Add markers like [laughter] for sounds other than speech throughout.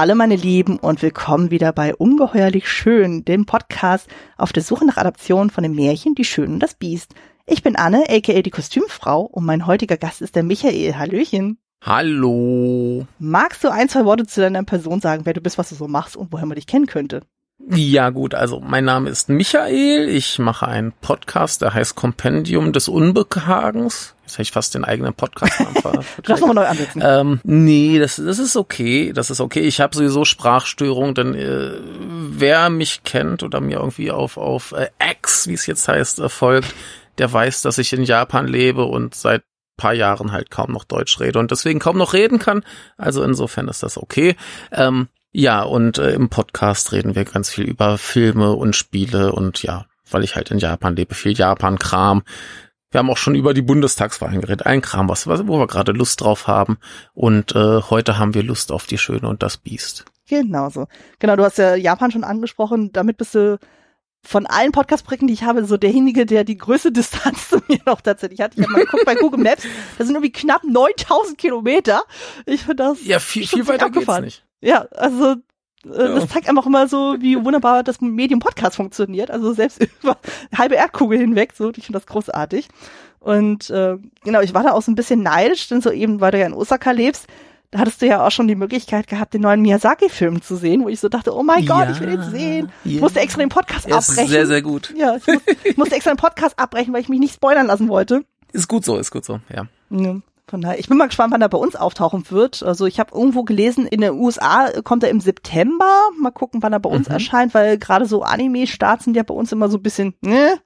Hallo meine Lieben und willkommen wieder bei Ungeheuerlich Schön, dem Podcast auf der Suche nach Adaptionen von dem Märchen Die Schön und das Biest. Ich bin Anne, aka die Kostümfrau und mein heutiger Gast ist der Michael. Hallöchen. Hallo. Magst du ein, zwei Worte zu deiner Person sagen, wer du bist, was du so machst und woher man dich kennen könnte? Ja gut, also mein Name ist Michael. Ich mache einen Podcast, der heißt Kompendium des Unbehagens. Jetzt habe ich fast den eigenen Podcast [laughs] Lass mal neu ansetzen. Ähm, nee, das, das ist okay. Das ist okay. Ich habe sowieso Sprachstörung, denn äh, wer mich kennt oder mir irgendwie auf, auf äh, X, wie es jetzt heißt, äh, folgt, der weiß, dass ich in Japan lebe und seit paar Jahren halt kaum noch Deutsch rede und deswegen kaum noch reden kann. Also insofern ist das okay. Ähm, ja, und äh, im Podcast reden wir ganz viel über Filme und Spiele und ja, weil ich halt in Japan lebe, viel Japan-Kram. Wir haben auch schon über die Bundestagswahlen geredet. Ein Kram, was, wo wir gerade Lust drauf haben. Und äh, heute haben wir Lust auf die Schöne und das Biest. Genau so. Genau, du hast ja Japan schon angesprochen. Damit bist du von allen Podcast-Projekten, die ich habe, so derjenige, der die größte [laughs] Distanz zu mir noch tatsächlich hat. Ich habe mal geguckt bei Google Maps. Das sind irgendwie knapp 9000 Kilometer. Ich finde das. Ja, viel, viel weiter abgefahren. geht's nicht. Ja, also äh, ja. das zeigt einfach immer so, wie wunderbar das Medium Podcast funktioniert. Also selbst [laughs] über halbe Erdkugel hinweg, so, ich finde das großartig. Und äh, genau, ich war da auch so ein bisschen neidisch, denn so eben, weil du ja in Osaka lebst, da hattest du ja auch schon die Möglichkeit gehabt, den neuen Miyazaki-Film zu sehen, wo ich so dachte, oh mein Gott, ja, ich will den sehen. Ich musste extra den Podcast er abbrechen. Ist sehr, sehr gut. Ja, ich, muss, ich musste extra den Podcast abbrechen, weil ich mich nicht spoilern lassen wollte. Ist gut so, ist gut so, ja. ja. Von daher, ich bin mal gespannt, wann er bei uns auftauchen wird. Also ich habe irgendwo gelesen, in den USA kommt er im September. Mal gucken, wann er bei uns mhm. erscheint, weil gerade so Anime-Starts sind ja bei uns immer so ein bisschen, ne?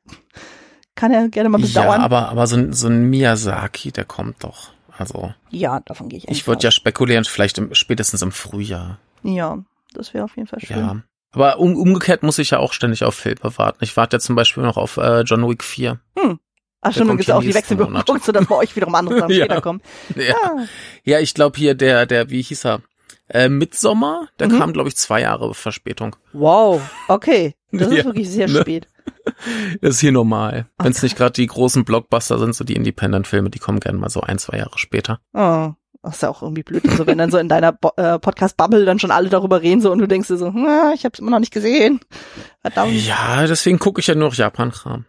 Kann ja gerne mal bis ja, aber, aber so, ein so ein Miyazaki, der kommt doch. Also. Ja, davon gehe ich Ich würde ja spekulieren, vielleicht im, spätestens im Frühjahr. Ja, das wäre auf jeden Fall schön. Ja. Aber um, umgekehrt muss ich ja auch ständig auf Filme warten. Ich warte ja zum Beispiel noch auf äh, John Wick 4. Hm. Ach schon, dann gibt es auch die Wechselwirkung, sodass bei euch wiederum andere [laughs] Sachen ja. später kommen. Ja, ah. ja ich glaube hier der, der, wie hieß er? Äh, Midsommer, der mhm. kam, glaube ich, zwei Jahre Verspätung. Wow, okay. Das ist [laughs] ja, wirklich sehr ne? spät. Das ist hier normal. Wenn es nicht gerade die großen Blockbuster sind, so die Independent-Filme, die kommen gerne mal so ein, zwei Jahre später. Oh. Das ist ja auch irgendwie blöd. Also wenn dann so in deiner Bo äh, Podcast-Bubble dann schon alle darüber reden so und du denkst dir so, ah, ich habe es immer noch nicht gesehen. Verdammt. Ja, deswegen gucke ich ja nur noch Japan-Kram.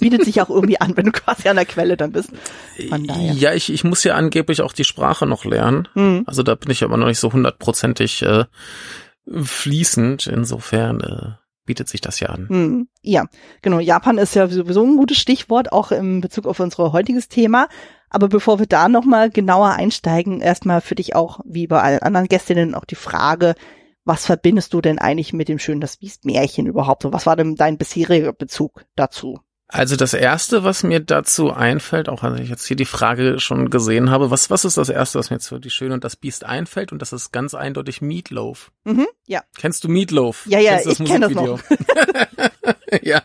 Bietet sich auch irgendwie an, wenn du quasi an der Quelle dann bist. Ja, ich, ich muss ja angeblich auch die Sprache noch lernen. Hm. Also da bin ich aber noch nicht so hundertprozentig äh, fließend. Insofern äh, bietet sich das ja an. Hm, ja, genau. Japan ist ja sowieso ein gutes Stichwort, auch im Bezug auf unser heutiges Thema. Aber bevor wir da nochmal genauer einsteigen, erstmal für dich auch, wie bei allen anderen Gästinnen, auch die Frage, was verbindest du denn eigentlich mit dem Schön das Biest Märchen überhaupt? Und was war denn dein bisheriger Bezug dazu? Also das erste, was mir dazu einfällt, auch als ich jetzt hier die Frage schon gesehen habe, was, was ist das erste, was mir jetzt für die Schöne und das Biest einfällt? Und das ist ganz eindeutig Meatloaf. Mhm, ja. Kennst du Meatloaf? Ja, ja, ich kenne das noch. [laughs] ja.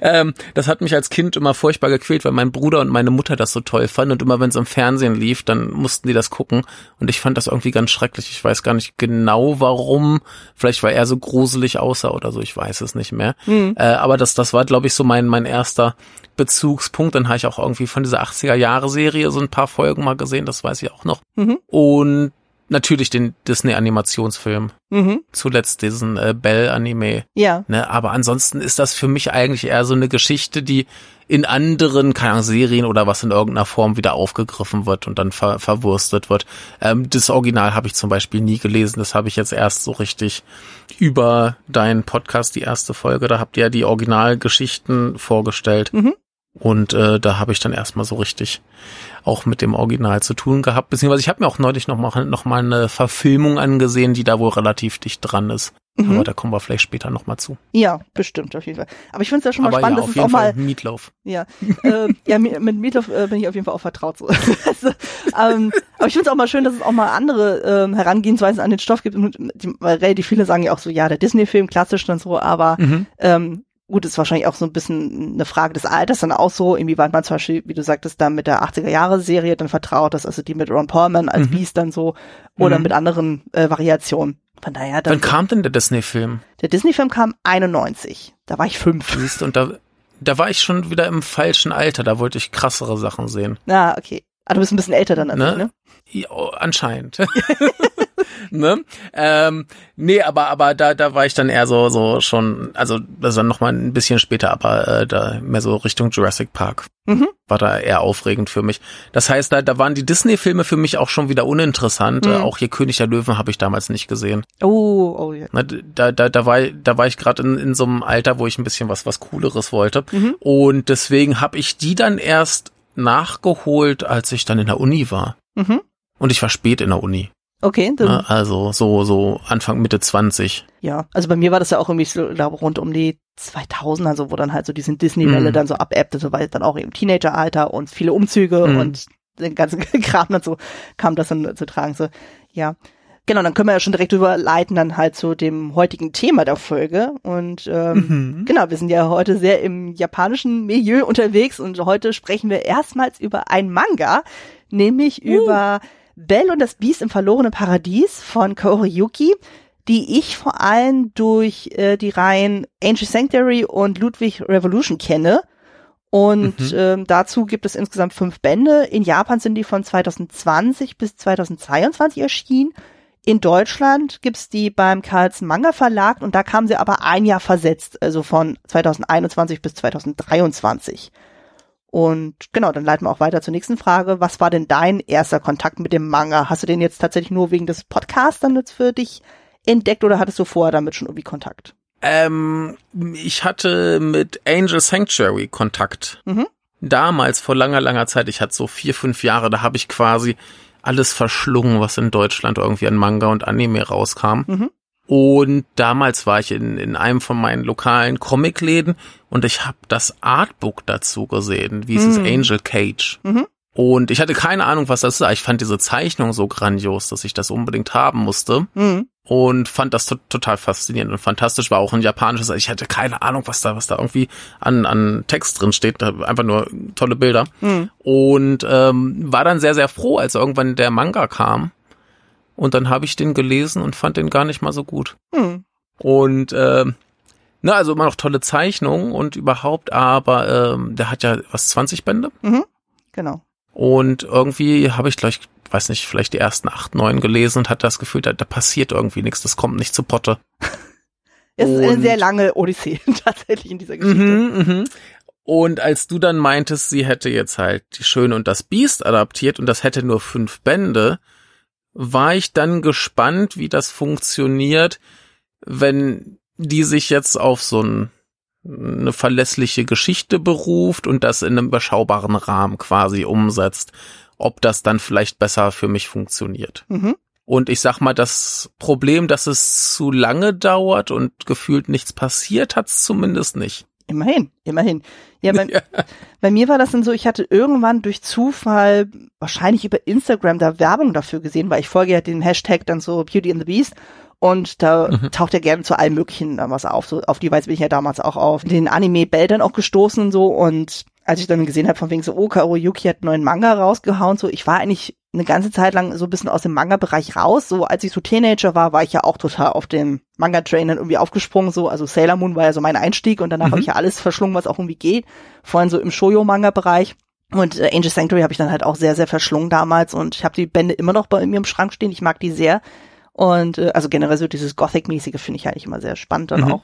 Ähm, das hat mich als Kind immer furchtbar gequält, weil mein Bruder und meine Mutter das so toll fanden und immer wenn es im Fernsehen lief, dann mussten die das gucken und ich fand das irgendwie ganz schrecklich. Ich weiß gar nicht genau warum. Vielleicht weil er so gruselig aussah oder so, ich weiß es nicht mehr. Mhm. Äh, aber das, das war, glaube ich, so mein, mein erster Bezugspunkt. Dann habe ich auch irgendwie von dieser 80er Jahre Serie so ein paar Folgen mal gesehen, das weiß ich auch noch. Mhm. Und natürlich den Disney-Animationsfilm. Mhm. Zuletzt diesen äh, Bell-Anime. Ja. Ne, aber ansonsten ist das für mich eigentlich eher so eine Geschichte, die in anderen, keine Ahnung, Serien oder was in irgendeiner Form wieder aufgegriffen wird und dann ver verwurstet wird. Ähm, das Original habe ich zum Beispiel nie gelesen. Das habe ich jetzt erst so richtig über deinen Podcast, die erste Folge. Da habt ihr ja die Originalgeschichten vorgestellt. Mhm. Und äh, da habe ich dann erstmal so richtig auch mit dem Original zu tun gehabt. Beziehungsweise ich habe mir auch neulich noch mal, noch mal eine Verfilmung angesehen, die da wohl relativ dicht dran ist. Mhm. Aber da kommen wir vielleicht später noch mal zu. Ja, bestimmt, auf jeden Fall. Aber ich finde es ja schon mal Aber spannend, ja, dass es auch Fall mal Meatloaf. Ja, äh, ja mit Meatloaf äh, bin ich auf jeden Fall auch vertraut. So. [laughs] also, ähm, aber ich finde es auch mal schön, dass es auch mal andere ähm, Herangehensweisen an den Stoff gibt. Weil relativ viele sagen ja auch so, ja, der Disney-Film klassisch dann so, aber mhm. ähm, gut, ist wahrscheinlich auch so ein bisschen eine Frage des Alters dann auch so, inwieweit man zum Beispiel, wie du sagtest, da mit der 80er Jahre Serie dann vertraut ist, also die mit Ron Perlman als mhm. Beast dann so oder mhm. mit anderen äh, Variationen. Von daher. Wann kam denn der Disney-Film? Der Disney-Film kam 91. Da war ich fünf. Siehst, und da, da war ich schon wieder im falschen Alter. Da wollte ich krassere Sachen sehen. Ah, okay. Ah, du bist ein bisschen älter dann als ne? ich, ne? Ja, oh, anscheinend. [laughs] [laughs] ne? Ähm, nee, aber aber da da war ich dann eher so so schon, also das war noch mal ein bisschen später, aber äh, da mehr so Richtung Jurassic Park. Mhm. War da eher aufregend für mich. Das heißt, da, da waren die Disney-Filme für mich auch schon wieder uninteressant. Mhm. Auch hier König der Löwen habe ich damals nicht gesehen. Oh, oh ja. Yeah. Da, da, da war, da war ich gerade in, in so einem Alter, wo ich ein bisschen was, was Cooleres wollte. Mhm. Und deswegen habe ich die dann erst nachgeholt, als ich dann in der Uni war. Mhm. Und ich war spät in der Uni. Okay. Dann ne, also so so Anfang Mitte 20. Ja, also bei mir war das ja auch irgendwie so glaube rund um die 2000, also wo dann halt so diese Disney-Welle mm. dann so abebbte, so weil dann auch im Teenageralter und viele Umzüge mm. und den ganzen [laughs] Kram dann so kam das dann zu tragen. So ja, genau. Dann können wir ja schon direkt überleiten dann halt zu dem heutigen Thema der Folge und ähm, mhm. genau, wir sind ja heute sehr im japanischen Milieu unterwegs und heute sprechen wir erstmals über ein Manga, nämlich uh. über Belle und das Biest im verlorenen Paradies von Kaori Yuki, die ich vor allem durch äh, die Reihen Angel Sanctuary und Ludwig Revolution kenne. Und mhm. ähm, dazu gibt es insgesamt fünf Bände. In Japan sind die von 2020 bis 2022 erschienen. In Deutschland gibt's die beim Karls Manga Verlag und da kamen sie aber ein Jahr versetzt, also von 2021 bis 2023. Und genau, dann leiten wir auch weiter zur nächsten Frage. Was war denn dein erster Kontakt mit dem Manga? Hast du den jetzt tatsächlich nur wegen des Podcasts dann jetzt für dich entdeckt oder hattest du vorher damit schon irgendwie Kontakt? Ähm, ich hatte mit Angel Sanctuary Kontakt. Mhm. Damals, vor langer, langer Zeit, ich hatte so vier, fünf Jahre, da habe ich quasi alles verschlungen, was in Deutschland irgendwie an Manga und Anime rauskam. Mhm. Und damals war ich in, in einem von meinen lokalen Comicläden und ich habe das Artbook dazu gesehen, wie es ist mhm. Angel Cage. Mhm. Und ich hatte keine Ahnung, was das ist. Ich fand diese Zeichnung so grandios, dass ich das unbedingt haben musste. Mhm. Und fand das total faszinierend und fantastisch. War auch ein japanisches. Ich hatte keine Ahnung, was da, was da irgendwie an, an Text drin steht. Einfach nur tolle Bilder. Mhm. Und ähm, war dann sehr, sehr froh, als irgendwann der Manga kam und dann habe ich den gelesen und fand den gar nicht mal so gut. Hm. Und äh, na, also immer noch tolle Zeichnungen und überhaupt, aber ähm, der hat ja was 20 Bände. Mhm. Genau. Und irgendwie habe ich gleich, weiß nicht, vielleicht die ersten acht, neun gelesen und hatte das Gefühl, da, da passiert irgendwie nichts, das kommt nicht zu Potte. [laughs] es ist eine sehr lange Odyssee [laughs] tatsächlich in dieser Geschichte. Mhm, mh. Und als du dann meintest, sie hätte jetzt halt die Schöne und das Biest adaptiert und das hätte nur fünf Bände, war ich dann gespannt, wie das funktioniert, wenn die sich jetzt auf so ein, eine verlässliche Geschichte beruft und das in einem überschaubaren Rahmen quasi umsetzt, ob das dann vielleicht besser für mich funktioniert. Mhm. Und ich sag mal, das Problem, dass es zu lange dauert und gefühlt nichts passiert, hat es zumindest nicht. Immerhin, immerhin. Ja bei, [laughs] ja. bei mir war das dann so, ich hatte irgendwann durch Zufall, wahrscheinlich über Instagram, da Werbung dafür gesehen, weil ich folge ja den Hashtag dann so Beauty and the Beast und da mhm. taucht er gerne zu allem möglichen was auf. So auf die Weise bin ich ja damals auch auf den Anime Bell dann auch gestoßen und so und als ich dann gesehen habe von wegen so, oh, Kaoru Yuki hat einen neuen Manga rausgehauen, so ich war eigentlich eine ganze Zeit lang so ein bisschen aus dem Manga-Bereich raus. So als ich so Teenager war, war ich ja auch total auf den Manga-Train irgendwie aufgesprungen. So, also Sailor Moon war ja so mein Einstieg und danach mhm. habe ich ja alles verschlungen, was auch irgendwie geht. Vor allem so im Shoujo-Manga-Bereich. Und äh, Angel Sanctuary habe ich dann halt auch sehr, sehr verschlungen damals und ich habe die Bände immer noch bei mir im Schrank stehen. Ich mag die sehr. Und äh, also generell so dieses Gothic-mäßige finde ich eigentlich immer sehr spannend dann mhm. auch.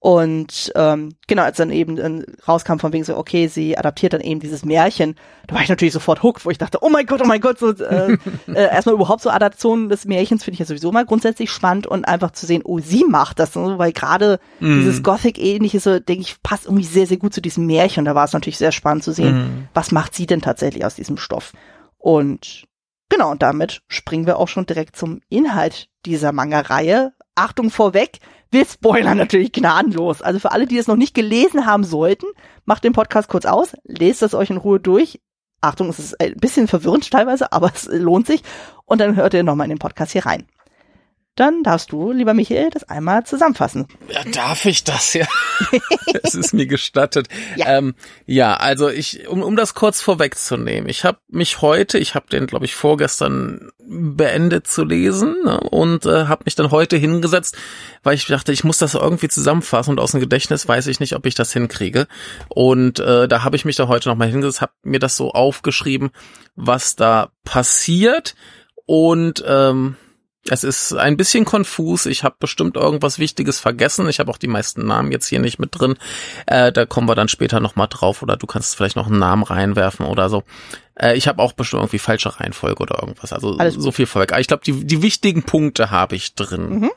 Und ähm, genau, als dann eben dann rauskam von wegen so, okay, sie adaptiert dann eben dieses Märchen, da war ich natürlich sofort hooked, wo ich dachte, oh mein Gott, oh mein Gott, so äh, [laughs] äh, erstmal überhaupt so Adaptionen des Märchens finde ich ja sowieso mal grundsätzlich spannend und einfach zu sehen, oh, sie macht das, so, weil gerade mm. dieses Gothic-ähnliche, so denke ich, passt irgendwie sehr, sehr gut zu diesem Märchen. Da war es natürlich sehr spannend zu sehen, mm. was macht sie denn tatsächlich aus diesem Stoff. Und genau, und damit springen wir auch schon direkt zum Inhalt dieser Manga-Reihe. Achtung vorweg, wir spoilern natürlich gnadenlos. Also für alle, die es noch nicht gelesen haben sollten, macht den Podcast kurz aus, lest das euch in Ruhe durch. Achtung, es ist ein bisschen verwirrend teilweise, aber es lohnt sich. Und dann hört ihr nochmal in den Podcast hier rein. Dann darfst du, lieber Michael, das einmal zusammenfassen. Ja, darf ich das ja? [laughs] es ist mir gestattet. Ja, ähm, ja also ich, um, um das kurz vorwegzunehmen, ich habe mich heute, ich habe den, glaube ich, vorgestern beendet zu lesen ne, und äh, habe mich dann heute hingesetzt, weil ich dachte, ich muss das irgendwie zusammenfassen und aus dem Gedächtnis weiß ich nicht, ob ich das hinkriege. Und äh, da habe ich mich da heute nochmal hingesetzt, habe mir das so aufgeschrieben, was da passiert und ähm, Es ist ein bisschen konfus. Ich habe bestimmt irgendwas Wichtiges vergessen. Ich habe auch die meisten Namen jetzt hier nicht mit drin. Äh, da kommen wir dann später nochmal drauf oder du kannst vielleicht noch einen Namen reinwerfen oder so. Äh, ich habe auch bestimmt irgendwie falsche Reihenfolge oder irgendwas. Also Alles so viel Volk. Aber ich glaube, die, die wichtigen Punkte habe ich drin. Mhm.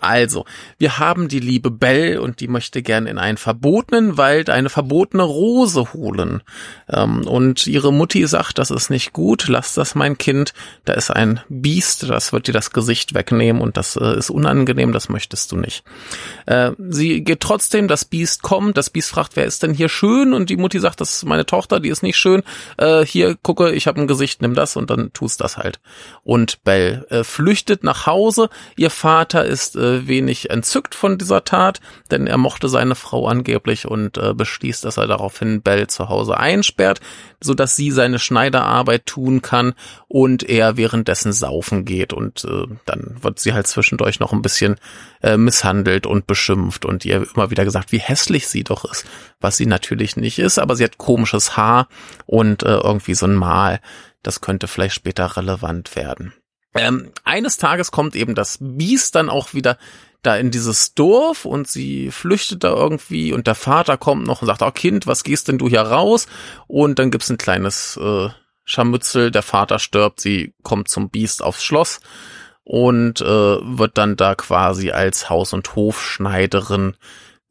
Also, wir haben die liebe Belle und die möchte gern in einen verbotenen Wald eine verbotene Rose holen. Ähm, und ihre Mutti sagt, das ist nicht gut, lass das mein Kind, da ist ein Biest, das wird dir das Gesicht wegnehmen und das äh, ist unangenehm, das möchtest du nicht. Äh, sie geht trotzdem, das Biest kommt, das Biest fragt, wer ist denn hier schön? Und die Mutti sagt, das ist meine Tochter, die ist nicht schön. Äh, hier, gucke, ich habe ein Gesicht, nimm das und dann tust das halt. Und Belle flüchtet nach Hause, ihr Vater ist äh, wenig entzückt von dieser Tat, denn er mochte seine Frau angeblich und äh, beschließt, dass er daraufhin Bell zu Hause einsperrt, so dass sie seine Schneiderarbeit tun kann und er währenddessen saufen geht und äh, dann wird sie halt zwischendurch noch ein bisschen äh, misshandelt und beschimpft und ihr immer wieder gesagt, wie hässlich sie doch ist, was sie natürlich nicht ist, aber sie hat komisches Haar und äh, irgendwie so ein Mal. Das könnte vielleicht später relevant werden. Ähm, eines Tages kommt eben das Biest dann auch wieder da in dieses Dorf und sie flüchtet da irgendwie und der Vater kommt noch und sagt, oh Kind, was gehst denn du hier raus? Und dann gibt's ein kleines äh, Scharmützel, der Vater stirbt, sie kommt zum Biest aufs Schloss und äh, wird dann da quasi als Haus- und Hofschneiderin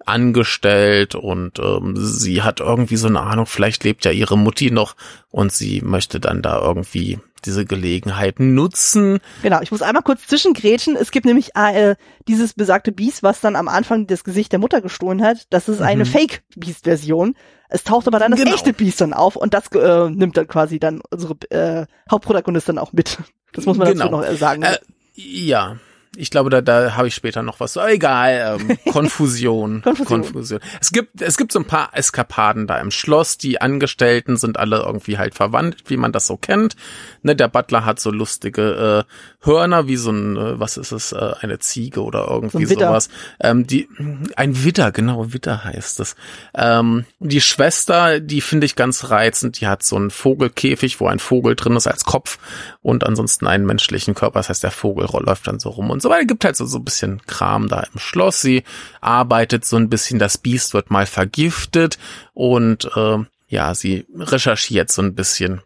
angestellt und ähm, sie hat irgendwie so eine Ahnung, vielleicht lebt ja ihre Mutti noch und sie möchte dann da irgendwie diese Gelegenheit nutzen. Genau, ich muss einmal kurz zwischengrätschen. Es gibt nämlich äh, dieses besagte Biest, was dann am Anfang das Gesicht der Mutter gestohlen hat. Das ist eine mhm. Fake-Beast-Version. Es taucht aber dann das genau. echte Biest dann auf und das äh, nimmt dann quasi dann unsere äh, Hauptprotagonistin auch mit. Das muss man genau. dazu noch äh, sagen. Äh, ja, ich glaube, da, da habe ich später noch was. Oh, egal, ähm, [laughs] Konfusion, Konfusion. Konfusion. Es gibt, es gibt so ein paar Eskapaden da im Schloss. Die Angestellten sind alle irgendwie halt verwandt, wie man das so kennt. Ne, der Butler hat so lustige äh, Hörner, wie so ein, äh, was ist es, äh, eine Ziege oder irgendwie so sowas. Ähm, die, ein Widder, genau, Widder heißt es. Ähm, die Schwester, die finde ich ganz reizend. Die hat so einen Vogelkäfig, wo ein Vogel drin ist als Kopf und ansonsten einen menschlichen Körper. Das heißt, der Vogel läuft dann so rum und so weiter. Gibt halt so, so ein bisschen Kram da im Schloss. Sie arbeitet so ein bisschen, das Biest wird mal vergiftet und äh, ja, sie recherchiert so ein bisschen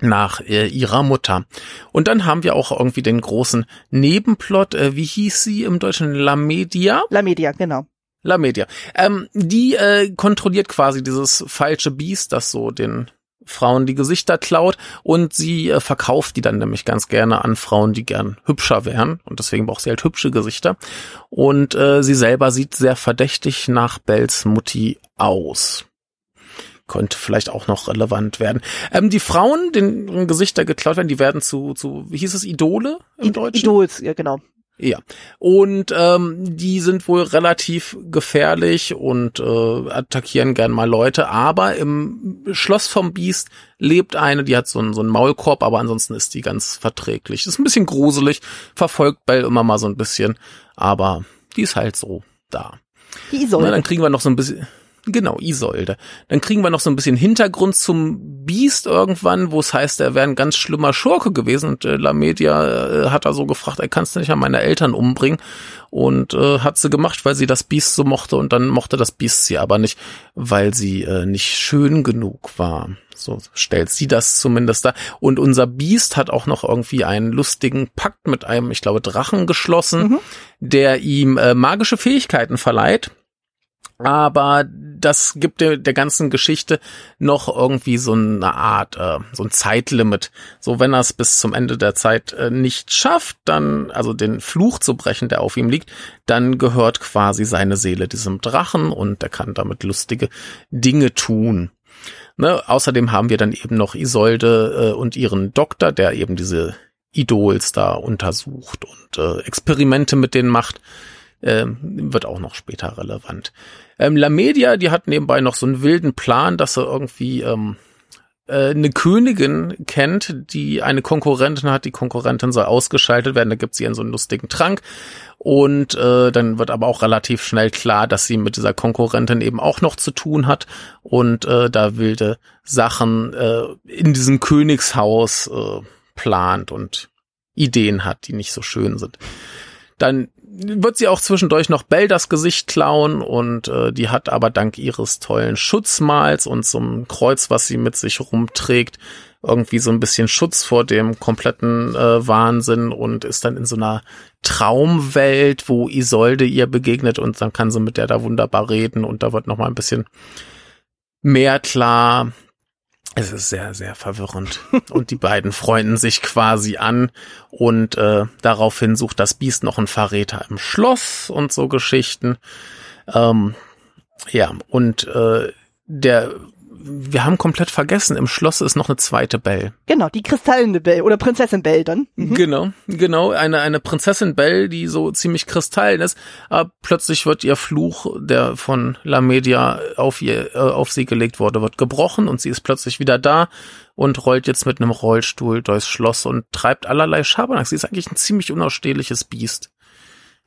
nach äh, ihrer Mutter. Und dann haben wir auch irgendwie den großen Nebenplot, äh, wie hieß sie im Deutschen? La Media? La Media, genau. La Media. Ähm, die äh, kontrolliert quasi dieses falsche Biest, das so den Frauen die Gesichter klaut und sie äh, verkauft die dann nämlich ganz gerne an Frauen, die gern hübscher wären und deswegen braucht sie halt hübsche Gesichter und äh, sie selber sieht sehr verdächtig nach Bells Mutti aus. Könnte vielleicht auch noch relevant werden. Ähm, die Frauen, denen Gesichter geklaut werden, die werden zu, zu, wie hieß es, Idole im Deutschen? Idols, ja genau. Ja. Und ähm, die sind wohl relativ gefährlich und äh, attackieren gern mal Leute. Aber im Schloss vom Biest lebt eine, die hat so einen, so einen Maulkorb, aber ansonsten ist die ganz verträglich. Ist ein bisschen gruselig, verfolgt Bell immer mal so ein bisschen, aber die ist halt so da. Die Isolde. Na, dann kriegen wir noch so ein bisschen. Genau, Isolde. Dann kriegen wir noch so ein bisschen Hintergrund zum Beast irgendwann, wo es heißt, er wäre ein ganz schlimmer Schurke gewesen und äh, Lamedia äh, hat da so gefragt, er kannst du nicht an meine Eltern umbringen und äh, hat sie gemacht, weil sie das Biest so mochte und dann mochte das Biest sie aber nicht, weil sie äh, nicht schön genug war. So stellt sie das zumindest da. Und unser Biest hat auch noch irgendwie einen lustigen Pakt mit einem, ich glaube, Drachen geschlossen, mhm. der ihm äh, magische Fähigkeiten verleiht aber das gibt der, der ganzen Geschichte noch irgendwie so eine Art, äh, so ein Zeitlimit. So, wenn er es bis zum Ende der Zeit äh, nicht schafft, dann, also den Fluch zu brechen, der auf ihm liegt, dann gehört quasi seine Seele diesem Drachen und er kann damit lustige Dinge tun. Ne? Außerdem haben wir dann eben noch Isolde äh, und ihren Doktor, der eben diese Idols da untersucht und äh, Experimente mit denen macht ähm, wird auch noch später relevant. Ähm, La Media, die hat nebenbei noch so einen wilden Plan, dass er irgendwie ähm, äh, eine Königin kennt, die eine Konkurrentin hat. Die Konkurrentin soll ausgeschaltet werden. Da gibt sie ihren so einen lustigen Trank. Und äh, dann wird aber auch relativ schnell klar, dass sie mit dieser Konkurrentin eben auch noch zu tun hat und äh, da wilde Sachen äh, in diesem Königshaus äh, plant und Ideen hat, die nicht so schön sind. Dann wird sie auch zwischendurch noch Bell das Gesicht klauen und äh, die hat aber dank ihres tollen Schutzmals und so einem Kreuz, was sie mit sich rumträgt, irgendwie so ein bisschen Schutz vor dem kompletten äh, Wahnsinn und ist dann in so einer Traumwelt, wo Isolde ihr begegnet und dann kann sie mit der da wunderbar reden und da wird noch mal ein bisschen mehr klar. Es ist sehr, sehr verwirrend. [laughs] und die beiden freunden sich quasi an und äh, daraufhin sucht das Biest noch einen Verräter im Schloss und so Geschichten. Ähm, ja, und äh, der wir haben komplett vergessen, im Schloss ist noch eine zweite Belle. Genau, die kristallene Belle oder Prinzessin Belle dann. Mhm. Genau, genau, eine, eine Prinzessin Belle, die so ziemlich kristallin ist, aber plötzlich wird ihr Fluch, der von La Media auf ihr, äh, auf sie gelegt wurde, wird gebrochen und sie ist plötzlich wieder da und rollt jetzt mit einem Rollstuhl durchs Schloss und treibt allerlei Schabernack. Sie ist eigentlich ein ziemlich unausstehliches Biest.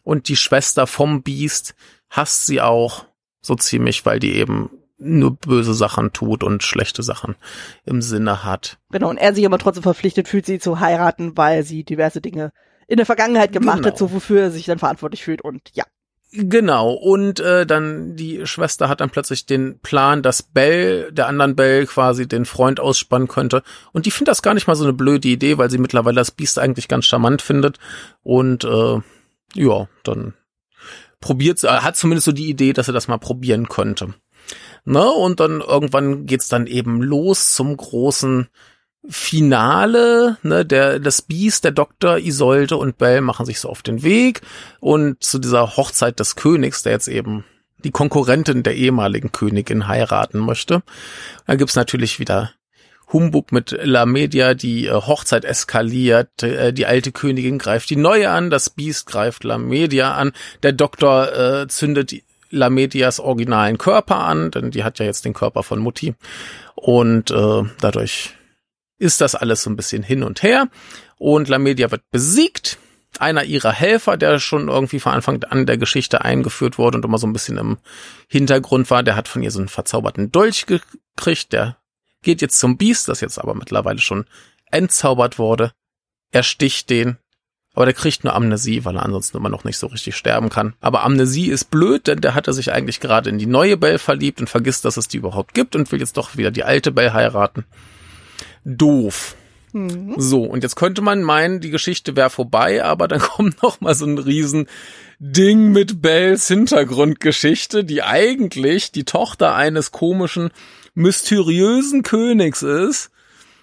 Und die Schwester vom Biest hasst sie auch so ziemlich, weil die eben nur böse Sachen tut und schlechte Sachen im Sinne hat. Genau, und er sich aber trotzdem verpflichtet fühlt, sie zu heiraten, weil sie diverse Dinge in der Vergangenheit gemacht genau. hat, so wofür er sich dann verantwortlich fühlt und ja. Genau, und äh, dann die Schwester hat dann plötzlich den Plan, dass Bell, der anderen Bell quasi den Freund ausspannen könnte. Und die findet das gar nicht mal so eine blöde Idee, weil sie mittlerweile das Biest eigentlich ganz charmant findet. Und äh, ja, dann probiert, äh, hat zumindest so die Idee, dass er das mal probieren könnte. Ne? Und dann irgendwann geht's dann eben los zum großen Finale, ne, der, das Biest, der Doktor, Isolde und Bell machen sich so auf den Weg und zu dieser Hochzeit des Königs, der jetzt eben die Konkurrentin der ehemaligen Königin heiraten möchte. Da gibt's natürlich wieder Humbug mit La Media, die äh, Hochzeit eskaliert, äh, die alte Königin greift die neue an, das Biest greift La Media an, der Doktor äh, zündet Lamedias originalen Körper an, denn die hat ja jetzt den Körper von Mutti. Und äh, dadurch ist das alles so ein bisschen hin und her. Und Lamedia wird besiegt. Einer ihrer Helfer, der schon irgendwie von Anfang an der Geschichte eingeführt wurde und immer so ein bisschen im Hintergrund war, der hat von ihr so einen verzauberten Dolch gekriegt. Der geht jetzt zum Biest, das jetzt aber mittlerweile schon entzaubert wurde. Er sticht den, aber der kriegt nur Amnesie, weil er ansonsten immer noch nicht so richtig sterben kann. Aber Amnesie ist blöd, denn der hatte sich eigentlich gerade in die neue Belle verliebt und vergisst, dass es die überhaupt gibt und will jetzt doch wieder die alte Belle heiraten. Doof. Mhm. So, und jetzt könnte man meinen, die Geschichte wäre vorbei, aber dann [laughs] kommt noch mal so ein riesen Ding mit Bells Hintergrundgeschichte, die eigentlich die Tochter eines komischen, mysteriösen Königs ist.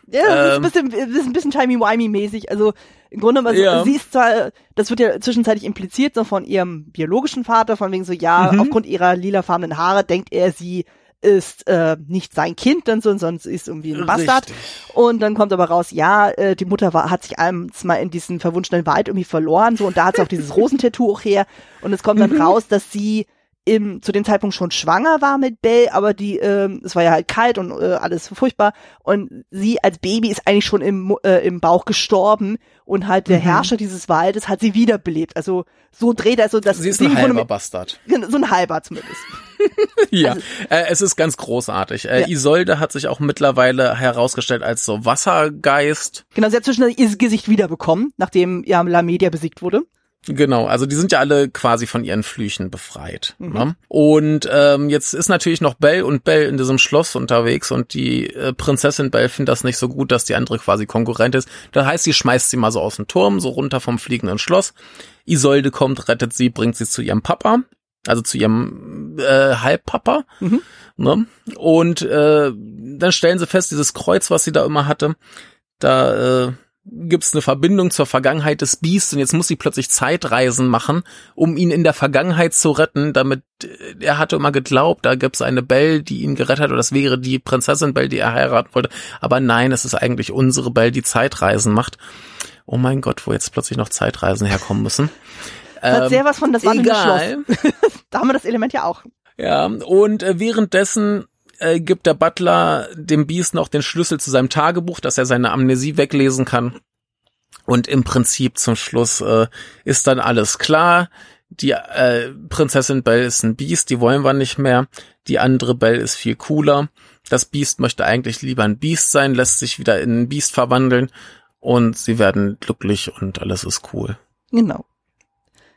Ja, das ähm, ist ein bisschen, ist ein bisschen timey-wimey-mäßig. Also im Grunde genommen, also, ja. sie ist zwar, das wird ja zwischenzeitlich impliziert, so von ihrem biologischen Vater, von wegen so, ja, mhm. aufgrund ihrer lilafarbenen Haare denkt er, sie ist äh, nicht sein Kind, dann so, sie ist irgendwie ein Bastard. Richtig. Und dann kommt aber raus, ja, äh, die Mutter war, hat sich abends mal in diesen verwunschenen Wald irgendwie verloren, so und da hat sie auch dieses Rosentattoo auch her. Und es kommt dann mhm. raus, dass sie im, zu dem Zeitpunkt schon schwanger war mit Belle, aber die, ähm, es war ja halt kalt und äh, alles furchtbar. Und sie als Baby ist eigentlich schon im, äh, im Bauch gestorben und halt der mhm. Herrscher dieses Waldes hat sie wiederbelebt. Also so dreht er so das. Sie ist ein halber mit, Bastard. [laughs] So ein halber zumindest. [laughs] ja, also, äh, es ist ganz großartig. Äh, ja. Isolde hat sich auch mittlerweile herausgestellt als so Wassergeist. Genau, sie hat zwischen ihr Gesicht wiederbekommen, nachdem ja La Media besiegt wurde. Genau, also die sind ja alle quasi von ihren Flüchen befreit. Mhm. Ne? Und ähm, jetzt ist natürlich noch Belle und Belle in diesem Schloss unterwegs und die äh, Prinzessin Belle findet das nicht so gut, dass die andere quasi Konkurrent ist. Das heißt, sie schmeißt sie mal so aus dem Turm, so runter vom fliegenden Schloss. Isolde kommt, rettet sie, bringt sie zu ihrem Papa, also zu ihrem äh, Halbpapa. Mhm. Ne? Und äh, dann stellen sie fest, dieses Kreuz, was sie da immer hatte, da äh, gibt es eine Verbindung zur Vergangenheit des Beasts und jetzt muss sie plötzlich Zeitreisen machen, um ihn in der Vergangenheit zu retten, damit äh, er hatte immer geglaubt, da gibt's eine Belle, die ihn gerettet hat oder das wäre die Prinzessin Belle, die er heiraten wollte. Aber nein, es ist eigentlich unsere Belle, die Zeitreisen macht. Oh mein Gott, wo jetzt plötzlich noch Zeitreisen herkommen müssen. Das [laughs] hat ähm, sehr was von das wandelnde Schloss. [laughs] da haben wir das Element ja auch. Ja, und äh, währenddessen äh, gibt der Butler dem Beast noch den Schlüssel zu seinem Tagebuch, dass er seine Amnesie weglesen kann. Und im Prinzip zum Schluss äh, ist dann alles klar. Die äh, Prinzessin Belle ist ein Biest, die wollen wir nicht mehr. Die andere Belle ist viel cooler. Das Biest möchte eigentlich lieber ein Biest sein, lässt sich wieder in ein Biest verwandeln und sie werden glücklich und alles ist cool. Genau.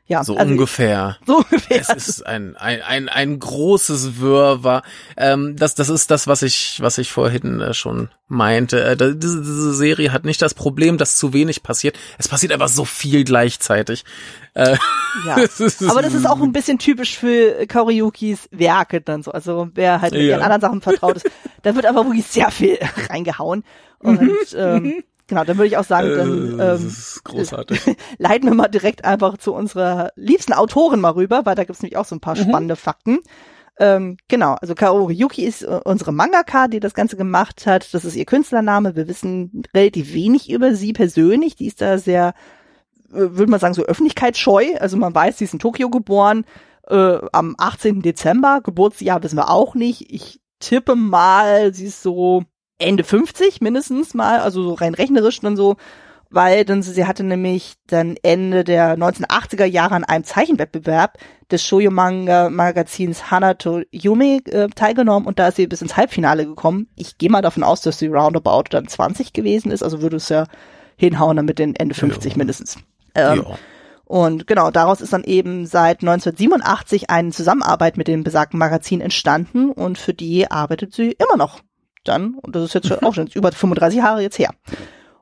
Ja, so also ungefähr. [laughs] So ungefähr. Es ist ein, ein, ein, ein großes Wirrwarr. Ähm, das, das ist das, was ich, was ich vorhin äh, schon meinte. Äh, diese, diese Serie hat nicht das Problem, dass zu wenig passiert. Es passiert einfach so viel gleichzeitig. Äh, ja. [laughs] Aber das ist auch ein bisschen typisch für Kauriyukis Werke dann so. Also wer halt mit ja. ihren anderen Sachen vertraut ist, da wird einfach wirklich sehr viel [laughs] reingehauen. Und ähm, Genau, dann würde ich auch sagen, dann äh, ähm, großartig. [laughs] leiten wir mal direkt einfach zu unserer liebsten Autorin mal rüber, weil da gibt's nämlich auch so ein paar mhm. spannende Fakten. Ähm, genau, also Kaori Yuki ist äh, unsere Mangaka, die das Ganze gemacht hat. Das ist ihr Künstlername. Wir wissen relativ wenig über sie persönlich. Die ist da sehr, äh, würde man sagen, so öffentlichkeitsscheu. Also man weiß, sie ist in Tokio geboren, äh, am 18. Dezember. Geburtsjahr wissen wir auch nicht. Ich tippe mal, sie ist so Ende 50 mindestens mal, also so rein rechnerisch dann so, weil dann sie hatte nämlich dann Ende der 1980er Jahre an einem Zeichenwettbewerb des Shoujo Manga Magazins Hanato Yume äh, teilgenommen und da ist sie bis ins Halbfinale gekommen. Ich gehe mal davon aus, dass sie roundabout dann 20 gewesen ist, also würde es ja hinhauen dann mit den Ende 50 ja. mindestens. Ähm. Und genau, daraus ist dann eben seit 1987 eine Zusammenarbeit mit dem besagten Magazin entstanden und für die arbeitet sie immer noch dann, und das ist jetzt schon, [laughs] auch schon über 35 Jahre jetzt her.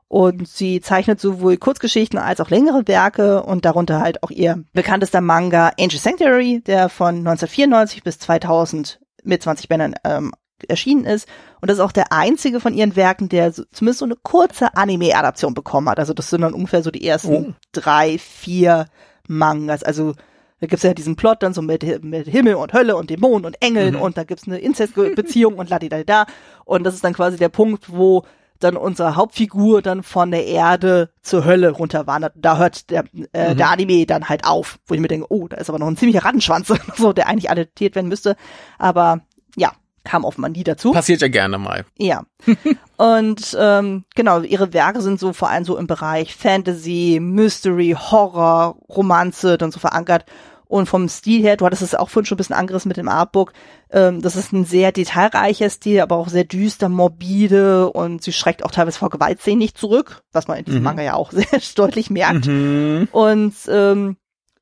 Und sie zeichnet sowohl Kurzgeschichten als auch längere Werke und darunter halt auch ihr bekanntester Manga Angel Sanctuary, der von 1994 bis 2000 mit 20 Bändern ähm, erschienen ist. Und das ist auch der einzige von ihren Werken, der so, zumindest so eine kurze Anime-Adaption bekommen hat. Also das sind dann ungefähr so die ersten oh. drei, vier Mangas. Also da gibt's ja diesen Plot dann so mit, mit Himmel und Hölle und Dämonen und Engeln mhm. und da gibt's eine Inzestbeziehung und ladidada. Und das ist dann quasi der Punkt, wo dann unsere Hauptfigur dann von der Erde zur Hölle runterwandert. Da hört der, äh, mhm. der Anime dann halt auf, wo ich mir denke, oh, da ist aber noch ein ziemlicher Rattenschwanz, [laughs] so, der eigentlich adaptiert werden müsste. Aber ja, kam offenbar nie dazu. Passiert ja gerne mal. Ja. [laughs] und ähm, genau, ihre Werke sind so vor allem so im Bereich Fantasy, Mystery, Horror, Romanze dann so verankert. Und vom Stil her, du hattest es auch vorhin schon ein bisschen angerissen mit dem Artbook, ähm, das ist ein sehr detailreicher Stil, aber auch sehr düster, morbide und sie schreckt auch teilweise vor Gewaltszenen nicht zurück, was man in diesem mhm. Manga ja auch [laughs] sehr deutlich merkt. Mhm. Und ähm,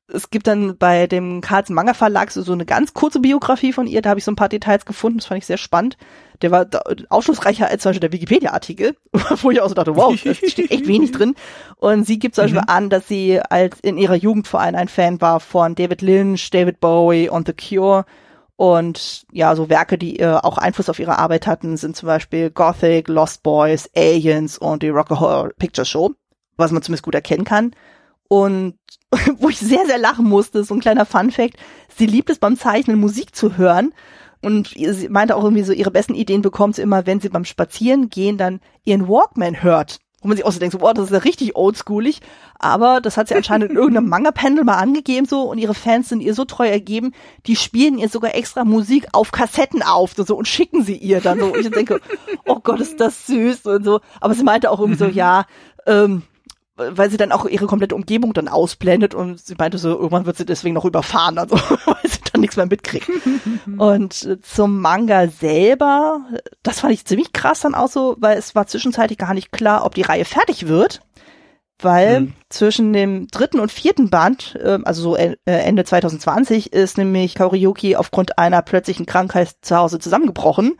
es gibt dann bei dem Karls Manga Verlag so, so eine ganz kurze Biografie von ihr, da habe ich so ein paar Details gefunden, das fand ich sehr spannend. Der war aufschlussreicher als zum Beispiel der Wikipedia-Artikel, [laughs] wo ich auch so dachte, wow, da steht echt wenig drin. Und sie gibt zum Beispiel mhm. an, dass sie als in ihrer Jugend vor allem ein Fan war von David Lynch, David Bowie und The Cure. Und ja, so Werke, die äh, auch Einfluss auf ihre Arbeit hatten, sind zum Beispiel Gothic, Lost Boys, Aliens und die Rock Horror Picture Show, was man zumindest gut erkennen kann. Und [laughs] wo ich sehr, sehr lachen musste, so ein kleiner Fun Fact, sie liebt es beim Zeichnen Musik zu hören. Und sie meinte auch irgendwie so, ihre besten Ideen bekommt sie immer, wenn sie beim Spazieren gehen dann ihren Walkman hört. Wo man sich auch so denkt, so, boah, das ist ja richtig oldschoolig. Aber das hat sie anscheinend in [laughs] irgendeinem Manga-Pendel mal angegeben so und ihre Fans sind ihr so treu ergeben, die spielen ihr sogar extra Musik auf Kassetten auf so, und schicken sie ihr dann so. Und ich denke, oh Gott, ist das süß und so. Aber sie meinte auch irgendwie so, [laughs] ja, ähm, weil sie dann auch ihre komplette Umgebung dann ausblendet und sie meinte so, irgendwann wird sie deswegen noch überfahren, also [laughs] weil sie dann nichts mehr mitkriegt. [laughs] und äh, zum Manga selber, das fand ich ziemlich krass dann auch so, weil es war zwischenzeitlich gar nicht klar, ob die Reihe fertig wird, weil mhm. zwischen dem dritten und vierten Band, äh, also so äh, Ende 2020, ist nämlich Kaoriyuki aufgrund einer plötzlichen Krankheit zu Hause zusammengebrochen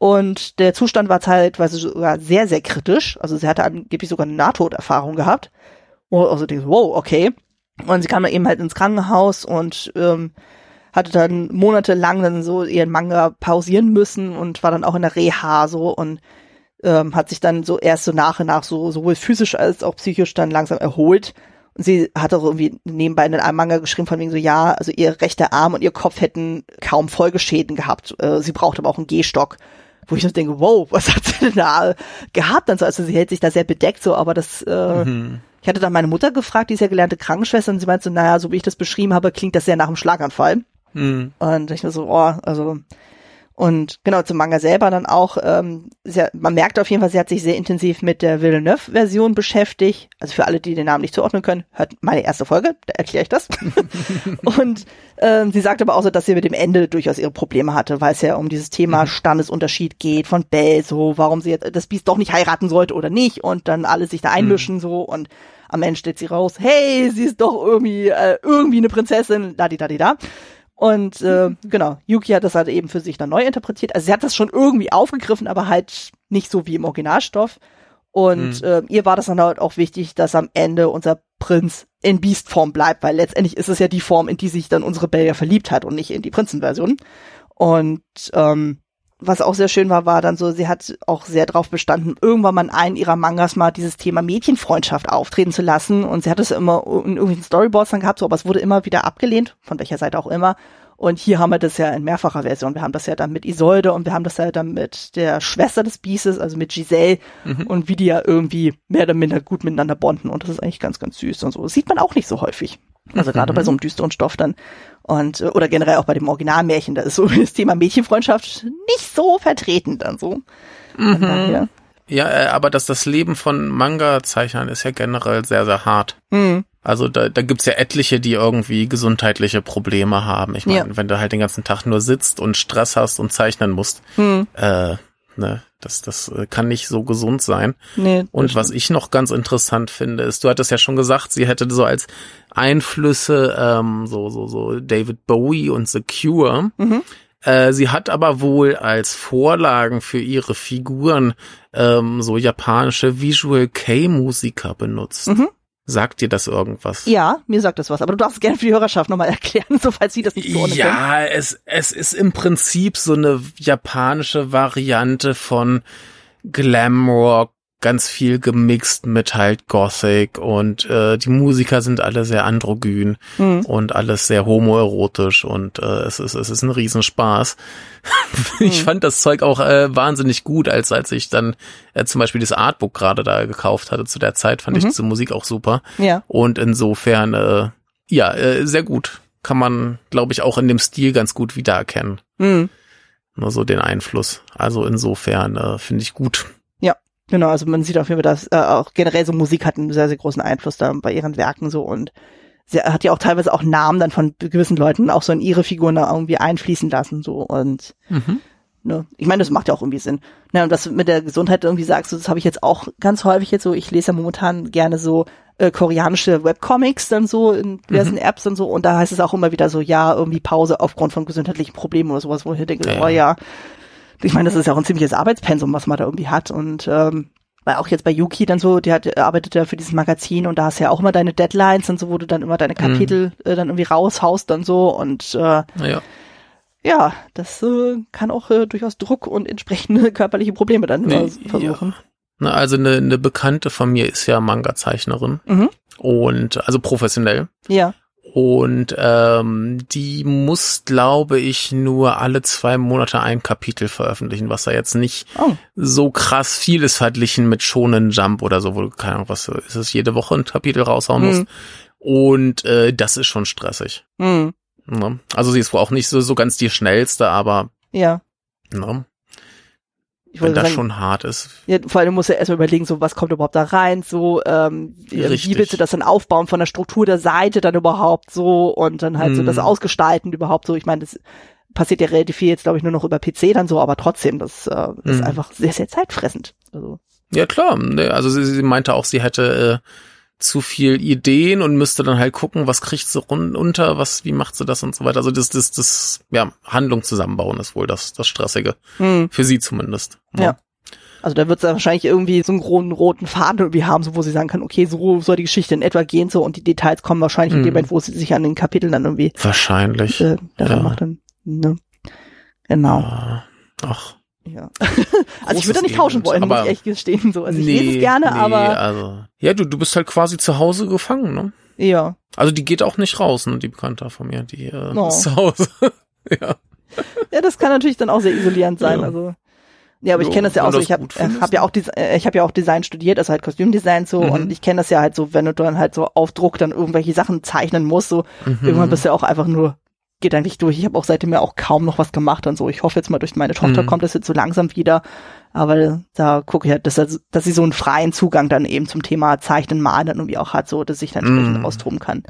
und der Zustand war zeitweise sogar sehr, sehr kritisch. Also sie hatte angeblich sogar eine Nahtoderfahrung gehabt. Also denkst, wow, okay. Und sie kam dann eben halt ins Krankenhaus und ähm, hatte dann monatelang dann so ihren Manga pausieren müssen und war dann auch in der Reha so und ähm, hat sich dann so erst so nach und nach so sowohl physisch als auch psychisch dann langsam erholt. Und sie hat auch irgendwie nebenbei in einem Manga geschrieben von wegen so, ja, also ihr rechter Arm und ihr Kopf hätten kaum Folgeschäden gehabt. Äh, sie braucht aber auch einen Gehstock wo ich so denke, wow, was hat sie denn da gehabt? Also, also sie hält sich da sehr bedeckt so, aber das, äh, mhm. ich hatte dann meine Mutter gefragt, die ist ja gelernte Krankenschwester und sie meinte so, naja, so wie ich das beschrieben habe, klingt das sehr nach einem Schlaganfall. Mhm. Und ich mir so, oh, also, Und genau zum Manga selber dann auch, ähm, sehr, man merkt auf jeden Fall, sie hat sich sehr intensiv mit der Villeneuve-Version beschäftigt. Also für alle, die den Namen nicht zuordnen können, hört meine erste Folge, da erkläre ich das. [laughs] und ähm, sie sagt aber auch so, dass sie mit dem Ende durchaus ihre Probleme hatte, weil es ja um dieses Thema mhm. Standesunterschied geht von Bell, so warum sie jetzt das Biest doch nicht heiraten sollte oder nicht und dann alle sich da einmischen mhm. so und am Ende steht sie raus, hey, sie ist doch irgendwie äh, irgendwie eine Prinzessin, da die da die da. Und äh, [laughs] genau, Yuki hat das halt eben für sich dann neu interpretiert. Also sie hat das schon irgendwie aufgegriffen, aber halt nicht so wie im Originalstoff. Und mhm. äh, ihr war das dann halt auch wichtig, dass am Ende unser Prinz in Beastform bleibt, weil letztendlich ist es ja die Form, in die sich dann unsere Belle verliebt hat und nicht in die Prinzenversion. Und ähm, was auch sehr schön war, war dann so, sie hat auch sehr drauf bestanden, irgendwann mal in einen ihrer Mangas mal dieses Thema Mädchenfreundschaft auftreten zu lassen. Und sie hat es immer in irgendwelchen Storyboards dann gehabt, so, aber es wurde immer wieder abgelehnt, von welcher Seite auch immer. Und hier haben wir das ja in mehrfacher Version. Wir haben das ja dann mit Isolde und wir haben das ja dann mit der Schwester des Biestes, also mit Giselle mhm. und wie die ja irgendwie mehr oder minder gut miteinander bonden. Und das ist eigentlich ganz, ganz süß und so. Das sieht man auch nicht so häufig. Also gerade bei so einem düsteren Stoff dann. Und, äh, oder generell auch bei dem Originalmärchen, da ist so [laughs] das Thema Mädchenfreundschaft nicht so vertreten dann so. Mhm. Ja, äh, aber dass das Leben von Manga-Zeichnern ist ja generell sehr, sehr hart. Mhm. Also da, da gibt's ja etliche, die irgendwie gesundheitliche Probleme haben. Ich meine, ja. wenn du halt den ganzen Tag nur sitzt und Stress hast und zeichnen musst, mhm. äh, ne, das, das äh, kann nicht so gesund sein. Nee, und was ich noch ganz interessant finde, ist, du hattest ja schon gesagt, sie hätte so als Einflüsse ähm, so, so, so David Bowie und The Cure. Mhm. Äh, sie hat aber wohl als Vorlagen für ihre Figuren ähm, so japanische Visual K-Musiker benutzt. Mhm. Sagt dir das irgendwas? Ja, mir sagt das was. Aber du darfst gerne für die Hörerschaft nochmal [laughs] erklären, so falls sie das nicht zuordnen Ja, können. es, es ist im Prinzip so eine japanische Variante von Glamrock, ganz viel gemixt mit halt Gothic und äh, die Musiker sind alle sehr androgyn mhm. und alles sehr homoerotisch und äh, es ist es ist ein Riesenspaß. [laughs] ich mhm. fand das Zeug auch äh, wahnsinnig gut, als als ich dann äh, zum Beispiel das Artbook gerade da gekauft hatte zu der Zeit, fand mhm. ich diese Musik auch super. Ja. Und insofern äh, ja äh, sehr gut, kann man glaube ich auch in dem Stil ganz gut wiedererkennen. Mhm. Nur so den Einfluss. Also insofern äh, finde ich gut. Genau, also man sieht auf jeden Fall, dass äh, auch generell so Musik hat einen sehr, sehr großen Einfluss da bei ihren Werken so und sie hat ja auch teilweise auch Namen dann von gewissen Leuten auch so in ihre Figuren da irgendwie einfließen lassen so und mhm. ne, ich meine, das macht ja auch irgendwie Sinn. Ne, und was du mit der Gesundheit irgendwie sagst, das habe ich jetzt auch ganz häufig jetzt so, ich lese ja momentan gerne so äh, koreanische Webcomics dann so in diversen mhm. Apps und so und da heißt es auch immer wieder so, ja, irgendwie Pause aufgrund von gesundheitlichen Problemen oder sowas, wo ich denke, ja. oh ja, ich meine, das ist ja auch ein ziemliches Arbeitspensum, was man da irgendwie hat. Und ähm, weil auch jetzt bei Yuki dann so, die hat, arbeitet ja für dieses Magazin und da hast du ja auch immer deine Deadlines und so, wo du dann immer deine mhm. Kapitel mhm. äh, dann irgendwie raushaust dann so und äh, ja. ja, das äh, kann auch äh, durchaus Druck und entsprechende [laughs] körperliche Probleme dann nee, versuchen. Ja. Na, also eine, eine Bekannte von mir ist ja Manga-Zeichnerin mhm. und also professionell. Ja. Und ähm, die muss, glaube ich, nur alle zwei Monate ein Kapitel veröffentlichen, was da jetzt nicht oh. so krass viel ist verglichen mit Shonen Jump oder so, wo keine Ahnung, was ist es, jede Woche ein Kapitel raushauen mhm. muss. Und äh, das ist schon stressig. Mhm. Also sie ist wohl auch nicht so, so ganz die schnellste, aber ja. Ne? Ich Wenn das sagen, schon hart ist. Ja, vor allem musst du erstmal überlegen, so was kommt überhaupt da rein, so ähm, wie willst du das dann aufbauen von der Struktur der Seite dann überhaupt so und dann halt mm. so das mhm. Ausgestalten überhaupt so. Ich meine, das passiert ja relativ viel jetzt, glaube ich, nur noch über PC dann so, aber trotzdem, das äh, ist mm. einfach sehr, sehr zeitfressend. Also. Ja klar, ne, also sie, sie meinte auch, sie hätte äh, zu viel Ideen und müsste dann halt gucken, was kriegt sie runter, was, wie macht sie das und so weiter. Also das, das, das, ja, Handlung zusammenbauen ist wohl das, das Stressige. Hm. Für sie zumindest. Ja. ja. Also da wird es wahrscheinlich irgendwie so einen roten, roten Faden irgendwie haben, so wo sie sagen kann, okay, so soll die Geschichte in etwa gehen, so und die Details kommen wahrscheinlich hm. in dem hm. Moment, wo sie sich an den Kapiteln dann irgendwie wahrscheinlich äh, daran ja. macht dann. Ne? Genau. Ja. Ach. Ja. [laughs] also ich würde da nicht tauschen wollen, muss ich echt gestehen. So. Also ich nee, lese es gerne, nee, aber. Also, ja, du, du bist halt quasi zu Hause gefangen, ne? Ja. Also die geht auch nicht raus, ne, die Bekannte von mir, die äh, no. ist zu Hause. [laughs] ja. Ja, das kann natürlich dann auch sehr isolierend sein. Ja. Also. Ja, aber ich kenne das ja auch so, ich habe äh, hab ja auch äh, ich habe ja auch Design studiert, also halt Kostümdesign so mhm. und ich kenne das ja halt so, wenn du dann halt so auf Druck dann irgendwelche Sachen zeichnen musst, so mhm. irgendwann bist du ja auch einfach nur geht eigentlich durch. Ich habe auch seitdem ja auch kaum noch was gemacht und so. Ich hoffe jetzt mal durch meine Tochter Mhm. kommt das jetzt so langsam wieder. Aber da gucke ich halt, dass, dass sie so einen freien Zugang dann eben zum Thema Zeichnen, Malen irgendwie auch hat, so dass ich dann entsprechend Mhm. austoben kann.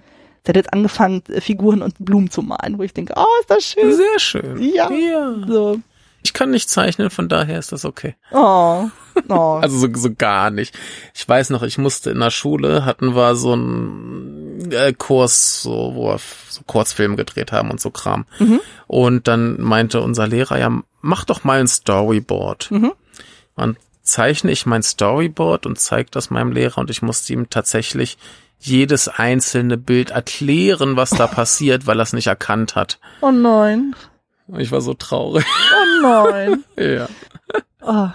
Sie hat jetzt angefangen, äh, Figuren und Blumen zu malen, wo ich denke, oh, ist das schön. Sehr schön. Ja. ja. So. Ich kann nicht zeichnen, von daher ist das okay. Oh. Oh. [laughs] Also so, so gar nicht. Ich weiß noch, ich musste in der Schule, hatten wir so einen äh, Kurs, so, wo wir so Kurzfilme gedreht haben und so Kram. Mhm. Und dann meinte unser Lehrer, ja, mach doch mal ein Storyboard. Mhm. Dann zeichne ich mein Storyboard und zeige das meinem Lehrer und ich musste ihm tatsächlich jedes einzelne Bild erklären, was da [laughs] passiert, weil er es nicht erkannt hat. oh nein. Ich war so traurig. Nein. ja. Oh.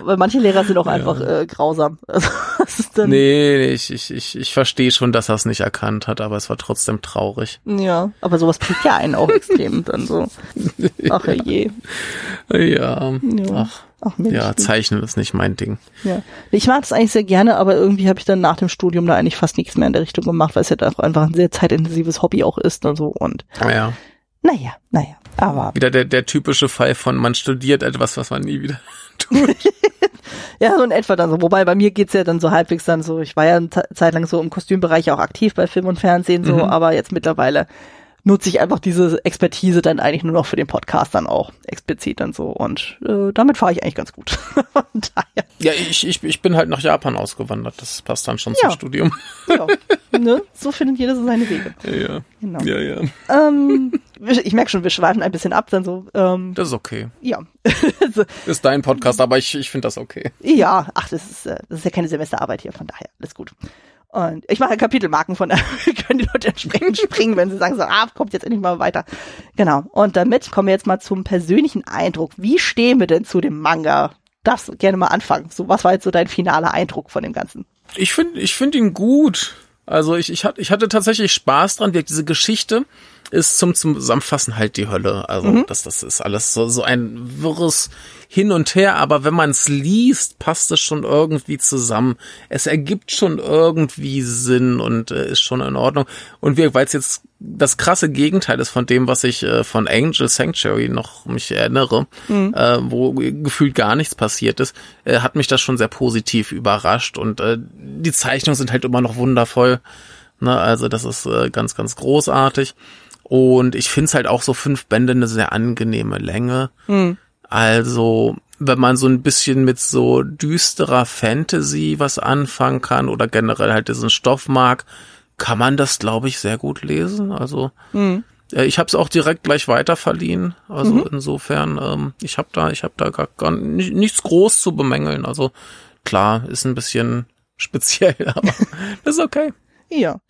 Aber manche Lehrer sind auch einfach äh, grausam. [laughs] Also, ist dann, Nee, ich, ich, ich, ich verstehe schon, dass er es nicht erkannt hat, aber es war trotzdem traurig. Ja, aber sowas prägt ja einen auch extrem dann so. [laughs] Ach je. Ja. Ja. Ach, Ach Mensch. ja, zeichnen ist nicht mein Ding. ja. Ich mag das eigentlich sehr gerne, aber irgendwie habe ich dann nach dem Studium da eigentlich fast nichts mehr in der Richtung gemacht, weil es ja auch einfach ein sehr zeitintensives Hobby auch ist und so. Und Ja. naja, naja. Aber Wieder der, der typische Fall von man studiert etwas, was man nie wieder [laughs] tut. [laughs] ja, so in etwa dann so. Wobei bei mir geht's ja dann so halbwegs dann so, ich war ja eine Ze- Zeit lang so im Kostümbereich auch aktiv bei Film und Fernsehen so, Mhm. aber jetzt mittlerweile nutze ich einfach diese Expertise dann eigentlich nur noch für den Podcast dann auch explizit dann so und äh, damit fahre ich eigentlich ganz gut. [laughs] Von daher, Ja, ich, ich, ich bin halt nach Japan ausgewandert. Das passt dann schon Ja. zum Studium. [laughs] ja, ne? so findet jeder so seine Wege. Ja, Genau. ja, ja. Ähm, ich merke schon, wir schweifen ein bisschen ab, dann so, ähm, Das ist okay. ja. [laughs] Ist dein Podcast, aber ich, ich finde das okay. ja, ach, das ist, äh, das ist ja keine Semesterarbeit hier, von daher, alles gut. Und ich mache Kapitelmarken von daher [laughs] können die Leute entsprechend [laughs] springen, wenn sie sagen so, ah, kommt jetzt endlich mal weiter. Genau. Und damit kommen wir jetzt mal zum persönlichen Eindruck. Wie stehen wir denn zu dem Manga? Darfst du gerne mal anfangen. So, was war jetzt so dein finaler Eindruck von dem Ganzen? Ich finde ich find ihn gut. Also ich, ich, hatte, ich hatte tatsächlich Spaß dran. wie Diese Geschichte ist zum Zusammenfassen halt die Hölle. Also das, das ist alles so, so ein wirres Hin und Her. Aber wenn man es liest, passt es schon irgendwie zusammen. Es ergibt schon irgendwie Sinn und äh, ist schon in Ordnung. Und weil es jetzt das krasse Gegenteil ist von dem, was ich äh, von Angel Sanctuary noch mich erinnere, äh, wo gefühlt gar nichts passiert ist, äh, hat mich das schon sehr positiv überrascht und äh, die Zeichnungen sind halt immer noch wundervoll. Ne? Also das ist äh, ganz, ganz großartig. Und ich finde es halt auch so fünf Bände eine sehr angenehme Länge. Also, wenn man so ein bisschen mit so düsterer Fantasy was anfangen kann oder generell halt diesen Stoff mag, kann man das, glaube ich, sehr gut lesen. Also, Hm. äh, ich habe es auch direkt gleich weiter verliehen. Also insofern, ähm, ich habe da, ich habe da gar, gar ni- nichts groß zu bemängeln. Also klar, ist ein bisschen [laughs] speziell, aber [laughs] ist okay. Ja.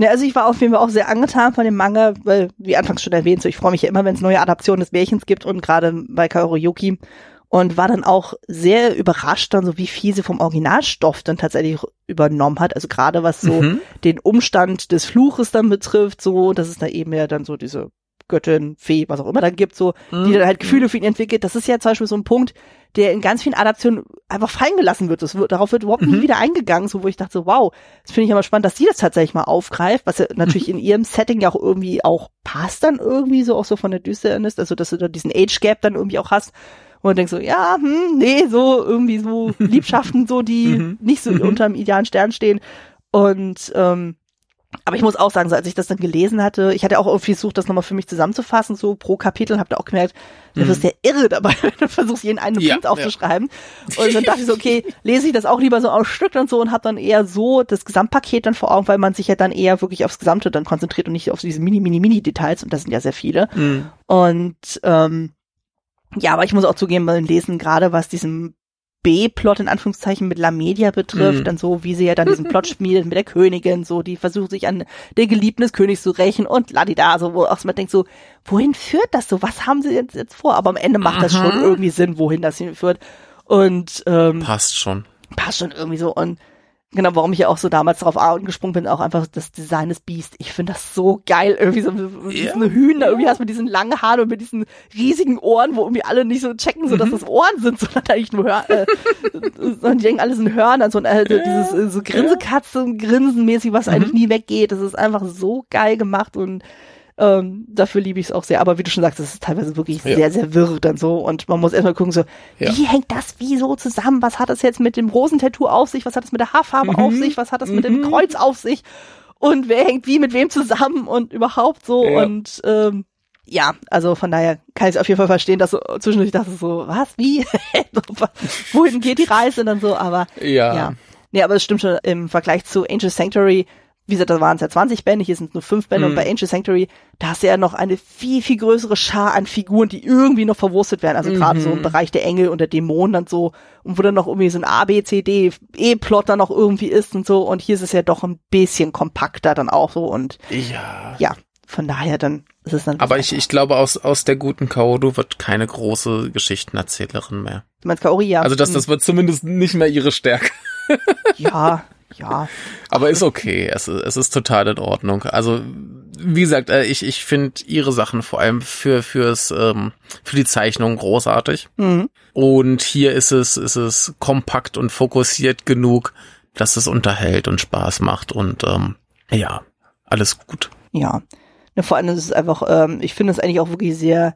Ne, also ich war auf jeden Fall auch sehr angetan von dem Manga, weil, wie anfangs schon erwähnt, so ich freue mich ja immer, wenn es neue Adaptionen des Märchens gibt und gerade bei Kaoru Yuki und war dann auch sehr überrascht dann so, wie viel sie vom Originalstoff dann tatsächlich übernommen hat. Also gerade was so Mhm. den Umstand des Fluches dann betrifft, so, dass es da eben ja dann so diese Göttin, Fee, was auch immer dann gibt, so, die dann halt Gefühle für ihn entwickelt. Das ist ja zum Beispiel so ein Punkt, der in ganz vielen Adaptionen einfach fallen gelassen wird. Das wird darauf wird überhaupt nie wieder eingegangen, so wo ich dachte, so, wow, das finde ich aber spannend, dass sie das tatsächlich mal aufgreift, was ja [laughs] natürlich in ihrem Setting ja auch irgendwie auch passt dann irgendwie so, auch so von der Düsternis, also dass du da diesen Age Gap dann irgendwie auch hast. Und man denkt so, ja, hm, nee, so irgendwie so [laughs] Liebschaften, so die nicht so [laughs] unter dem idealen Stern stehen. Und ähm, aber ich muss auch sagen, so als ich das dann gelesen hatte, ich hatte auch irgendwie versucht, das nochmal für mich zusammenzufassen, so pro Kapitel, hab da auch gemerkt, du wirst ja irre dabei, [laughs] wenn du versuchst, jeden einen Ja, Punkt aufzuschreiben. Und dann dachte ich so, okay, [laughs] lese ich das auch lieber so aus Stück und so und hab dann eher so das Gesamtpaket dann vor Augen, weil man sich ja dann eher wirklich aufs Gesamte dann konzentriert und nicht auf diese mini, mini, mini Details und das sind ja sehr viele. Mhm. Und ähm, ja, aber ich muss auch zugeben, beim Lesen, gerade was diesen B-Plot in Anführungszeichen mit La Media betrifft, Mhm. dann so, wie sie ja dann diesen Plot [laughs] schmiedet mit der Königin, so, die versucht sich an der Geliebten des Königs zu rächen und ladida, so, wo auch man denkt so, wohin führt das so? Was haben sie jetzt, jetzt vor? Aber am Ende macht das schon irgendwie Sinn, wohin das hinführt. Und ähm, Passt schon. passt schon irgendwie so. Und genau, warum ich ja auch so damals darauf angesprungen bin, auch einfach das Design des Biest. Ich finde das so geil, irgendwie so so eine Hühner irgendwie hast mit diesen langen Haaren und mit diesen riesigen Ohren, wo irgendwie alle nicht so checken, so dass Mhm. das Ohren sind, [laughs] sondern eigentlich nur Hör äh, und die denken, alles sind Hörner, so, und, äh, dieses äh, so Grinsekatzen, Grinsenmäßig, was Mhm. eigentlich nie weggeht. Das ist einfach so geil gemacht und Ähm, dafür liebe ich es auch sehr. Aber wie du schon sagst, es ist teilweise wirklich Ja. sehr, sehr wirr dann so. Und man muss erstmal gucken, so, Ja. wie hängt das wie so zusammen? Was hat das jetzt mit dem Rosentattoo auf sich? Was hat das mit der Haarfarbe auf sich? Was hat das mit dem Kreuz auf sich? Und wer hängt wie mit wem zusammen und überhaupt so? Ja. Und ähm, ja, also von daher kann ich es auf jeden Fall verstehen, dass so zwischendurch dachte so, was, wie? [laughs] Wohin geht die Reise? Und dann so, aber Ja. ja. Nee, aber es stimmt schon im Vergleich zu Angel Sanctuary, wie gesagt, da waren es ja 20 Bände, hier sind es nur 5 Bände Mhm. und bei Angel Sanctuary, da hast du ja noch eine viel, viel größere Schar an Figuren, die irgendwie noch verwurstet werden. Also gerade Mhm. so im Bereich der Engel und der Dämonen und so, und wo dann noch irgendwie so ein A, B, C, D, E-Plot dann noch irgendwie ist und so. Und hier ist es ja doch ein bisschen kompakter dann auch so und Ja. ja, von daher dann ist es dann. Aber ich, ich glaube, aus, aus der guten Kaoru wird keine große Geschichtenerzählerin mehr. Du meinst Kaori, ja. Also das, das wird zumindest nicht mehr ihre Stärke. Ja, [laughs] ja. Aber ist okay. Es, ist- es ist total in Ordnung. Also, wie gesagt, äh, ich, ich finde ihre Sachen vor allem für, fürs, ähm, für die Zeichnung großartig. Mhm. Und hier ist es, ist es kompakt und fokussiert genug, dass es unterhält und Spaß macht und, ähm, ja, alles gut. Ja. ja vor allem ist es einfach, ähm, ich finde es eigentlich auch wirklich sehr,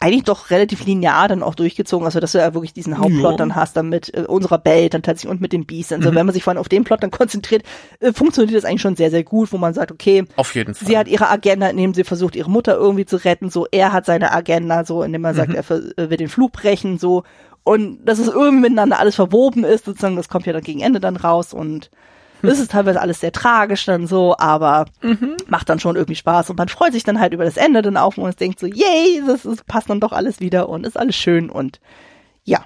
eigentlich doch relativ linear dann auch durchgezogen, also dass du ja wirklich diesen Hauptplot Ja. dann hast, dann mit äh, unserer Welt dann tatsächlich und mit dem Beast. Also Mhm. wenn man sich vor allem auf den Plot dann konzentriert, äh, funktioniert das eigentlich schon sehr, sehr gut, wo man sagt, okay, Auf jeden Fall. sie hat ihre Agenda, indem sie versucht, ihre Mutter irgendwie zu retten, so, er hat seine Agenda, so, indem er sagt, Mhm. er ver- äh, will den Flug brechen, so, und dass es irgendwie miteinander alles verwoben ist, sozusagen, das kommt ja dann gegen Ende dann raus und [laughs] es ist teilweise alles sehr tragisch dann so, aber macht dann schon irgendwie Spaß und man freut sich dann halt über das Ende dann auch und denkt so, yay, das ist, passt dann doch alles wieder und ist alles schön und ja,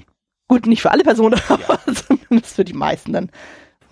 gut, nicht für alle Personen, [laughs] aber zumindest für die meisten dann.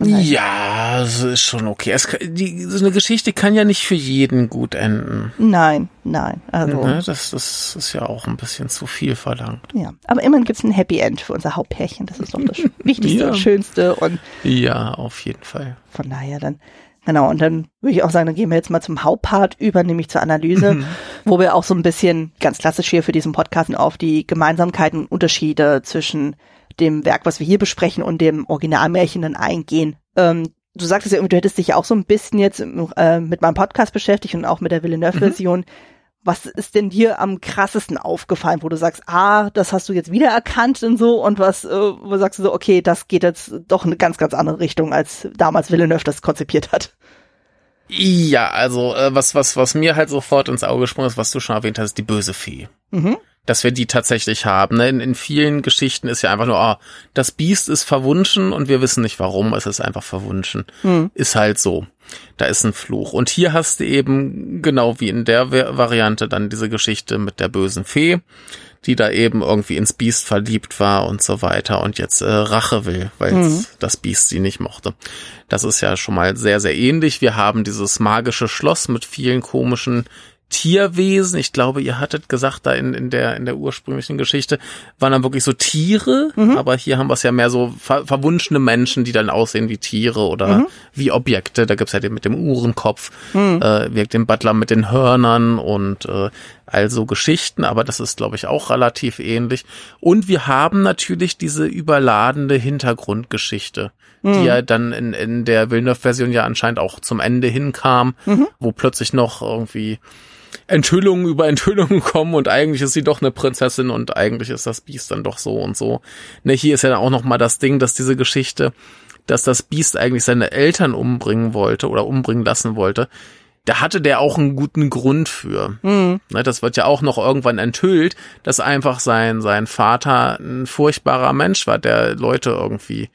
Halt- Ja, es ist schon okay. Es, kann- die, so eine Geschichte kann ja nicht für jeden gut enden. Nein, nein, also. Ne? Das, das ist ja auch ein bisschen zu viel verlangt. Ja, aber immerhin gibt's ein Happy End für unser Hauptpärchen. Das ist doch das [laughs] Wichtigste Ja. und Schönste und Ja, auf jeden Fall. von daher dann. Genau, und dann würde ich auch sagen, dann gehen wir jetzt mal zum Hauptpart über, nämlich zur Analyse, wo wir auch so ein bisschen ganz klassisch hier für diesen Podcast auf die Gemeinsamkeiten und Unterschiede zwischen dem Werk, was wir hier besprechen, und dem Originalmärchen dann eingehen. Ähm, du sagtest ja irgendwie, du hättest dich ja auch so ein bisschen jetzt äh, mit meinem Podcast beschäftigt und auch mit der Villeneuve-Version. Was ist denn dir am krassesten aufgefallen, wo du sagst, ah, das hast du jetzt wiedererkannt und so, und was, äh, wo sagst du so, okay, das geht jetzt doch eine ganz, ganz andere Richtung, als damals Villeneuve das konzipiert hat. Ja, also äh, was, was, was mir halt sofort ins Auge gesprungen ist, was du schon erwähnt hast, die böse Fee. Mhm. Dass wir die tatsächlich haben. Ne? In, in vielen Geschichten ist ja einfach nur, ah, das Biest ist verwunschen und wir wissen nicht warum, es ist einfach verwunschen. Mhm. Ist halt so. Da ist ein Fluch. Und hier hast du eben, genau wie in der Va- Variante, dann diese Geschichte mit der bösen Fee, die da eben irgendwie ins Biest verliebt war und so weiter und jetzt äh, Rache will, weil Mhm. das Biest sie nicht mochte. Das ist ja schon mal sehr, sehr ähnlich. Wir haben dieses magische Schloss mit vielen komischen Tierwesen. Ich glaube, ihr hattet gesagt, da in, in der, in der ursprünglichen Geschichte waren dann wirklich so Tiere, aber hier haben wir es ja mehr so ver verwunschene Menschen, die dann aussehen wie Tiere oder wie Objekte. Da gibt's ja den mit dem Uhrenkopf, äh, wirkt den Butler mit den Hörnern und äh, also Geschichten, aber das ist, glaube ich, auch relativ ähnlich. Und wir haben natürlich diese überladende Hintergrundgeschichte, die ja dann in, in der Villeneuve-Version ja anscheinend auch zum Ende hinkam, wo plötzlich noch irgendwie Enthüllungen über Enthüllungen [laughs] kommen und eigentlich ist sie doch eine Prinzessin und eigentlich ist das Biest dann doch so und so. Ne, hier ist ja auch noch mal das Ding, dass diese Geschichte, dass das Biest eigentlich seine Eltern umbringen wollte oder umbringen lassen wollte. Da hatte der auch einen guten Grund für. Mhm. Ne, das wird ja auch noch irgendwann enthüllt, dass einfach sein, sein Vater ein furchtbarer Mensch war, der Leute irgendwie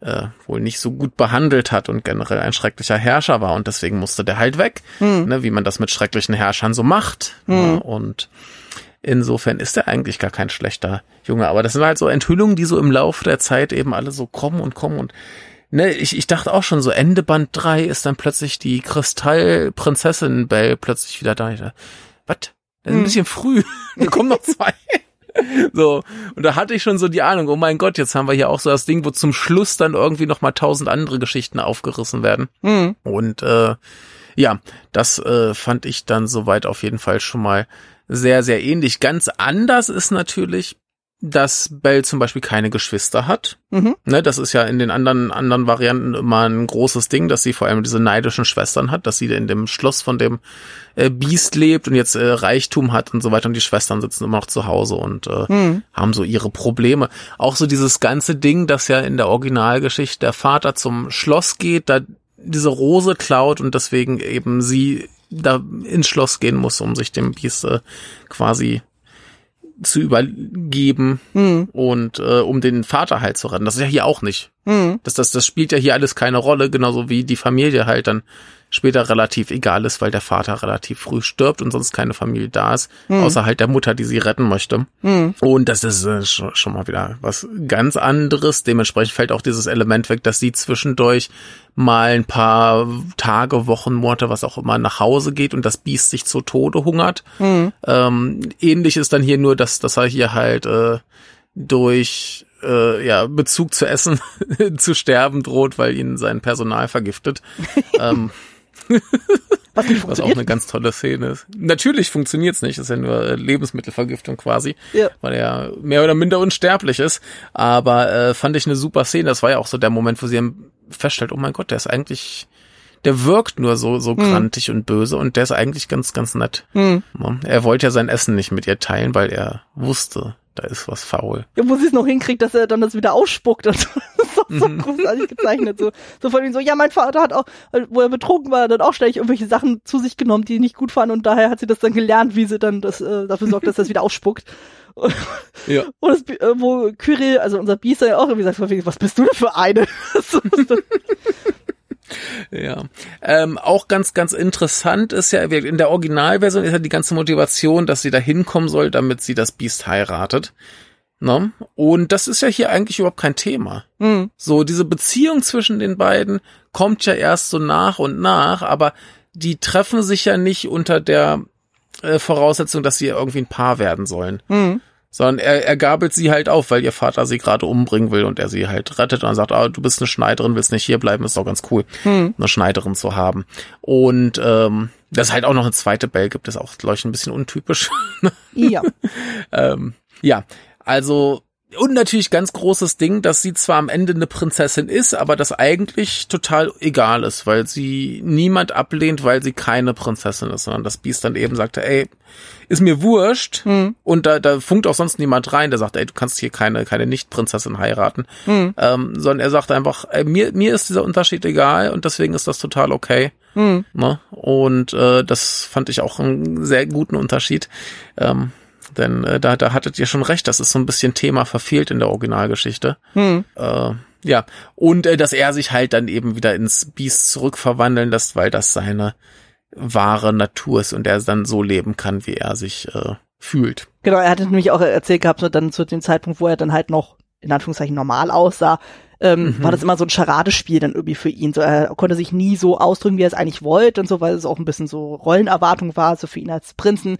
äh, wohl nicht so gut behandelt hat und generell ein schrecklicher Herrscher war und deswegen musste der halt weg, ne, wie man das mit schrecklichen Herrschern so macht. Ne, und insofern ist er eigentlich gar kein schlechter Junge, aber das sind halt so Enthüllungen, die so im Laufe der Zeit eben alle so kommen und kommen und Ne, ich, ich dachte auch schon so, Ende Band 3 ist dann plötzlich die Kristallprinzessin Belle plötzlich wieder da. Was? Das ist ein bisschen früh. [laughs] Da kommen noch zwei. [laughs] So, und da hatte ich schon so die Ahnung, oh mein Gott, jetzt haben wir hier auch so das Ding, wo zum Schluss dann irgendwie noch mal tausend andere Geschichten aufgerissen werden. Mhm. Und äh, ja, das äh, fand ich dann soweit auf jeden Fall schon mal sehr, sehr ähnlich. Ganz anders ist natürlich, dass Belle zum Beispiel keine Geschwister hat. Mhm. Ne, das ist ja in den anderen, anderen Varianten immer ein großes Ding, dass sie vor allem diese neidischen Schwestern hat, dass sie in dem Schloss von dem äh, Biest lebt und jetzt äh, Reichtum hat und so weiter und die Schwestern sitzen immer noch zu Hause und äh, Mhm. haben so ihre Probleme. Auch so dieses ganze Ding, dass ja in der Originalgeschichte der Vater zum Schloss geht, da diese Rose klaut und deswegen eben sie da ins Schloss gehen muss, um sich dem Biest äh, quasi zu übergeben Mhm. und äh, um den Vater halt zu retten. Das ist ja hier auch nicht. Mhm. Das, das, das spielt ja hier alles keine Rolle, genauso wie die Familie halt dann später relativ egal ist, weil der Vater relativ früh stirbt und sonst keine Familie da ist, außer halt der Mutter, die sie retten möchte. Mhm. Und das ist äh, schon, schon mal wieder was ganz anderes. Dementsprechend fällt auch dieses Element weg, dass sie zwischendurch mal ein paar Tage, Wochen, Monate, was auch immer, nach Hause geht und das Biest sich zu Tode hungert. Mhm. Ähm, ähnlich ist dann hier nur, dass, dass er hier halt äh, durch äh, ja, Bezug zu Essen [laughs] zu sterben droht, weil ihn sein Personal vergiftet. [laughs] ähm, Was nicht was auch eine ganz tolle Szene ist. Natürlich funktioniert's nicht, das ist ja nur äh, Lebensmittelvergiftung quasi, Ja. weil er mehr oder minder unsterblich ist. Aber äh, fand ich eine super Szene. Das war ja auch so der Moment, wo sie feststellt, oh mein Gott, der ist eigentlich, der wirkt nur so so grantig und böse und der ist eigentlich ganz ganz nett. Mhm. Er wollte ja sein Essen nicht mit ihr teilen, weil er wusste, da ist was faul. Ja, wo sie es noch hinkriegt, dass er dann das wieder ausspuckt. Das ist auch so Mhm. großartig gezeichnet. So, so von ihm so, ja, mein Vater hat auch, äh, wo er betrunken war, dann auch ständig irgendwelche Sachen zu sich genommen, die nicht gut fanden und daher hat sie das dann gelernt, wie sie dann das äh, dafür sorgt, dass er es wieder ausspuckt. [laughs] Ja. und das, äh, wo Kyrie, also unser Biester ja auch irgendwie sagt, was bist du denn für eine? [laughs] So, Ja. Ähm, auch ganz, ganz interessant ist ja, in der Originalversion ist ja die ganze Motivation, dass sie da hinkommen soll, damit sie das Biest heiratet. Ne? Und das ist ja hier eigentlich überhaupt kein Thema. hm, So, diese Beziehung zwischen den beiden kommt ja erst so nach und nach, aber die treffen sich ja nicht unter der äh, Voraussetzung, dass sie irgendwie ein Paar werden sollen. hm, Sondern er, er gabelt sie halt auf, weil ihr Vater sie gerade umbringen will und er sie halt rettet und sagt, ah, du bist eine Schneiderin, willst nicht hier bleiben, ist doch ganz cool, hm. eine Schneiderin zu haben. Und ähm, dass es halt auch noch eine zweite Belle gibt, ist auch, glaube ich, ein bisschen untypisch. [laughs] Ja. ähm, ja, also und natürlich ganz großes Ding, dass sie zwar am Ende eine Prinzessin ist, aber das eigentlich total egal ist, weil sie niemand ablehnt, weil sie keine Prinzessin ist, sondern das Biest dann eben sagte, ey, ist mir wurscht. Hm. Und da, da funkt auch sonst niemand rein, der sagt, ey, du kannst hier keine, keine Nicht-Prinzessin heiraten. Hm. Ähm, sondern er sagt einfach, ey, mir, mir ist dieser Unterschied egal und deswegen ist das total okay. Hm. Ne? Und äh, das fand ich auch einen sehr guten Unterschied. Ähm, denn äh, da, da hattet ihr schon recht, das ist so ein bisschen Thema verfehlt in der Originalgeschichte. Hm. Äh, ja, und äh, dass er sich halt dann eben wieder ins Biest zurückverwandeln lässt, weil das seine wahre Natur ist und er dann so leben kann, wie er sich äh, fühlt. Genau, er hatte nämlich auch erzählt gehabt, so dann zu dem Zeitpunkt, wo er dann halt noch in Anführungszeichen normal aussah, ähm, Mhm. war das immer so ein Charadespiel dann irgendwie für ihn. So, er konnte sich nie so ausdrücken, wie er es eigentlich wollte und so, weil es auch ein bisschen so Rollenerwartung war, so für ihn als Prinzen.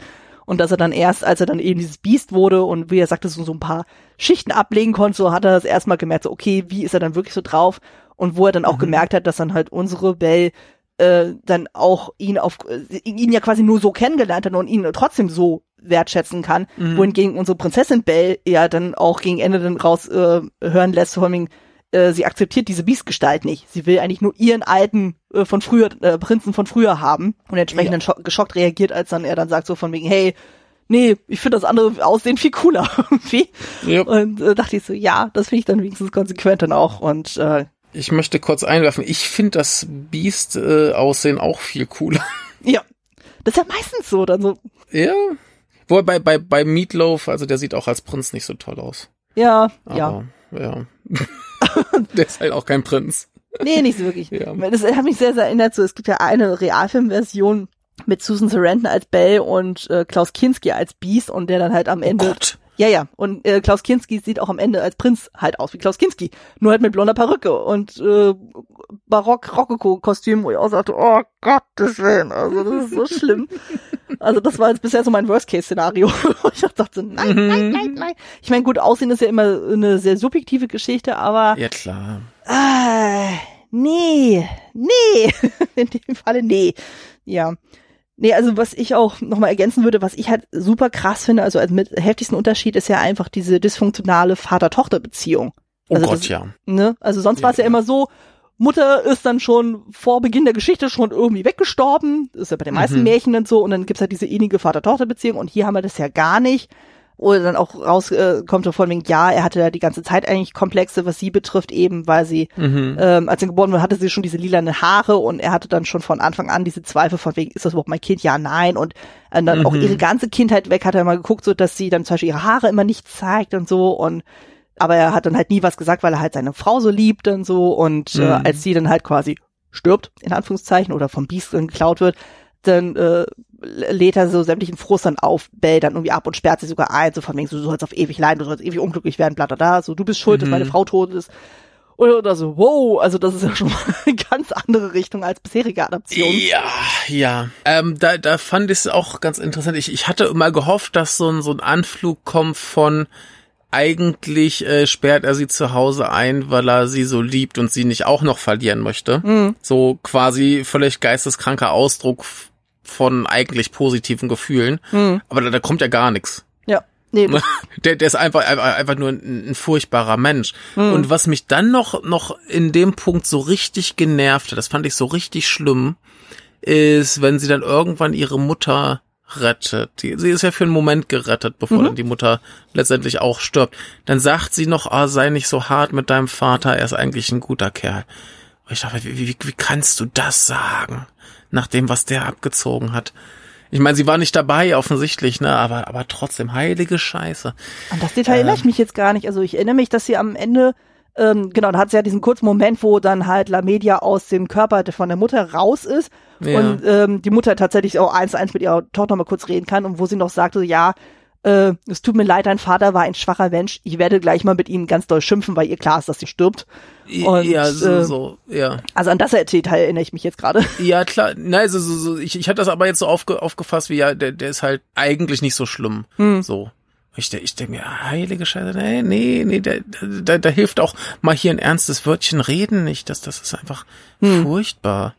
Und dass er dann erst, als er dann eben dieses Biest wurde und wie er sagte, so, so ein paar Schichten ablegen konnte, so hat er das erstmal gemerkt, so, okay, wie ist er dann wirklich so drauf? Und wo er dann auch Mhm. gemerkt hat, dass dann halt unsere Belle äh, dann auch ihn auf äh, ihn ja quasi nur so kennengelernt hat und ihn trotzdem so wertschätzen kann, Mhm. wohingegen unsere Prinzessin Belle ja dann auch gegen Ende dann raus äh, hören lässt, vor allem, äh, sie akzeptiert diese Biestgestalt nicht. Sie will eigentlich nur ihren alten äh, von früher äh, Prinzen von früher haben und entsprechend Ja. dann scho geschockt reagiert, als dann er dann sagt so von wegen, hey, nee, ich finde das andere Aussehen viel cooler [laughs] irgendwie. Ja. Und äh, dachte ich so, ja, das finde ich dann wenigstens konsequent dann auch und äh, Ich möchte kurz einwerfen, ich finde das Biest-Aussehen auch viel cooler. [laughs] ja, das ist ja meistens so, dann so, ja. Wobei bei, bei, bei Meatloaf, also der sieht auch als Prinz nicht so toll aus. ja, ja. Aber, ja. [laughs] der ist halt auch kein Prinz. Nee, nicht so wirklich. Ja. Das hat mich sehr, sehr erinnert. So, es gibt ja eine Realfilmversion mit Susan Sarandon als Belle und äh, Klaus Kinski als Beast und der dann halt am Ende. Oh Gott. Ja, ja. Und äh, Klaus Kinski sieht auch am Ende als Prinz halt aus wie Klaus Kinski. Nur halt mit blonder Perücke und äh, Barock-Rokoko-Kostüm, wo ich auch sagte, oh Gottes Willen, also das ist so [laughs] schlimm. Also das war jetzt bisher so mein Worst-Case-Szenario. [laughs] ich dachte, nein, nein, nein, nein. Ich meine, gut, Aussehen ist ja immer eine sehr subjektive Geschichte, aber Ja, klar. Ah, nee, nee, [laughs] in dem Falle nee. Ja. Nee, also was ich auch nochmal ergänzen würde, was ich halt super krass finde, also als mit heftigsten Unterschied ist ja einfach diese dysfunktionale Vater-Tochter-Beziehung. Oh Also Gott, das- ja. Ne? Also sonst Ja, war es ja, ja. immer so, Mutter ist dann schon vor Beginn der Geschichte schon irgendwie weggestorben. Das ist ja bei den meisten Mhm. Märchen dann so. Und dann gibt's halt diese innige Vater-Tochter-Beziehung. Und hier haben wir das ja gar nicht. Oder dann auch rauskommt äh, von wegen, ja, er hatte ja die ganze Zeit eigentlich Komplexe, was sie betrifft, eben weil sie, Mhm. ähm, als er geboren wurde, hatte sie schon diese lilanen Haare und er hatte dann schon von Anfang an diese Zweifel von wegen, ist das überhaupt mein Kind? Ja, nein. Und äh, dann auch Mhm. ihre ganze Kindheit weg hat er mal geguckt, so dass sie dann zum Beispiel ihre Haare immer nicht zeigt und so und aber er hat dann halt nie was gesagt, weil er halt seine Frau so liebt und so und äh, Mhm. als sie dann halt quasi stirbt, in Anführungszeichen, oder vom Biest dann geklaut wird, dann äh, lädt er so sämtlichen Frust dann auf, bellt dann irgendwie ab und sperrt sie sogar ein, so von wegen, so, du sollst auf ewig leiden, du sollst ewig unglücklich werden, bla bla bla, so du bist schuld, dass Mhm. meine Frau tot ist. Oder, oder so, wow, also das ist ja schon mal eine ganz andere Richtung als bisherige Adaption. Ja, ja. Ähm, da, da fand ich es auch ganz interessant. Ich, ich hatte immer gehofft, dass so ein, so ein Anflug kommt von eigentlich äh, sperrt er sie zu Hause ein, weil er sie so liebt und sie nicht auch noch verlieren möchte. Mhm. So quasi völlig geisteskranker Ausdruck von eigentlich positiven Gefühlen. Mhm. Aber da, da kommt ja gar nichts. Ja, nee, [laughs] Der, der ist einfach, einfach, nur ein, ein furchtbarer Mensch. Mhm. Und was mich dann noch, noch in dem Punkt so richtig genervt hat, das fand ich so richtig schlimm, ist, wenn sie dann irgendwann ihre Mutter rettet. Die, sie ist ja für einen Moment gerettet, bevor Mhm. dann die Mutter letztendlich auch stirbt. Dann sagt sie noch, ah, sei nicht so hart mit deinem Vater, er ist eigentlich ein guter Kerl. Und ich dachte, wie, wie, wie kannst du das sagen? Nach dem, was der abgezogen hat. Ich meine, sie war nicht dabei, offensichtlich, ne, aber, aber trotzdem, heilige Scheiße. An das Detail erinnere ich mich jetzt gar nicht. Also ich erinnere mich, dass sie am Ende, ähm, genau, da hat sie ja diesen kurzen Moment, wo dann halt La Media aus dem Körper von der Mutter raus ist Ja. und ähm, die Mutter tatsächlich auch eins zu eins mit ihrer Tochter mal kurz reden kann und wo sie noch sagte, ja, äh, es tut mir leid, dein Vater war ein schwacher Mensch. Ich werde gleich mal mit ihm ganz doll schimpfen, weil ihr klar ist, dass sie stirbt. Und, ja, so, äh, so, ja. Also an das Detail erinnere ich mich jetzt gerade. [laughs] Ja, klar. Nein, so, so, so, ich, ich hatte das aber jetzt so aufge, aufgefasst, wie ja, der, der ist halt eigentlich nicht so schlimm. Hm. So. Ich, ich denke mir, heilige Scheiße, nee, nee, nee, da, da, da hilft auch mal hier ein ernstes Wörtchen reden nicht. Das, das ist einfach Hm. furchtbar.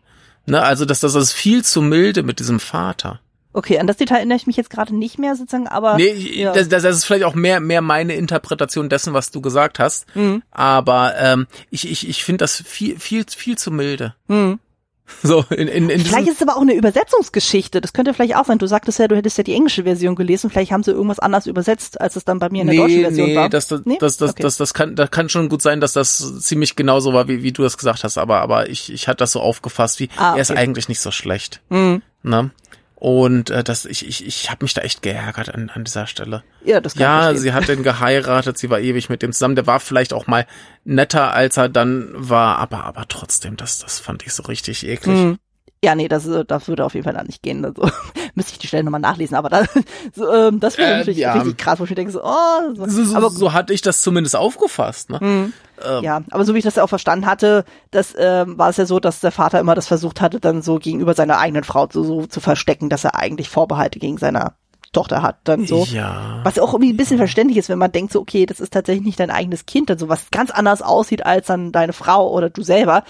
Ne, also das, das ist viel zu milde mit diesem Vater. Okay, an das Detail erinnere ich mich jetzt gerade nicht mehr sozusagen, aber Nee, ja. das, das, ist vielleicht auch mehr, mehr meine Interpretation dessen, was du gesagt hast. Mhm. Aber ähm, ich, ich, ich finde das viel, viel, viel zu milde. Hm. [laughs] So, in, in, in Vielleicht ist es aber auch eine Übersetzungsgeschichte. Das könnte vielleicht auch sein. Du sagtest ja, du hättest ja die englische Version gelesen. Vielleicht haben sie irgendwas anders übersetzt, als es dann bei mir in der deutschen Version nee, war. Das, das, Nee? das, das, Okay. das, das kann, das kann schon gut sein, dass das ziemlich genauso war, wie, wie du das gesagt hast. Aber, aber ich, ich hatte das so aufgefasst, wie Ah, er ist okay. eigentlich nicht so schlecht. Hm. Ne? Und äh, das, ich, ich, ich habe mich da echt geärgert an, an dieser Stelle. Ja, das kann ich Ja, sie hat den geheiratet, sie war ewig mit dem zusammen. Der war vielleicht auch mal netter, als er dann war, aber, aber trotzdem, das, das fand ich so richtig eklig. Hm. Ja, nee, das, äh, das würde auf jeden Fall dann nicht gehen. Also müsste ich die Stelle nochmal nachlesen. Aber da, [laughs] so, ähm, das wäre Ähm, natürlich ja. richtig krass, wo ich mir denke, so, oh, so. So, so, aber so hatte ich das zumindest aufgefasst. Ne? Hm. Ähm, Ja, aber so wie ich das ja auch verstanden hatte, das ähm, war es ja so, dass der Vater immer das versucht hatte, dann so gegenüber seiner eigenen Frau so, so zu verstecken, dass er eigentlich Vorbehalte gegen seine Tochter hat, dann so. Ja. Was auch irgendwie ein bisschen verständlich ist, wenn man denkt, so, okay, das ist tatsächlich nicht dein eigenes Kind, also was ganz anders aussieht als dann deine Frau oder du selber.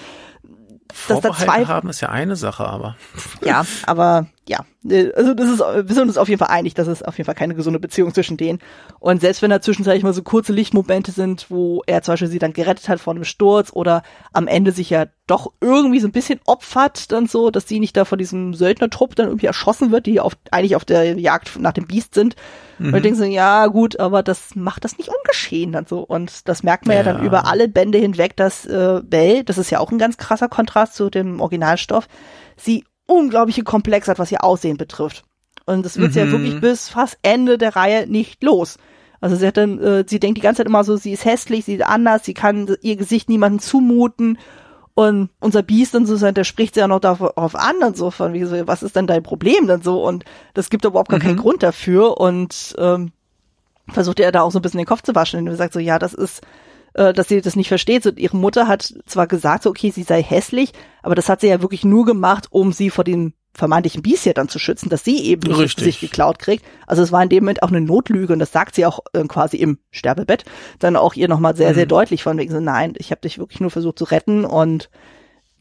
dass da Vorbehalte zwei- haben ist ja eine Sache, aber. Ja, aber ja, äh, also das ist, wir sind uns auf jeden Fall einig, dass es auf jeden Fall keine gesunde Beziehung zwischen denen. Und selbst wenn da zwischenzeitlich mal so kurze Lichtmomente sind, wo er zum Beispiel sie dann gerettet hat vor einem Sturz oder am Ende sich ja doch irgendwie so ein bisschen opfert, dann so, dass sie nicht da von diesem Söldnertrupp dann irgendwie erschossen wird, die auf, eigentlich auf der Jagd nach dem Biest sind. Und ich denke so, ja gut, aber das macht das nicht ungeschehen dann so. Und das merkt man ja, Ja. dann über alle Bände hinweg, dass äh, Belle, das ist ja auch ein ganz krasser Kontrast zu dem Originalstoff, sie unglaubliche Komplex hat, was ihr Aussehen betrifft. Und das wird sie ja Mhm. wirklich bis fast Ende der Reihe nicht los. Also sie hat dann, äh, sie denkt die ganze Zeit immer so, sie ist hässlich, sie ist anders, sie kann ihr Gesicht niemandem zumuten. Und unser Biest und so, der spricht sie ja noch darauf an und so, von wie so, was ist denn dein Problem dann so? Und das gibt überhaupt gar keinen Mhm. Grund dafür. Und ähm, versucht ihr da auch so ein bisschen den Kopf zu waschen, indem er sagt so, ja, das ist, äh, dass sie das nicht versteht. So, ihre Mutter hat zwar gesagt, so, okay, sie sei hässlich, aber das hat sie ja wirklich nur gemacht, um sie vor dem vermeintlichen Biest hier dann zu schützen, dass sie eben nicht sich geklaut kriegt. Also es war in dem Moment auch eine Notlüge und das sagt sie auch äh, quasi im Sterbebett dann auch ihr nochmal sehr, sehr Mhm. deutlich von wegen so, nein, ich habe dich wirklich nur versucht zu retten und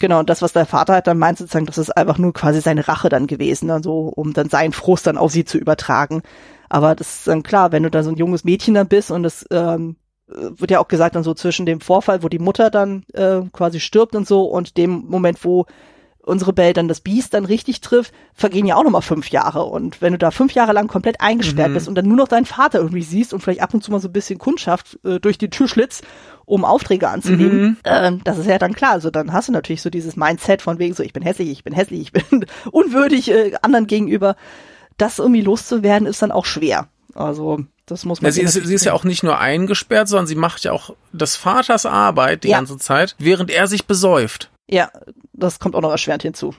Genau, und das, was der Vater halt dann meint, sozusagen, das ist einfach nur quasi seine Rache dann gewesen, dann so, um dann seinen Frust dann auf sie zu übertragen. Aber das ist dann klar, wenn du da so ein junges Mädchen dann bist und das ähm, wird ja auch gesagt dann so zwischen dem Vorfall, wo die Mutter dann äh, quasi stirbt und so und dem Moment, wo unsere Belle dann das Biest dann richtig trifft, vergehen ja auch nochmal fünf Jahre. Und wenn du da fünf Jahre lang komplett eingesperrt mhm. bist und dann nur noch deinen Vater irgendwie siehst und vielleicht ab und zu mal so ein bisschen Kundschaft äh, durch die Türschlitz, um Aufträge anzunehmen, mhm. äh, das ist ja dann klar. Also dann hast du natürlich so dieses Mindset von wegen so, ich bin hässlich, ich bin hässlich, ich bin [laughs] unwürdig äh, anderen gegenüber. Das irgendwie loszuwerden, ist dann auch schwer. Also das muss man. Ja, sie, ist, sie ist ja auch nicht nur eingesperrt, sondern sie macht ja auch des Vaters Arbeit die ja. ganze Zeit, während er sich besäuft. Ja, das kommt auch noch erschwerend hinzu.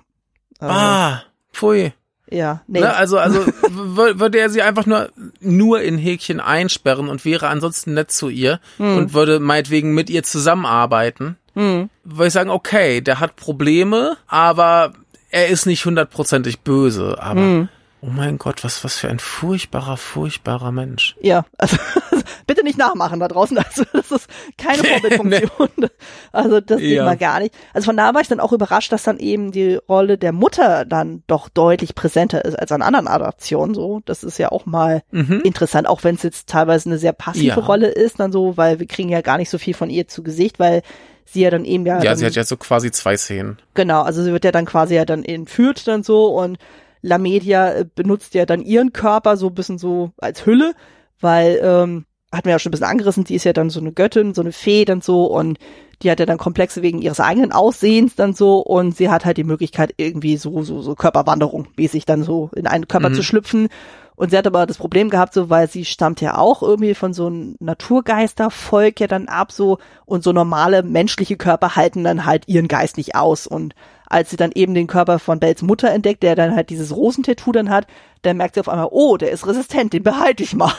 Ah, pfui. Ja, nee. Ne, also, also würde er sie einfach nur, nur in Häkchen einsperren und wäre ansonsten nett zu ihr hm. und würde meinetwegen mit ihr zusammenarbeiten, hm. würde ich sagen, okay, der hat Probleme, aber er ist nicht hundertprozentig böse, aber hm. Oh mein Gott, was, was für ein furchtbarer, furchtbarer Mensch. Ja, also [laughs] bitte nicht nachmachen da draußen. Also das ist keine [laughs] Vorbildfunktion. nee. Also das geht ja. mal gar nicht. Also von da war ich dann auch überrascht, dass dann eben die Rolle der Mutter dann doch deutlich präsenter ist als an anderen Adaptionen. So, das ist ja auch mal mhm. interessant, auch wenn es jetzt teilweise eine sehr passive ja. Rolle ist, dann so, weil wir kriegen ja gar nicht so viel von ihr zu Gesicht, weil sie ja dann eben ja. Ja, sie hat ja so quasi zwei Szenen. Genau, also sie wird ja dann quasi ja dann entführt dann so und La Media äh, benutzt ja dann ihren Körper so ein bisschen so als Hülle, weil, ähm, hat mir ja schon ein bisschen angerissen, die ist ja dann so eine Göttin, so eine Fee dann so und die hat ja dann Komplexe wegen ihres eigenen Aussehens dann so und sie hat halt die Möglichkeit irgendwie so, so, so Körperwanderung mäßig dann so in einen Körper mhm. zu schlüpfen. Und sie hat aber das Problem gehabt, so, weil sie stammt ja auch irgendwie von so einem Naturgeistervolk ja dann ab, so, und so normale menschliche Körper halten dann halt ihren Geist nicht aus und als sie dann eben den Körper von Bells Mutter entdeckt, der dann halt dieses Rosentattoo dann hat, dann merkt sie auf einmal, oh, der ist resistent, den behalte ich mal.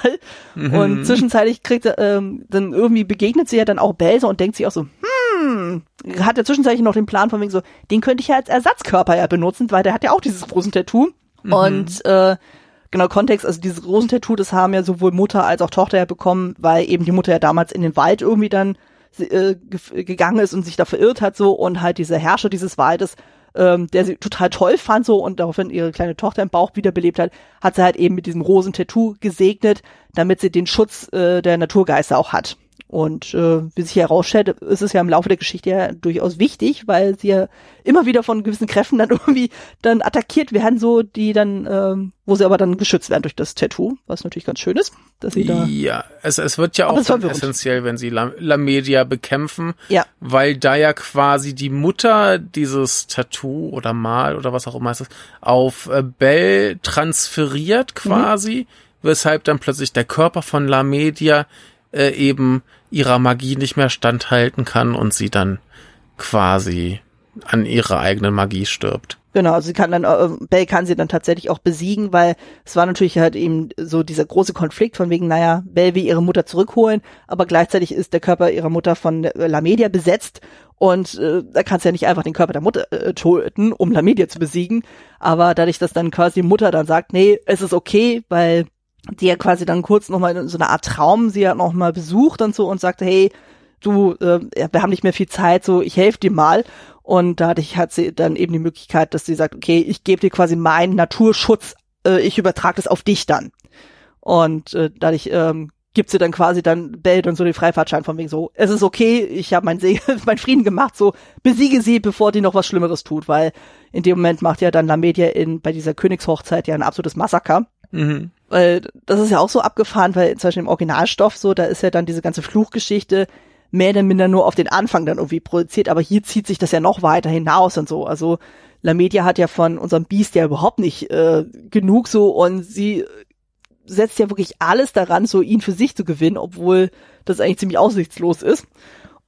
Mhm. Und zwischenzeitlich kriegt er, ähm, dann irgendwie begegnet sie ja dann auch Bell und denkt sich auch so, hm, hat er zwischenzeitlich noch den Plan von wegen so, den könnte ich ja als Ersatzkörper ja benutzen, weil der hat ja auch dieses Rosentattoo. Mhm. Und äh, genau Kontext, also dieses Rosentattoo, das haben ja sowohl Mutter als auch Tochter ja bekommen, weil eben die Mutter ja damals in den Wald irgendwie dann äh, gegangen ist und sich da verirrt hat so und halt dieser Herrscher dieses Waldes ähm, der sie total toll fand so und daraufhin ihre kleine Tochter im Bauch wiederbelebt hat, hat sie halt eben mit diesem Rosentattoo gesegnet, damit sie den Schutz äh, der Naturgeister auch hat. Und äh, wie sich herausstellt, ist es ja im Laufe der Geschichte ja durchaus wichtig, weil sie ja immer wieder von gewissen Kräften dann [laughs] irgendwie dann attackiert werden, so die dann, ähm, wo sie aber dann geschützt werden durch das Tattoo, was natürlich ganz schön ist, dass sie da. Ja, es, es wird ja auch essentiell, wenn sie La, La Media bekämpfen, ja. weil da ja quasi die Mutter dieses Tattoo oder Mal oder was auch immer es ist, auf äh, Bell transferiert quasi, mhm. weshalb dann plötzlich der Körper von La Media äh, eben ihrer Magie nicht mehr standhalten kann und sie dann quasi an ihrer eigenen Magie stirbt. Genau, also sie kann dann, äh, Bell kann sie dann tatsächlich auch besiegen, weil es war natürlich halt eben so dieser große Konflikt von wegen, naja, Bell will ihre Mutter zurückholen, aber gleichzeitig ist der Körper ihrer Mutter von Lamedia besetzt und äh, da kannst du ja nicht einfach den Körper der Mutter äh, töten, um Lamedia zu besiegen, aber dadurch, dass dann quasi Mutter dann sagt, nee, es ist okay, weil die ja quasi dann kurz nochmal in so eine Art Traum sie hat nochmal besucht und so und sagte, hey, du, äh, wir haben nicht mehr viel Zeit, so ich helfe dir mal. Und dadurch hat sie dann eben die Möglichkeit, dass sie sagt, okay, ich gebe dir quasi meinen Naturschutz, äh, ich übertrage das auf dich dann. Und äh, dadurch ähm, gibt sie dann quasi dann Bell und so den Freifahrtschein von wegen so, es ist okay, ich habe mein, [laughs] mein Frieden gemacht, so besiege sie, bevor die noch was Schlimmeres tut, weil in dem Moment macht ja dann Lamedia in bei dieser Königshochzeit ja ein absolutes Massaker. Mhm. Weil das ist ja auch so abgefahren, weil zum Beispiel im Originalstoff so, da ist ja dann diese ganze Fluchgeschichte mehr oder minder nur auf den Anfang dann irgendwie produziert, aber hier zieht sich das ja noch weiter hinaus und so. Also La Media hat ja von unserem Beast ja überhaupt nicht äh, genug so und sie setzt ja wirklich alles daran, so ihn für sich zu gewinnen, obwohl das eigentlich ziemlich aussichtslos ist.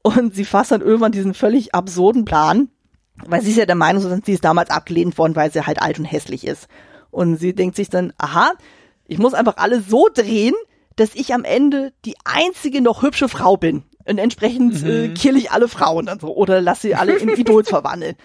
Und sie fasst dann irgendwann diesen völlig absurden Plan, weil sie ist ja der Meinung, sie ist damals abgelehnt worden, weil sie halt alt und hässlich ist. Und sie denkt sich dann, aha, ich muss einfach alles so drehen, dass ich am Ende die einzige noch hübsche Frau bin. Und entsprechend äh, mhm. äh, kill ich alle Frauen dann so oder lass sie alle in [laughs] Idols verwandeln.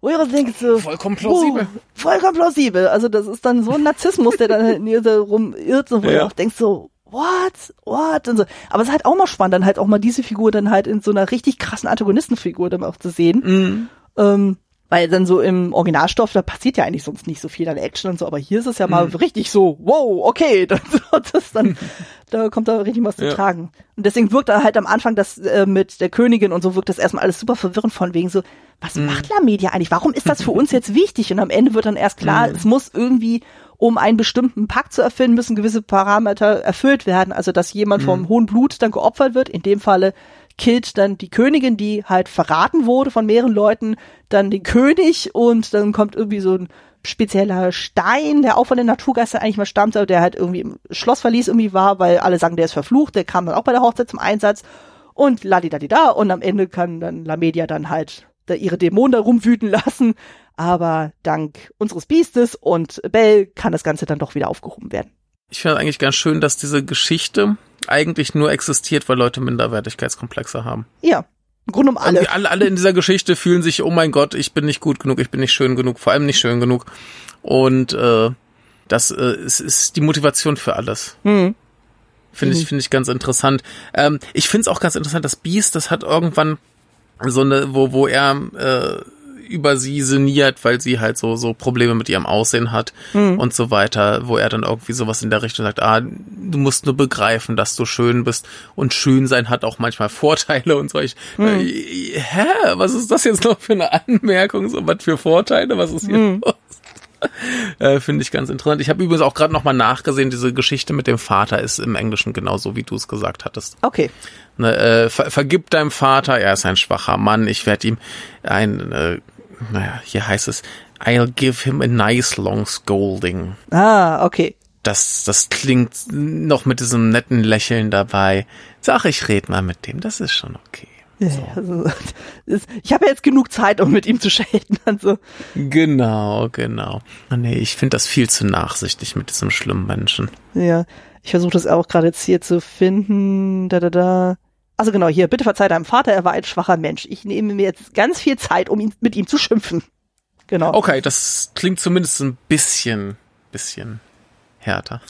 Wo ihr denkt so, vollkommen plausibel. Oh, vollkommen plausibel. Also das ist dann so ein Narzissmus, der dann in ihr so rumirrt, so, wo ja. du auch denkst so, what, what und so. Aber es ist halt auch mal spannend, dann halt auch mal diese Figur dann halt in so einer richtig krassen Antagonistenfigur dann auch zu sehen. Mhm. Ähm, weil dann so im Originalstoff, da passiert ja eigentlich sonst nicht so viel an Action und so, aber hier ist es ja mal Mhm. richtig so, wow, okay, das, [laughs] das dann, [laughs] da kommt da richtig was zu Ja. tragen. Und deswegen wirkt er halt am Anfang das äh, mit der Königin und so wirkt das erstmal alles super verwirrend von wegen so, was Mhm. macht La Media eigentlich? Warum ist das für uns jetzt wichtig? Und am Ende wird dann erst klar, Mhm. es muss irgendwie, um einen bestimmten Pakt zu erfüllen, müssen gewisse Parameter erfüllt werden. Also, dass jemand Mhm. vom hohen Blut dann geopfert wird. In dem Falle killt dann die Königin, die halt verraten wurde von mehreren Leuten, dann den König und dann kommt irgendwie so ein spezieller Stein, der auch von den Naturgeistern eigentlich mal stammt, aber der halt irgendwie im Schlossverlies irgendwie war, weil alle sagen, der ist verflucht, der kam dann auch bei der Hochzeit zum Einsatz und ladidadida und am Ende kann dann Lamedia dann halt da ihre Dämonen da rumwüten [laughs] lassen, aber dank unseres Biestes und Bell kann das Ganze dann doch wieder aufgehoben werden. Ich finde eigentlich ganz schön, dass diese Geschichte eigentlich nur existiert, weil Leute Minderwertigkeitskomplexe haben. Ja, im Grunde um alle. Alle. alle, in dieser Geschichte fühlen sich, oh mein Gott, ich bin nicht gut genug, ich bin nicht schön genug, vor allem nicht schön genug. Und äh, das äh, ist, ist die Motivation für alles. Hm. Finde Mhm. ich, finde ich ganz interessant. Ähm, ich finde es auch ganz interessant, das Beast, das hat irgendwann so eine, wo, wo er äh, über sie sinniert, weil sie halt so, so Probleme mit ihrem Aussehen hat Mhm. und so weiter, wo er dann irgendwie sowas in der Richtung sagt, ah, du musst nur begreifen, dass du schön bist und schön sein hat auch manchmal [laughs] Vorteile und so. Ich, Mhm. äh, hä, was ist das jetzt noch für eine Anmerkung? So was für Vorteile? Was ist hier Mhm. los? [laughs] Äh, Finde ich ganz interessant. Ich habe übrigens auch gerade nochmal nachgesehen, diese Geschichte mit dem Vater ist im Englischen genauso, wie du es gesagt hattest. Okay. Ne, äh, ver vergib deinem Vater, er ist ein schwacher Mann, ich werde ihm ein, äh, naja, hier heißt es, I'll give him a nice long scolding. Ah, okay. Das, das klingt noch mit diesem netten Lächeln dabei. Sag, ich red mal mit dem, das ist schon okay. Ja, Also, [laughs] das, ich habe ja jetzt genug Zeit, um mit ihm zu shaden. [laughs] Also, Genau, genau. Ah, Nee, ich finde das viel zu nachsichtig mit diesem schlimmen Menschen. ja. Ich versuche das auch gerade jetzt hier zu finden. Da, da, da. Also genau, hier, bitte verzeih deinem Vater, er war ein schwacher Mensch. Ich nehme mir jetzt ganz viel Zeit, um ihn, mit ihm zu schimpfen. Genau. Okay, das klingt zumindest ein bisschen, bisschen härter.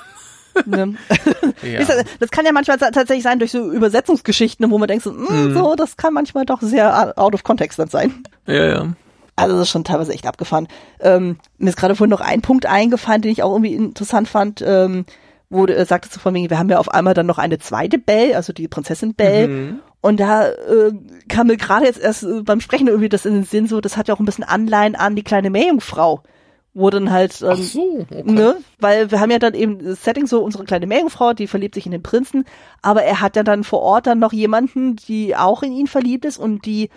Ne? [laughs] [laughs] Ja. Das, kann ja manchmal tatsächlich sein durch so Übersetzungsgeschichten, wo man denkt so, mm, so, das kann manchmal doch sehr out of context dann sein. ja, ja. Also das ist schon teilweise echt abgefahren. Ähm, mir ist gerade vorhin noch ein Punkt eingefallen, den ich auch irgendwie interessant fand, ähm, wo äh, sagtest du von wegen, wir haben ja auf einmal dann noch eine zweite Belle, also die Prinzessin Belle. Mhm. Und da äh, kam mir gerade jetzt erst äh, beim Sprechen irgendwie das in den Sinn so, das hat ja auch ein bisschen Anleihen an die kleine Meerjungfrau. Wo dann halt, ähm, Ach so, okay. ne, weil wir haben ja dann eben das Setting so, unsere kleine Meerjungfrau, die verliebt sich in den Prinzen, aber er hat ja dann vor Ort dann noch jemanden, die auch in ihn verliebt ist und die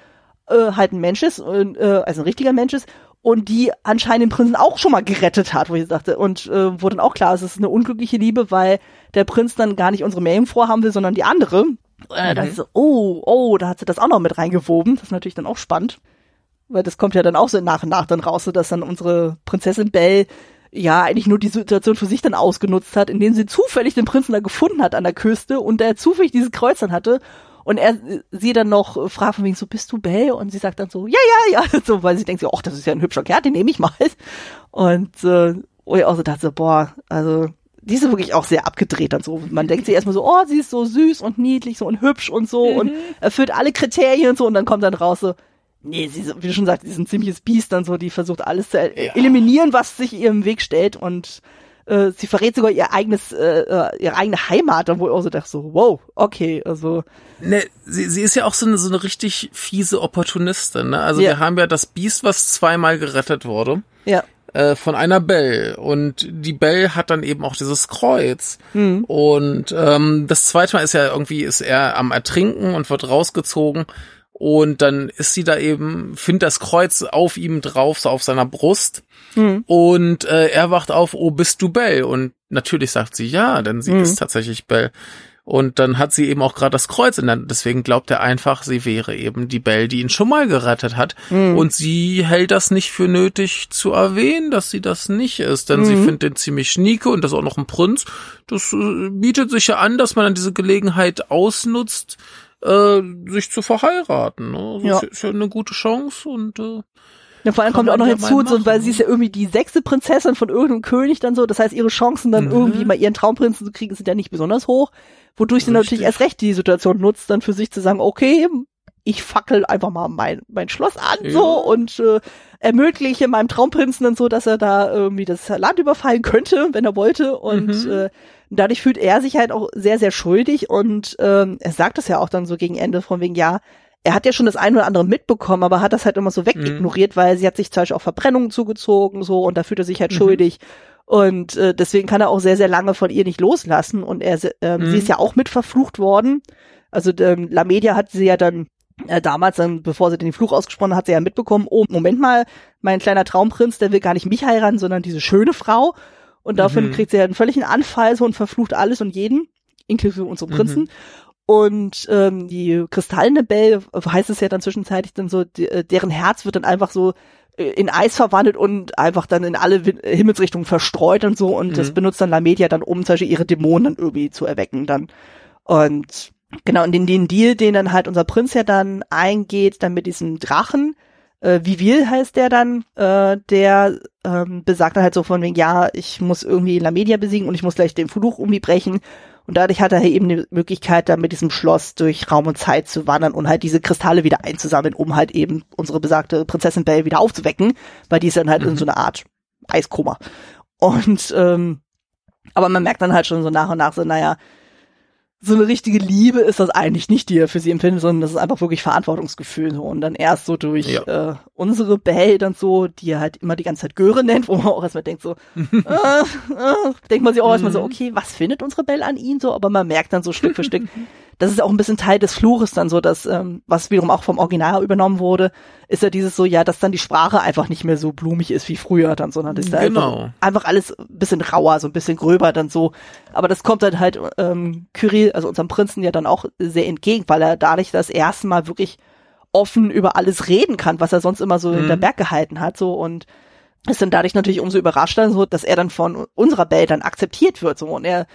äh, halt ein Mensch ist, und, äh, also ein richtiger Mensch ist und die anscheinend den Prinzen auch schon mal gerettet hat, wo ich sagte, und äh, wo dann auch klar es ist eine unglückliche Liebe, weil der Prinz dann gar nicht unsere Meerjungfrau haben will, sondern die andere. Äh, da ist so, oh, oh, da hat sie das auch noch mit reingewoben. Das ist natürlich dann auch spannend. Weil das kommt ja dann auch so nach und nach dann raus, so dass dann unsere Prinzessin Belle ja eigentlich nur die Situation für sich dann ausgenutzt hat, indem sie zufällig den Prinzen da gefunden hat an der Küste und der zufällig dieses Kreuz dann hatte und er sie dann noch äh, fragt von wegen so, bist du Belle? Und sie sagt dann so, ja, ja, ja, [laughs] so, weil sie denkt so, ach, das ist ja ein hübscher Kerl, den nehme ich mal. Und äh, wo ich auch so dachte, so, boah, also die ist wirklich auch sehr abgedreht dann so. Man denkt sich erstmal so, oh, sie ist so süß und niedlich so und hübsch und so und erfüllt alle Kriterien und so und dann kommt dann raus so, nee, sie, ist, wie du schon sagst, sie ist ein ziemliches Biest dann so, die versucht alles zu Ja. eliminieren, was sich ihr im Weg stellt und äh, sie verrät sogar ihr eigenes, äh, äh, ihre eigene Heimat, und wo ich auch so dachte so, wow, okay, also, Ne, sie, sie ist ja auch so eine, so eine richtig fiese Opportunistin. Ne? Also Ja. wir haben ja das Biest, was zweimal gerettet wurde ja, äh, von einer Belle und die Belle hat dann eben auch dieses Kreuz Mhm. und ähm, das zweite Mal ist ja irgendwie ist er am Ertrinken und wird rausgezogen und dann ist sie da eben findet das Kreuz auf ihm drauf so auf seiner Brust Mhm. und äh, er wacht auf oh bist du Belle und natürlich sagt sie ja denn sie Mhm. ist tatsächlich Belle und dann hat sie eben auch gerade das Kreuz in der deswegen glaubt er einfach, sie wäre eben die Belle, die ihn schon mal gerettet hat. Mhm. Und sie hält das nicht für nötig zu erwähnen, dass sie das nicht ist, denn sie Mhm. findet den ziemlich schnieke und das ist auch noch ein Prinz. Das äh, bietet sich ja an, dass man dann diese Gelegenheit ausnutzt, äh, sich zu verheiraten. Ne? Das Ja. ist, ist ja eine gute Chance und äh, Ja, vor allem kommt auch noch hinzu, so, weil ne? sie ist ja irgendwie die sechste Prinzessin von irgendeinem König dann so. Das heißt, ihre Chancen dann Mhm. irgendwie mal ihren Traumprinzen zu kriegen, sind ja nicht besonders hoch. Wodurch sie Richtig. natürlich erst recht die Situation nutzt, dann für sich zu sagen, okay, ich fackel einfach mal mein, mein Schloss an Ja. so und äh, ermögliche meinem Traumprinzen dann so, dass er da irgendwie das Land überfallen könnte, wenn er wollte. Und Mhm. äh, dadurch fühlt er sich halt auch sehr, sehr schuldig und ähm, er sagt es ja auch dann so gegen Ende von wegen, ja, er hat ja schon das eine oder andere mitbekommen, aber hat das halt immer so wegignoriert, weil sie hat sich zum Beispiel auch Verbrennungen zugezogen so und da fühlt er sich halt Mhm. schuldig. Und äh, deswegen kann er auch sehr, sehr lange von ihr nicht loslassen. Und er, ähm, Mhm. sie ist ja auch mit verflucht worden. Also ähm, La Media hat sie ja dann äh, damals, dann, bevor sie den Fluch ausgesprochen hat, hat sie ja mitbekommen, oh, Moment mal, mein kleiner Traumprinz, der will gar nicht mich heiraten, sondern diese schöne Frau. Und dafür Mhm. kriegt sie ja einen völligen Anfall so und verflucht alles und jeden, inklusive unsere Mhm. Prinzen. Und ähm, die kristallene Belle, heißt es ja dann zwischenzeitlich dann so, die, äh, deren Herz wird dann einfach so äh, in Eis verwandelt und einfach dann in alle äh, Himmelsrichtungen verstreut und so. Und das Mhm. benutzt dann La Media dann, um zum Beispiel ihre Dämonen dann irgendwie zu erwecken dann. Und genau, und den, den Deal, den dann halt unser Prinz ja dann eingeht, dann mit diesem Drachen, äh, Vivil heißt der dann, äh, der ähm, besagt dann halt so von wegen, ja, ich muss irgendwie La Media besiegen und ich muss gleich den Fluch irgendwie brechen. Und dadurch hat er eben die Möglichkeit, dann mit diesem Schloss durch Raum und Zeit zu wandern und halt diese Kristalle wieder einzusammeln, um halt eben unsere besagte Prinzessin Belle wieder aufzuwecken, weil die ist dann halt in Mhm. so einer Art Eiskoma. Und ähm, aber man merkt dann halt schon so nach und nach so, naja, so eine richtige Liebe ist das eigentlich nicht, die er für sie empfindet, sondern das ist einfach wirklich Verantwortungsgefühl. So. Und dann erst so durch Ja. äh, unsere Belle dann so, die er halt immer die ganze Zeit Göre nennt, wo man auch erstmal denkt so, [laughs] äh, äh, denkt man sich auch erstmal so, Mhm. okay, was findet unsere Belle an ihn so? Aber man merkt dann so Stück für Stück, das ist auch ein bisschen Teil des Fluches dann so, dass, ähm, was wiederum auch vom Original übernommen wurde, ist ja dieses so, ja, dass dann die Sprache einfach nicht mehr so blumig ist wie früher dann, sondern das ist da Genau. einfach, einfach alles ein bisschen rauer, so ein bisschen gröber dann so. Aber das kommt dann halt ähm, Kyrill, also unserem Prinzen ja dann auch sehr entgegen, weil er dadurch das erste Mal wirklich offen über alles reden kann, was er sonst immer so Mhm. in der Berg gehalten hat, so und ist dann dadurch natürlich umso überraschter, so dass er dann von unserer Belle dann akzeptiert wird, so und er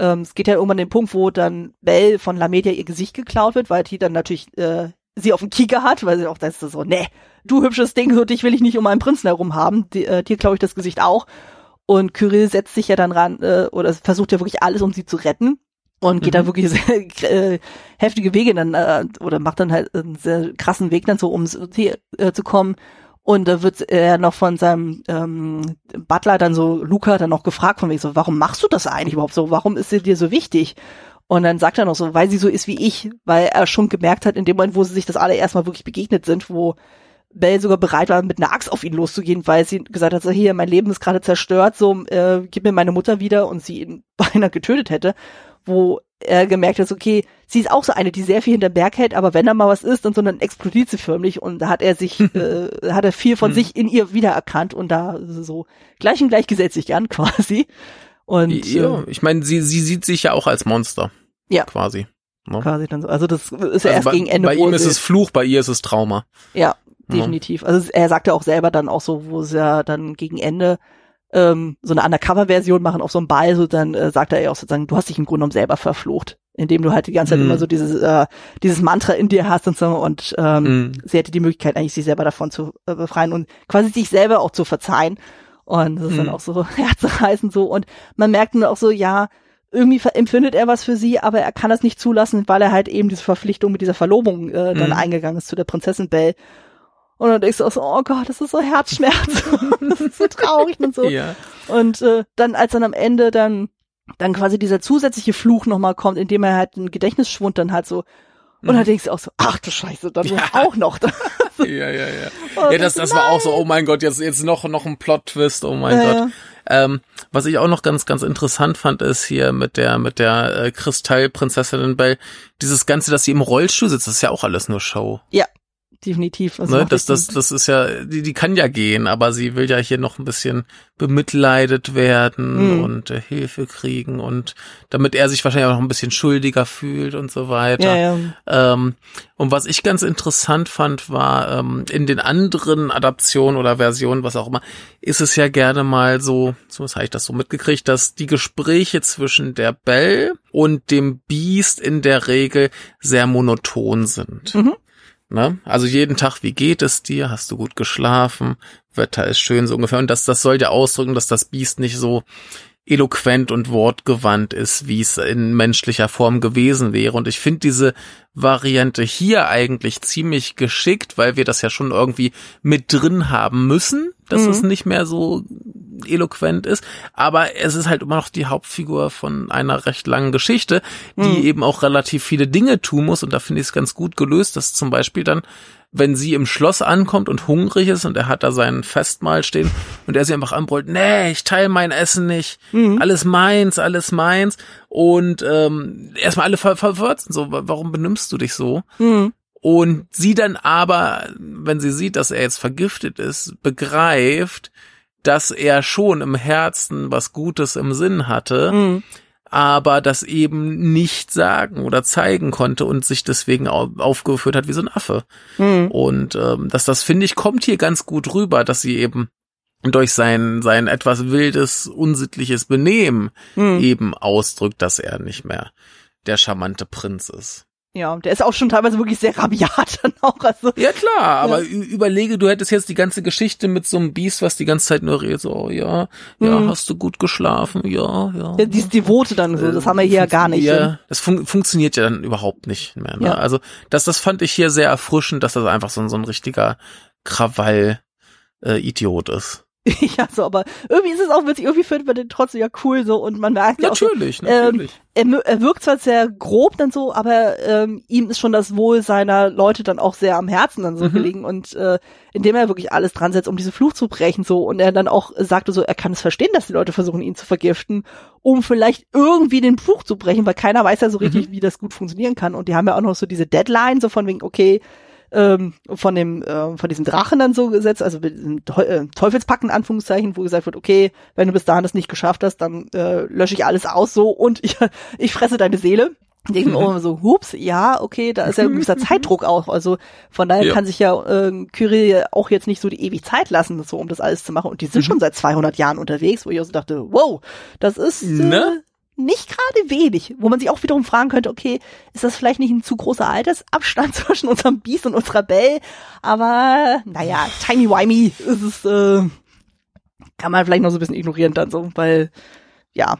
ähm, es geht ja irgendwann an den Punkt, wo dann Belle von La Media ihr Gesicht geklaut wird, weil die dann natürlich äh, sie auf dem Kieker hat, weil sie auch das ist so, nee, du hübsches Ding, so dich will ich nicht um meinen Prinzen herum haben, die, äh, dir klaue ich das Gesicht auch. Und Kyrill setzt sich ja dann ran, äh, oder versucht ja wirklich alles, um sie zu retten. Und geht Mhm. da wirklich [laughs] sehr äh, heftige Wege dann, äh, oder macht dann halt einen sehr krassen Weg dann so, um äh, zu kommen. Und da wird er noch von seinem ähm, Butler dann so, Luca, dann noch gefragt von wegen so, warum machst du das eigentlich überhaupt so? Warum ist sie dir so wichtig? Und dann sagt er noch so, weil sie so ist wie ich, weil er schon gemerkt hat, in dem Moment, wo sie sich das allererst Mal wirklich begegnet sind, wo Belle sogar bereit war, mit einer Axt auf ihn loszugehen, weil sie gesagt hat, so hier, mein Leben ist gerade zerstört, so, äh, gib mir meine Mutter wieder und sie ihn [laughs] beinahe getötet hätte, wo er gemerkt hat, okay, sie ist auch so eine, die sehr viel hinter Berg hält, aber wenn da mal was ist, dann so dann explodiert sie förmlich und da hat er sich, [laughs] äh, hat er viel von Mhm. sich in ihr wiedererkannt und da so gleich und gleich gesetzt sich an [laughs] quasi. Und ja, ich meine, sie, sie sieht sich ja auch als Monster. Ja. Quasi. äh, Ne? quasi dann so. Also das ist ja Also erst bei, gegen Ende. bei ihm ist es Fluch, bei ihr ist es Trauma. Ja, Ja. definitiv. Also er sagte auch selber dann auch so, wo sie ja dann gegen Ende ähm, so eine Undercover-Version machen auf so einem Ball, so dann äh, sagt er ja auch sozusagen, du hast dich im Grunde genommen selber verflucht, indem du halt die ganze Zeit Mhm. immer so dieses äh, dieses Mantra in dir hast und so und ähm, Mhm. sie hätte die Möglichkeit eigentlich sich selber davon zu äh, befreien und quasi sich selber auch zu verzeihen und das ist dann Mhm. auch so [laughs] herzreißend so und man merkt dann auch so, ja, irgendwie empfindet er was für sie, aber er kann das nicht zulassen, weil er halt eben diese Verpflichtung mit dieser Verlobung äh, dann Mhm. eingegangen ist zu der Prinzessin Belle. Und dann denkst du auch so, oh Gott, das ist so Herzschmerz. [laughs] [laughs] das ist so traurig und so. Ja. Und äh, dann, als dann am Ende dann, dann quasi dieser zusätzliche Fluch nochmal kommt, indem er halt einen Gedächtnisschwund dann hat so, und dann denkst du auch so, ach du Scheiße, dann Mhm. Ja. auch noch. [laughs] Ja, ja, ja. Oh, Ja, das, das war auch so, oh mein Gott, jetzt, jetzt noch, noch ein Plot-Twist, oh mein Ja, Gott. ja. Ähm, was ich auch noch ganz, ganz interessant fand, ist hier mit der, mit der äh, Kristallprinzessin Belle, dieses Ganze, dass sie im Rollstuhl sitzt, das ist ja auch alles nur Show. Definitiv. Also Ne? Das, das, das ist ja, die, die kann ja gehen, aber sie will ja hier noch ein bisschen bemitleidet werden Mhm. und äh, Hilfe kriegen und damit er sich wahrscheinlich auch noch ein bisschen schuldiger fühlt und so weiter. ja, ja. Ähm, und was ich ganz interessant fand, war ähm, in den anderen Adaptionen oder Versionen, was auch immer, ist es ja gerne mal so, so habe ich das so mitgekriegt, dass die Gespräche zwischen der Belle und dem Beast in der Regel sehr monoton sind. Mhm. Ne? Also jeden Tag, wie geht es dir? Hast du gut geschlafen? Wetter ist schön, so ungefähr. Und das, das soll ja ausdrücken, dass das Biest nicht so eloquent und wortgewandt ist, wie es in menschlicher Form gewesen wäre. Und ich finde diese Variante hier eigentlich ziemlich geschickt, weil wir das ja schon irgendwie mit drin haben müssen, dass Mhm. es nicht mehr so eloquent ist. Aber es ist halt immer noch die Hauptfigur von einer recht langen Geschichte, die Mhm. eben auch relativ viele Dinge tun muss. Und da finde ich es ganz gut gelöst, dass zum Beispiel dann wenn sie im Schloss ankommt und hungrig ist und er hat da sein Festmahl stehen und er sie einfach anbrüllt, nee, ich teile mein Essen nicht, Mhm. alles meins, alles meins und ähm, erstmal alle ver verwirrt sind, so, wa- warum benimmst du dich so? Mhm. Und sie dann aber, wenn sie sieht, dass er jetzt vergiftet ist, begreift, dass er schon im Herzen was Gutes im Sinn hatte, Mhm. Aber das eben nicht sagen oder zeigen konnte und sich deswegen au aufgeführt hat wie so ein Affe. Mhm. Und ähm, dass das, finde ich, kommt hier ganz gut rüber, dass sie eben durch sein, sein etwas wildes, unsittliches Benehmen Mhm. eben ausdrückt, dass er nicht mehr der charmante Prinz ist. Ja, der ist auch schon teilweise wirklich sehr rabiat dann auch. Also, Ja klar, aber überlege, du hättest jetzt die ganze Geschichte mit so einem Biest, was die ganze Zeit nur redet, so, oh, ja, ja, Mhm. hast du gut geschlafen, ja, ja. ja, dieses Devote dann so, das haben wir hier ja gar nicht. Ja, das fun funktioniert ja dann überhaupt nicht mehr. Ne? Ja. Also das, das fand ich hier sehr erfrischend, dass das einfach so, ein- so ein richtiger Krawall-Idiot ist. [laughs] ja, so, aber irgendwie ist es auch witzig, irgendwie findet man den trotzdem ja cool so und man merkt ja auch so, Natürlich, ähm, natürlich. er, er wirkt zwar sehr grob dann so, aber ähm, ihm ist schon das Wohl seiner Leute dann auch sehr am Herzen dann so Mhm. gelegen und äh, indem er wirklich alles dran setzt, um diese Fluch zu brechen so und er dann auch sagte so, er kann es verstehen, dass die Leute versuchen ihn zu vergiften, um vielleicht irgendwie den Fluch zu brechen, weil keiner weiß ja so richtig, Mhm. wie das gut funktionieren kann und die haben ja auch noch so diese Deadline so von wegen okay ähm, von dem äh, von diesem Drachen dann so gesetzt, also äh, Teufelspacken in Anführungszeichen, wo gesagt wird, okay, wenn du bis dahin das nicht geschafft hast, dann äh, lösche ich alles aus so und [laughs] ich, ich fresse deine Seele. Ich denke mir auch immer so, hups, ja, okay, da ist ja ein gewisser [laughs] Zeitdruck auch. Also von daher Ja. kann sich ja äh, Kyrie auch jetzt nicht so die ewig Zeit lassen, so um das alles zu machen. Und die sind schon seit 200 Jahren unterwegs, wo ich auch so dachte, wow, das ist äh, Ne? Nicht gerade wenig. Wo man sich auch wiederum fragen könnte, okay, ist das vielleicht nicht ein zu großer Altersabstand [laughs] zwischen unserem Beast und unserer Belle? Aber naja, timey-wimey ist es, äh, kann man vielleicht noch so ein bisschen ignorieren dann so, weil ja,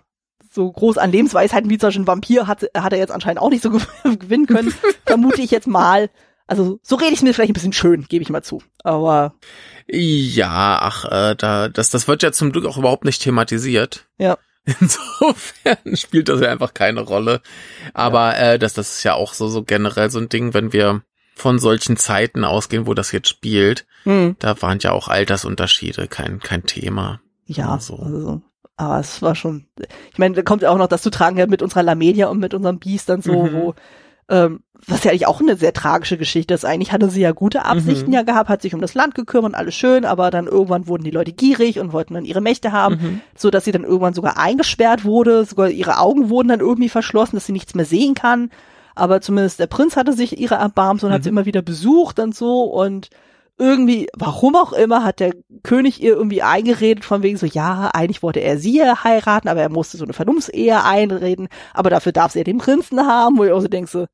so groß an Lebensweisheiten wie zum Beispiel ein Vampir hat, hat er jetzt anscheinend auch nicht so gew- [laughs] gewinnen können, [laughs] vermute ich jetzt mal. Also so rede ich mir vielleicht ein bisschen schön, gebe ich mal zu. Aber Ja, ach, äh, da, das, das wird ja zum Glück auch überhaupt nicht thematisiert. ja, [laughs] Insofern spielt das ja einfach keine Rolle. Aber äh, das, das ist ja auch so, so generell so ein Ding, wenn wir von solchen Zeiten ausgehen, wo das jetzt spielt, hm, da waren ja auch Altersunterschiede kein, kein Thema. ja, So. also, aber es war schon, ich meine, da kommt ja auch noch das zu tragen ja, mit unserer Lamedia und mit unserem Beast dann so, Mhm. wo ähm, was ja eigentlich auch eine sehr tragische Geschichte ist. Eigentlich hatte sie ja gute Absichten Mhm. ja gehabt, hat sich um das Land gekümmert, alles schön, aber dann irgendwann wurden die Leute gierig und wollten dann ihre Mächte haben, Mhm. so dass sie dann irgendwann sogar eingesperrt wurde, sogar ihre Augen wurden dann irgendwie verschlossen, dass sie nichts mehr sehen kann. Aber zumindest der Prinz hatte sich ihre erbarmt und hat Mhm. sie immer wieder besucht und so und irgendwie, warum auch immer, hat der König ihr irgendwie eingeredet von wegen so, ja, eigentlich wollte er sie heiraten, aber er musste so eine Vernunftsehe einreden, aber dafür darf sie ja den Prinzen haben, wo ich auch so denke so,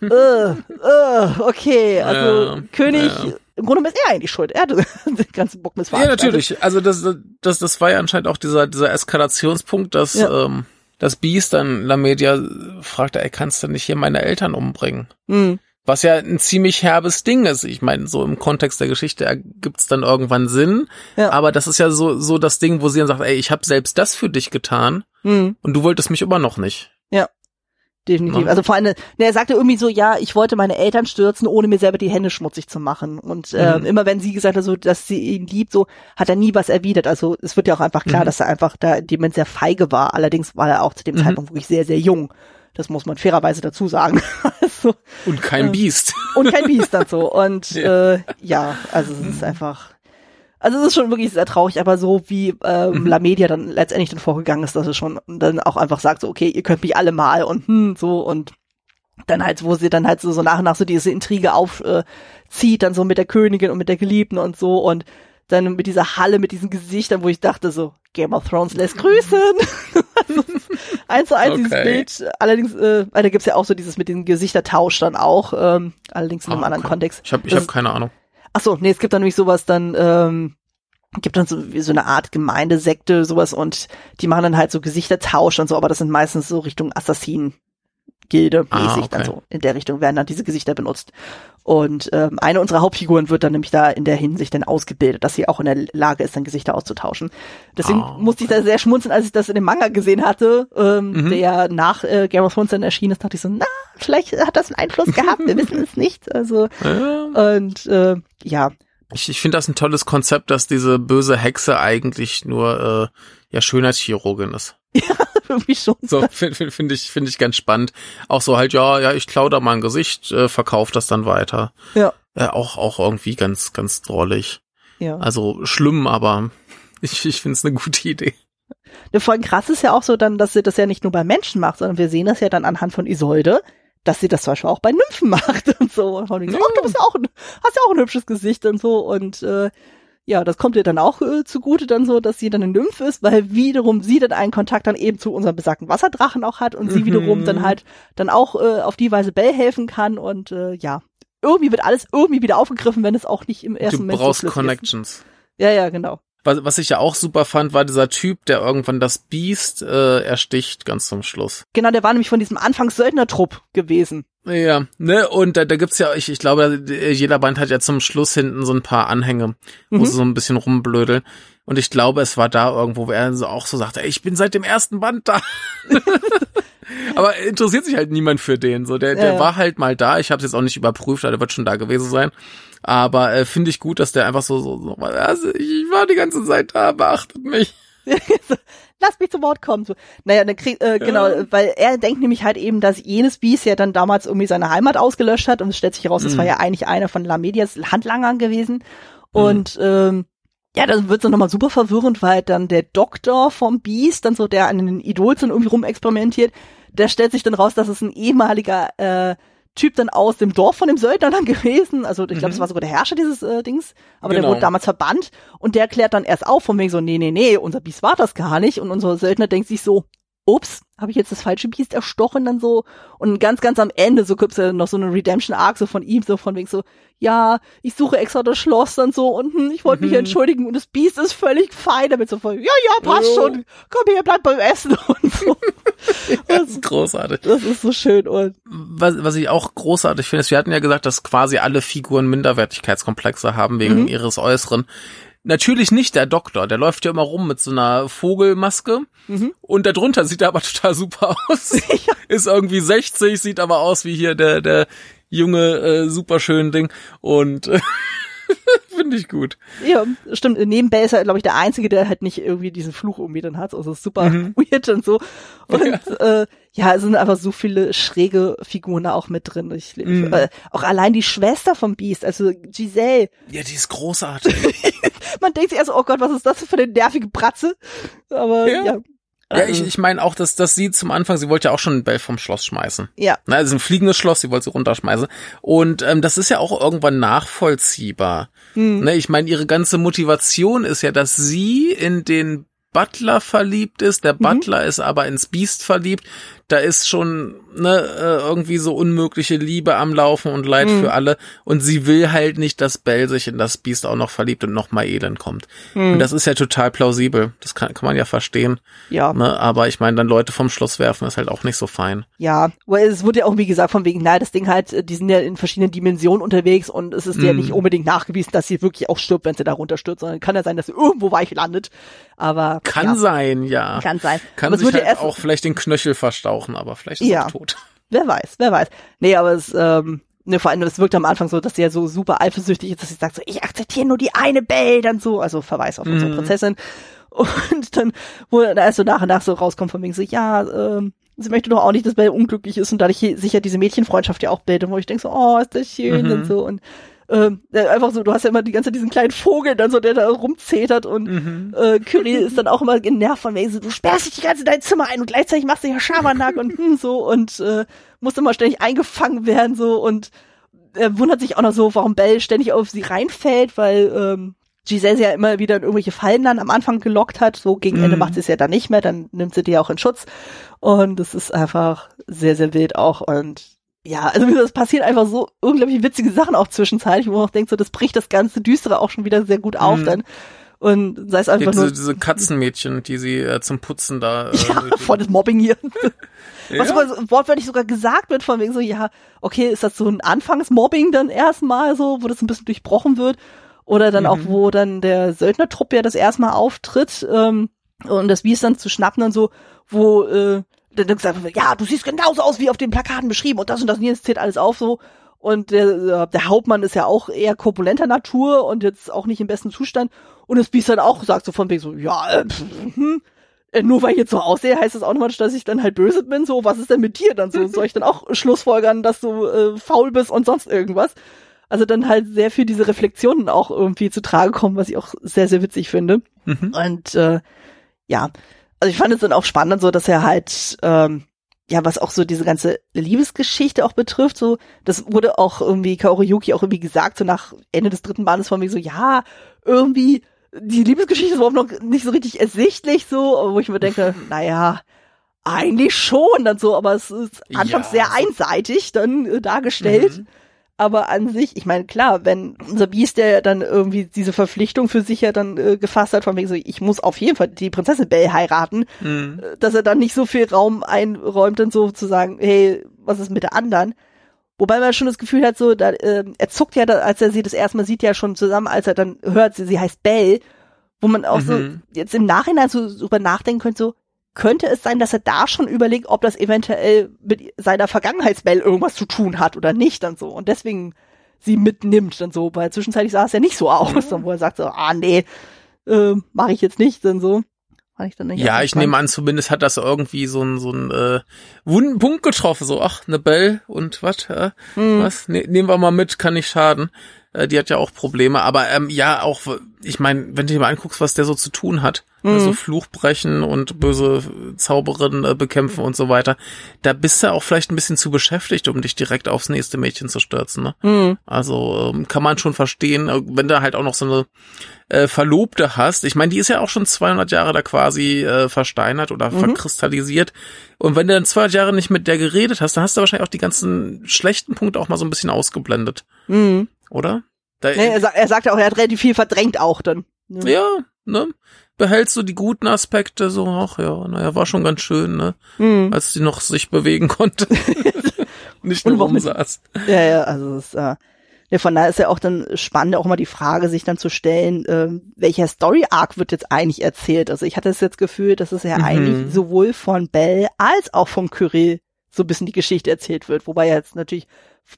äh, okay, also Ja, König, ja. im Grunde ist er eigentlich schuld, er hatte den [laughs] ganzen Bock Ja, missveranstaltet. natürlich. Also das, das, das war ja anscheinend auch dieser, dieser Eskalationspunkt, dass Ja. ähm, das Beast dann La Media fragte, ey, kannst du nicht hier meine Eltern umbringen? Hm, Was ja ein ziemlich herbes Ding ist. Ich meine, so im Kontext der Geschichte ergibt's dann irgendwann Sinn. Ja. Aber das ist ja so, so das Ding, wo sie dann sagt, ey, ich habe selbst das für dich getan hm. und du wolltest mich immer noch nicht. Definitiv. Ne? Also vor allem, ne, er sagte irgendwie so, ja, ich wollte meine Eltern stürzen, ohne mir selber die Hände schmutzig zu machen. Und ähm, Mhm. immer wenn sie gesagt hat, so, dass sie ihn liebt, so hat er nie was erwidert. Also es wird ja auch einfach klar, Mhm. dass er einfach da in dem Moment sehr feige war. Allerdings war er auch zu dem Mhm. Zeitpunkt wirklich sehr, sehr jung. Das muss man fairerweise dazu sagen. [laughs] also, Und kein Ja. Biest. und kein Biest so. [laughs] Und Ja. äh, ja, also es ist einfach. Also es ist schon wirklich sehr traurig, aber so wie ähm, Mhm. La Media dann letztendlich dann vorgegangen ist, dass es schon dann auch einfach sagt, so, okay, ihr könnt mich alle mal und hm, so und dann halt, wo sie dann halt so, so nach und nach so diese Intrige aufzieht, äh, dann so mit der Königin und mit der Geliebten und so und dann mit dieser Halle, mit diesen Gesichtern, wo ich dachte so, Game of Thrones lässt grüßen. [laughs] [laughs] Also, eins zu eins dieses. Bild. Allerdings, äh, weil da gibt's ja auch so dieses mit dem Gesichtertausch dann auch, ähm, allerdings in einem Ah, anderen okay. Kontext. Ich habe ich Das- hab keine Ahnung. Ach so, nee, es gibt dann nämlich sowas dann, ähm, gibt dann so, wie so eine Art Gemeindesekte, sowas und die machen dann halt so Gesichtertausch und so, aber das sind meistens so Richtung Assassinen Gilde mäßig Ah, okay. dann so. In der Richtung werden dann diese Gesichter benutzt. Und ähm, eine unserer Hauptfiguren wird dann nämlich da in der Hinsicht dann ausgebildet, dass sie auch in der Lage ist, dann Gesichter auszutauschen. Deswegen Ah, musste ich da sehr schmunzeln, als ich das in dem Manga gesehen hatte, ähm, Mhm. der nach äh, Game of Thrones dann erschienen ist, dachte ich so, na, vielleicht hat das einen Einfluss gehabt, wir wissen es nicht. Also Ja. und äh, ja, Ich, ich finde das ein tolles Konzept, dass diese böse Hexe eigentlich nur äh, ja Schönheitschirurgin ist. [laughs] irgendwie schon. So finde find, ich finde ich ganz spannend. Auch so halt ja ja ich klaue da mal ein Gesicht, äh, verkaufe das dann weiter. Ja. Äh, auch auch irgendwie ganz ganz drollig. Ja. Also schlimm, aber ich ich finde es eine gute Idee. Ja, Vor allem krass ist ja auch so dann, dass sie das ja nicht nur bei Menschen macht, sondern wir sehen das ja dann anhand von Isolde, dass sie das zum Beispiel auch bei Nymphen [laughs] macht und so. Und von Ja. oh, du bist ja auch ein, hast ja auch ein hübsches Gesicht und so. Und äh, ja, das kommt ihr dann auch äh, zugute dann so, dass sie dann eine Nymph ist, weil wiederum sie dann einen Kontakt dann eben zu unserem besagten Wasserdrachen auch hat und sie Mhm. wiederum dann halt dann auch äh, auf die Weise Bell helfen kann und äh, ja. Irgendwie wird alles irgendwie wieder aufgegriffen, wenn es auch nicht im ersten Du Moment brauchst so Connections. Ist. Ja, ja, genau. Was, was ich ja auch super fand, war dieser Typ, der irgendwann das Biest äh, ersticht, ganz zum Schluss. Genau, der war nämlich von diesem Anfangs-Söldner-Trupp gewesen. Ja, ne, und da, da gibt's ja, ich, ich glaube, jeder Band hat ja zum Schluss hinten so ein paar Anhänge, wo Mhm. sie so ein bisschen rumblödeln. Und ich glaube, es war da irgendwo, wo er so auch so sagte, ich bin seit dem ersten Band da. [laughs] Aber interessiert sich halt niemand für den. So, der, Ja, der ja. war halt mal da. Ich habe es jetzt auch nicht überprüft, aber der wird schon da gewesen sein. Aber äh, finde ich gut, dass der einfach so, so, so also ich war die ganze Zeit da, beachtet mich. [laughs] Lass mich zu Wort kommen. So. Naja, dann krieg, äh, genau, weil er denkt nämlich halt eben, dass jenes Biest ja dann damals irgendwie seine Heimat ausgelöscht hat und es stellt sich heraus, es Mhm. war ja eigentlich einer von Lamedias Handlangern gewesen. Und ähm, ja, dann wird's dann nochmal super verwirrend, weil dann der Doktor vom Biest, dann so der an den Idols dann irgendwie rumexperimentiert, der stellt sich dann raus, dass es ein ehemaliger äh, Typ dann aus dem Dorf von dem Söldner [laughs] dann gewesen. Also ich glaube, Mhm. es war sogar der Herrscher dieses äh, Dings, aber der Genau. wurde damals verbannt und der klärt dann erst auf von wegen so, nee, nee, nee, unser Biest war das gar nicht und unser Söldner denkt sich so, ups, habe ich jetzt das falsche Biest erstochen dann so und ganz, ganz am Ende so gibt's ja noch so eine Redemption Arc so von ihm, so von wegen so, ja, ich suche extra das Schloss dann so und hm, ich wollte mich Mhm. entschuldigen und das Biest ist völlig fein, damit so voll, ja, ja, passt Jo. schon, komm her, bleib beim Essen [laughs] und so. [laughs] Das ist großartig. Das ist so schön und Was, was ich auch großartig finde, ist, wir hatten ja gesagt, dass quasi alle Figuren Minderwertigkeitskomplexe haben wegen Mhm. ihres Äußeren. Natürlich nicht der Doktor, der läuft ja immer rum mit so einer Vogelmaske Mhm. und darunter sieht er aber [laughs] total super aus. Ist irgendwie 60, sieht aber aus wie hier der, der junge, äh, superschön Ding und äh, [laughs] finde ich gut. Ja, stimmt. Neben Bell ist er, glaube ich, der Einzige, der halt nicht irgendwie diesen Fluch irgendwie dann hat. Also super Mhm. [laughs] weird und so. Und ja. Äh, ja, es sind einfach so viele schräge Figuren da auch mit drin. Ich, Mhm. äh, auch allein die Schwester vom Beast, also Giselle. Ja, die ist großartig. [laughs] Man denkt sich erst, so, oh Gott, was ist das für eine nervige Bratze? Aber Ja. ja. Ja, ich, ich meine auch, dass, dass sie zum Anfang, sie wollte ja auch schon Bell vom Schloss schmeißen. Ja. Na, also ein fliegendes Schloss, sie wollte sie runterschmeißen. Und ähm, das ist ja auch irgendwann nachvollziehbar. Hm. Ne, ich meine, ihre ganze Motivation ist ja, dass sie in den Butler verliebt ist, der Butler ist aber ins Biest verliebt. Da ist schon ne, äh, irgendwie so unmögliche Liebe am Laufen und Leid Mhm. für alle. Und sie will halt nicht, dass Bell sich in das Biest auch noch verliebt und noch mal Elend kommt. Mhm. Und das ist ja total plausibel. Das kann, kann man ja verstehen. Ja. Ne? Aber ich meine, dann Leute vom Schloss werfen ist halt auch nicht so fein. Ja, weil es wurde ja auch wie gesagt von wegen, naja, das Ding halt, die sind ja in verschiedenen Dimensionen unterwegs und es ist ja Mm. nicht unbedingt nachgewiesen, dass sie wirklich auch stirbt, wenn sie da runterstürzt, sondern kann ja sein, dass sie irgendwo weich landet. Aber Kann ja, sein, ja. kann sein. Kann aber es sich halt ja erst, auch vielleicht den Knöchel verstauchen, aber vielleicht ist Ja. er auch tot. [laughs] wer weiß, wer weiß. Nee, aber es, ähm, ne, vor allem, es wirkt am Anfang so, dass sie ja so super eifersüchtig ist, dass sie sagt so, ich akzeptiere nur die eine Bell, dann so, also Verweis auf unsere Mhm. Prinzessin. [laughs] Und dann, wo dann erst so nach und nach so rauskommt von wegen so, ja, ähm, sie möchte doch auch nicht, dass Bell unglücklich ist und dadurch hier- sich ja diese Mädchenfreundschaft ja auch bildet, wo ich denke so, oh, ist das schön Mhm. und so und äh, einfach so, du hast ja immer die ganze Zeit diesen kleinen Vogel dann so, der da rumzetert und Mhm. äh, Kyrie ist dann auch immer genervt von wegen so, du sperrst dich die ganze Zeit in dein Zimmer ein und gleichzeitig machst du ja Schabernack und hm, so und äh, muss immer ständig eingefangen werden so und er wundert sich auch noch so, warum Bell ständig auf sie reinfällt, weil ähm, Giselle sie ja immer wieder in irgendwelche Fallen dann am Anfang gelockt hat. So gegen Ende Mhm. macht sie es ja dann nicht mehr, dann nimmt sie die auch in Schutz. Und es ist einfach sehr, sehr wild auch. Und ja, also wie es passieren einfach so unglaublich witzige Sachen auch zwischenzeitlich, wo man auch denkt, so das bricht das ganze Düstere auch schon wieder sehr gut auf Mhm. dann. Und sei es einfach diese, nur diese Katzenmädchen, die sie äh, zum Putzen da. Äh, ja, vor das Mobbing hier. [laughs] Was sogar wortwörtlich sogar gesagt wird, von wegen so, ja, okay, ist das so ein Anfangsmobbing dann erstmal so, wo das ein bisschen durchbrochen wird? Oder dann mhm. auch, wo dann der Söldnertrupp ja das erstmal auftritt, ähm, und das Biest dann zu schnappen und so, wo, äh, dann gesagt ja, du siehst genauso aus wie auf den Plakaten beschrieben und das und das und jetzt zählt alles auf so. Und der, äh, der Hauptmann ist ja auch eher korpulenter Natur und jetzt auch nicht im besten Zustand. Und das Biest dann auch sagt so von wegen so, ja, äh, pff, hm, äh, nur weil ich jetzt so aussehe, heißt das automatisch, dass ich dann halt böse bin. So, was ist denn mit dir dann so? Soll ich dann auch [laughs] Schlussfolgern, dass du äh, faul bist und sonst irgendwas? Also dann halt sehr viel diese Reflexionen auch irgendwie zu tragen kommen, was ich auch sehr, sehr witzig finde. Mhm. Und äh, ja, also ich fand es dann auch spannend, so dass er halt, ähm, ja, was auch so diese ganze Liebesgeschichte auch betrifft, so, das wurde auch irgendwie Kaori Yuki auch irgendwie gesagt, so nach Ende des dritten Bandes von mir so, ja, irgendwie die Liebesgeschichte ist überhaupt noch nicht so richtig ersichtlich, so, wo ich mir denke, [laughs] naja, eigentlich schon dann so, aber es ist anfangs ja, sehr einseitig dann äh, dargestellt. Mhm. Aber an sich, ich meine, klar, wenn unser Biest, der dann irgendwie diese Verpflichtung für sich ja dann äh, gefasst hat, von wegen so, ich muss auf jeden Fall die Prinzessin Belle heiraten, mhm. Äh, dass er dann nicht so viel Raum einräumt, dann so zu sagen, hey, was ist mit der anderen? Wobei man schon das Gefühl hat, so, da, äh, er zuckt ja, da, als er sie das erste Mal sieht, ja schon zusammen, als er dann hört, sie, sie heißt Belle, wo man auch mhm. so jetzt im Nachhinein so drüber nachdenken könnte, so, könnte es sein, dass er da schon überlegt, ob das eventuell mit seiner Vergangenheitsbelle irgendwas zu tun hat oder nicht dann so und deswegen sie mitnimmt dann so, weil zwischenzeitlich sah es ja nicht so aus, dann, wo er sagt so, ah nee, äh, mache ich jetzt nicht dann so. Ich dann nicht ja, ich nehme an, zumindest hat das irgendwie so ein so ein äh, wunden Punkt getroffen, so ach eine Belle und wat, äh, hm. was ne, nehmen wir mal mit, kann nicht schaden. Äh, die hat ja auch Probleme, aber ähm, ja, auch, ich meine, wenn du dir mal anguckst, was der so zu tun hat, mhm. also Fluch brechen und böse Zauberinnen äh, bekämpfen und so weiter, da bist du auch vielleicht ein bisschen zu beschäftigt, um dich direkt aufs nächste Mädchen zu stürzen. Ne? Mhm. Also ähm, kann man schon verstehen, äh, wenn du halt auch noch so eine äh, Verlobte hast. Ich meine, die ist ja auch schon 200 Jahre da quasi äh, versteinert oder mhm. verkristallisiert. Und wenn du dann 200 Jahre nicht mit der geredet hast, dann hast du wahrscheinlich auch die ganzen schlechten Punkte auch mal so ein bisschen ausgeblendet. Mhm oder? Da, nee, er, er sagt auch, er hat relativ viel verdrängt auch dann. Ne? Ja, ne? Behältst du die guten Aspekte so, ach ja, naja, war schon ganz schön, ne? Mhm. Als sie noch sich bewegen konnte. [laughs] Nicht nur rumsaß. Ja, ja, also es, äh, ja, von daher ist ja auch dann spannend, auch mal die Frage, sich dann zu stellen, äh, welcher Story-Arc wird jetzt eigentlich erzählt? Also ich hatte es jetzt gefühlt, dass es ja mhm. eigentlich sowohl von Bell als auch von Kyrill so ein bisschen die Geschichte erzählt wird, wobei ja jetzt natürlich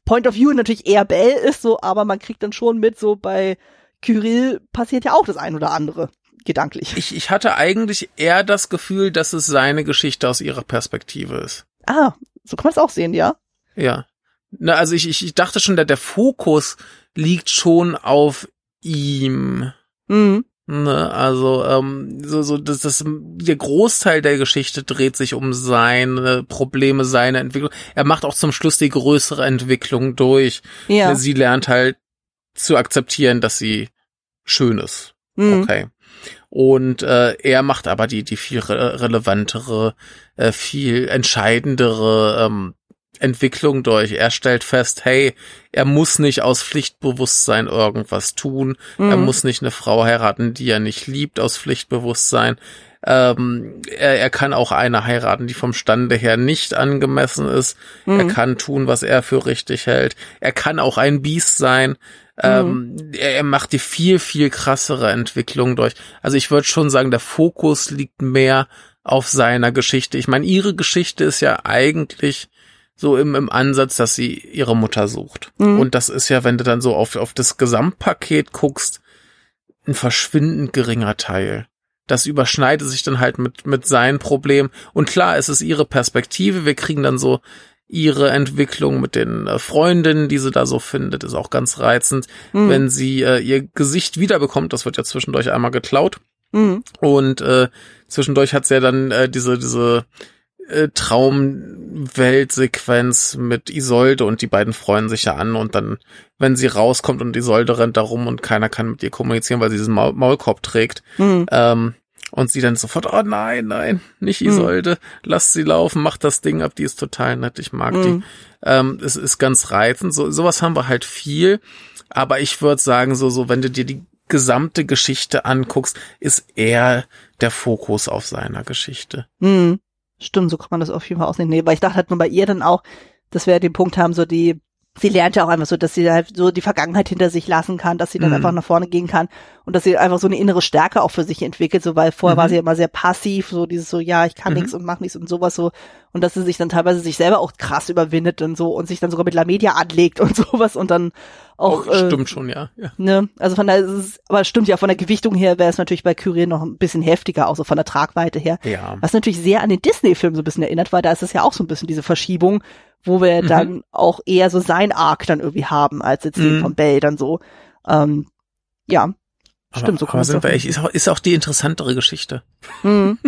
Point of View natürlich eher Bell ist so, aber man kriegt dann schon mit, so bei Kyrill passiert ja auch das ein oder andere gedanklich. Ich, ich hatte eigentlich eher das Gefühl, dass es seine Geschichte aus ihrer Perspektive ist. Ah, so kann man es auch sehen, ja. Ja. Na, also ich, ich, ich dachte schon, der, der Fokus liegt schon auf ihm. Mhm. Ne, also ähm, so, so das, das der Großteil der Geschichte dreht sich um seine Probleme, seine Entwicklung. Er macht auch zum Schluss die größere Entwicklung durch. Ja. Sie lernt halt zu akzeptieren, dass sie schön ist. Mhm. Okay. Und äh, er macht aber die die viel re relevantere, äh, viel entscheidendere ähm, Entwicklung durch. Er stellt fest, hey, er muss nicht aus Pflichtbewusstsein irgendwas tun. Mhm. Er muss nicht eine Frau heiraten, die er nicht liebt, aus Pflichtbewusstsein. Ähm, er, er kann auch eine heiraten, die vom Stande her nicht angemessen ist. Mhm. Er kann tun, was er für richtig hält. Er kann auch ein Biest sein. Ähm, mhm. er, er macht die viel, viel krassere Entwicklung durch. Also ich würde schon sagen, der Fokus liegt mehr auf seiner Geschichte. Ich meine, ihre Geschichte ist ja eigentlich so im, im Ansatz, dass sie ihre Mutter sucht. Mhm. Und das ist ja, wenn du dann so auf, auf das Gesamtpaket guckst, ein verschwindend geringer Teil. Das überschneidet sich dann halt mit, mit seinen Problemen. Und klar, es ist ihre Perspektive. Wir kriegen dann so ihre Entwicklung mit den äh, Freundinnen, die sie da so findet, ist auch ganz reizend. Mhm. Wenn sie äh, ihr Gesicht wiederbekommt, das wird ja zwischendurch einmal geklaut. Mhm. Und äh, zwischendurch hat sie ja dann äh, diese, diese äh, Traumweltsequenz mit Isolde und die beiden freuen sich ja an und dann, wenn sie rauskommt und Isolde rennt da rum und keiner kann mit ihr kommunizieren, weil sie diesen Maul Maulkorb trägt, mhm. ähm, und sie dann sofort, oh nein, nein, nicht hm. Isolde, mhm. lass sie laufen, mach das Ding ab, die ist total nett, ich mag mhm. die. Hm. Ähm, es ist ganz reizend, so, sowas haben wir halt viel, aber ich würde sagen, so, so, wenn du dir die gesamte Geschichte anguckst, ist eher der Fokus auf seiner Geschichte. Mhm Stimmt, so kann man das auf jeden Fall ausnehmen. Nee, weil ich dachte halt nur bei ihr dann auch, dass wir den Punkt haben, so die, sie lernt ja auch einfach so, dass sie halt so die Vergangenheit hinter sich lassen kann, dass sie dann Mhm. einfach nach vorne gehen kann und dass sie einfach so eine innere Stärke auch für sich entwickelt, so weil vorher Mhm. war sie immer sehr passiv, so dieses so, ja, ich kann Mhm. nichts und mach nichts und sowas so und dass sie sich dann teilweise sich selber auch krass überwindet und so und sich dann sogar mit La Media anlegt und [laughs] sowas und dann auch, Oh, äh, stimmt schon, ja. ja. Ne? Also von daher ist es, aber es stimmt ja, von der Gewichtung her wäre es natürlich bei Kyrie noch ein bisschen heftiger, auch so von der Tragweite her. Ja. Was natürlich sehr an den Disney-Film so ein bisschen erinnert, weil da ist es ja auch so ein bisschen diese Verschiebung, wo wir Mhm. dann auch eher so sein Arc dann irgendwie haben, als jetzt den Mhm. von Bell dann so. Ähm, ja, stimmt, so aber, aber sind wir ist auch, ist auch die interessantere Geschichte. Mhm.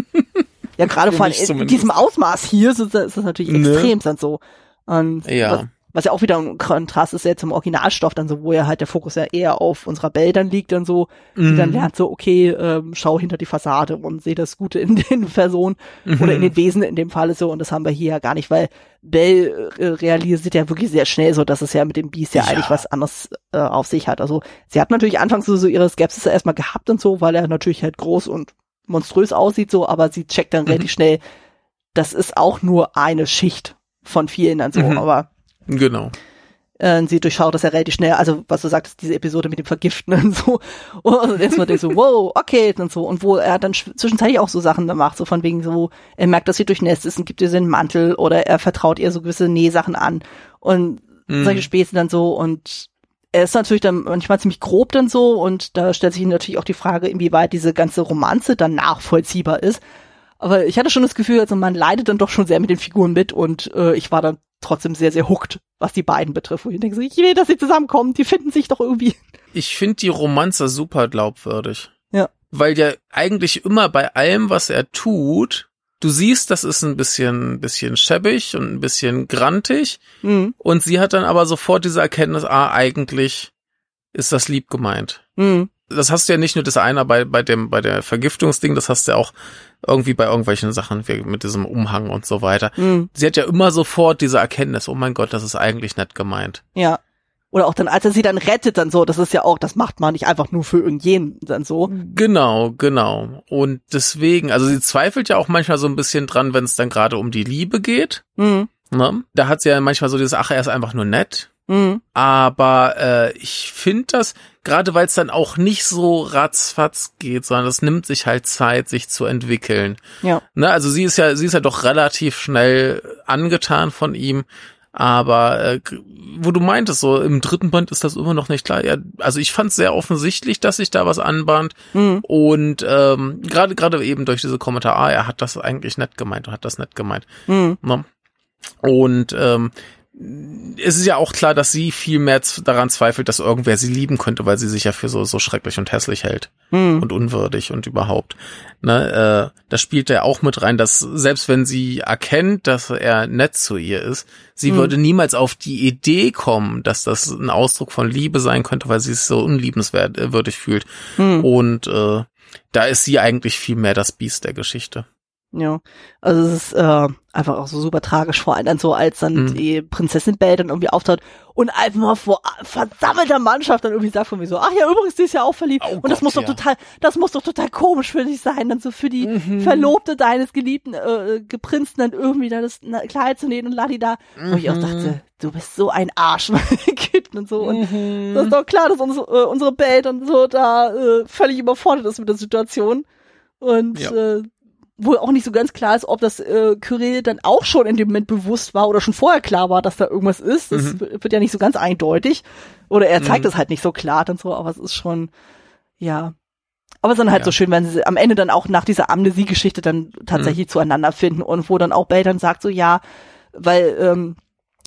Ja, gerade vor allem in diesem Ausmaß hier ist, es- ist das natürlich Ne? extrem dann so. Und Ja. Was, ja auch wieder ein Kontrast ist ja zum Originalstoff dann so, wo ja halt der Fokus ja eher auf unserer Bell dann liegt dann so, die dann Mhm. lernt so, okay, ähm, schau hinter die Fassade und sehe das Gute in [laughs] den Personen oder in den Wesen in dem Falle so und das haben wir hier ja gar nicht, weil Bell äh, realisiert ja wirklich sehr schnell so, dass es ja mit dem Biest ja, Ja. eigentlich was anderes äh, auf sich hat. Also sie hat natürlich anfangs so, so ihre Skepsis erstmal gehabt und so, weil er natürlich halt groß und monströs aussieht so, aber sie checkt dann Mhm. relativ schnell, das ist auch nur eine Schicht von vielen dann so, Mhm. aber Genau. äh, sie durchschaut das ja relativ schnell, also was du sagtest, diese Episode mit dem Vergiften und so. [laughs] Und erstmal denkst du, [laughs] wow, okay, und so. Und wo er dann sch- zwischenzeitlich auch so Sachen macht, so von wegen so, er merkt, dass sie durchnässt ist und gibt ihr so einen Mantel oder er vertraut ihr so gewisse Nähsachen an und Mhm. solche Späße dann so und er ist natürlich dann manchmal ziemlich grob dann so und da stellt sich natürlich auch die Frage, inwieweit diese ganze Romanze dann nachvollziehbar ist. Aber ich hatte schon das Gefühl, also man leidet dann doch schon sehr mit den Figuren mit und äh, ich war dann trotzdem sehr, sehr hooked, was die beiden betrifft. Wo ich denke, so, ich will, dass sie zusammenkommen, die finden sich doch irgendwie. Ich finde die Romanze super glaubwürdig. Ja. Weil ja eigentlich immer bei allem, was er tut, du siehst, das ist ein bisschen, bisschen schäbig und ein bisschen grantig. Mhm. Und sie hat dann aber sofort diese Erkenntnis, ah, eigentlich ist das lieb gemeint. Mhm. Das hast du ja nicht nur das eine bei, bei dem, bei der Vergiftungsding, das hast du ja auch irgendwie bei irgendwelchen Sachen wie mit diesem Umhang und so weiter. Mhm. Sie hat ja immer sofort diese Erkenntnis, oh mein Gott, das ist eigentlich nett gemeint. Ja. Oder auch dann, als er sie dann rettet, dann so, das ist ja auch, das macht man nicht einfach nur für irgendjenen dann so. Genau, genau. Und deswegen, also sie zweifelt ja auch manchmal so ein bisschen dran, wenn es dann gerade um die Liebe geht. Mhm. Ne? Da hat sie ja manchmal so dieses, ach, er ist einfach nur nett. Mhm. Aber äh, ich finde das, gerade weil es dann auch nicht so ratzfatz geht, sondern es nimmt sich halt Zeit, sich zu entwickeln. Ja. Ne? Also sie ist ja, sie ist ja doch relativ schnell angetan von ihm. Aber äh, wo du meintest, so im dritten Band ist das immer noch nicht klar. Ja, also ich fand es sehr offensichtlich, dass sich da was anbahnt. Mhm. Und ähm, gerade gerade eben durch diese Kommentare, ah, er hat das eigentlich nett gemeint und hat das nett gemeint. Mhm. Ne? Und ähm, es ist ja auch klar, dass sie viel mehr daran zweifelt, dass irgendwer sie lieben könnte, weil sie sich ja für so so schrecklich und hässlich hält Mhm. und unwürdig und überhaupt. Ne, äh, das spielt ja auch mit rein, dass selbst wenn sie erkennt, dass er nett zu ihr ist, sie Mhm. würde niemals auf die Idee kommen, dass das ein Ausdruck von Liebe sein könnte, weil sie sich so unliebenswürdig fühlt. Mhm. Und äh, da ist sie eigentlich viel mehr das Biest der Geschichte. Ja, also es ist äh, einfach auch so super tragisch, vor allem dann so, als dann Mhm. die Prinzessin Belle dann irgendwie auftaucht und einfach mal vor versammelter Mannschaft dann irgendwie sagt von mir so, ach ja, übrigens, die ist ja auch verliebt. Oh und das Gott, muss doch ja. total, das muss doch total komisch für dich sein, dann so für die Mhm. Verlobte deines geliebten äh, Geprinzten dann irgendwie da das Kleid zu nähen und ladida. Wo ich auch Mhm. dachte, du bist so ein Arsch, [laughs] mein Kind und so. Und Mhm. das ist doch klar, dass unsere, äh, unsere Belle dann so da äh, völlig überfordert ist mit der Situation. Und Ja. äh, wohl auch nicht so ganz klar ist, ob das äh, Kyrill dann auch schon in dem Moment bewusst war oder schon vorher klar war, dass da irgendwas ist. Das Mhm. wird ja nicht so ganz eindeutig. Oder er zeigt Mhm. es halt nicht so klar und so, aber es ist schon, ja. Aber es ist dann halt Ja. so schön, wenn sie am Ende dann auch nach dieser Amnesie-Geschichte dann Mhm. tatsächlich zueinander finden und wo dann auch Belle dann sagt so, ja, weil, ähm,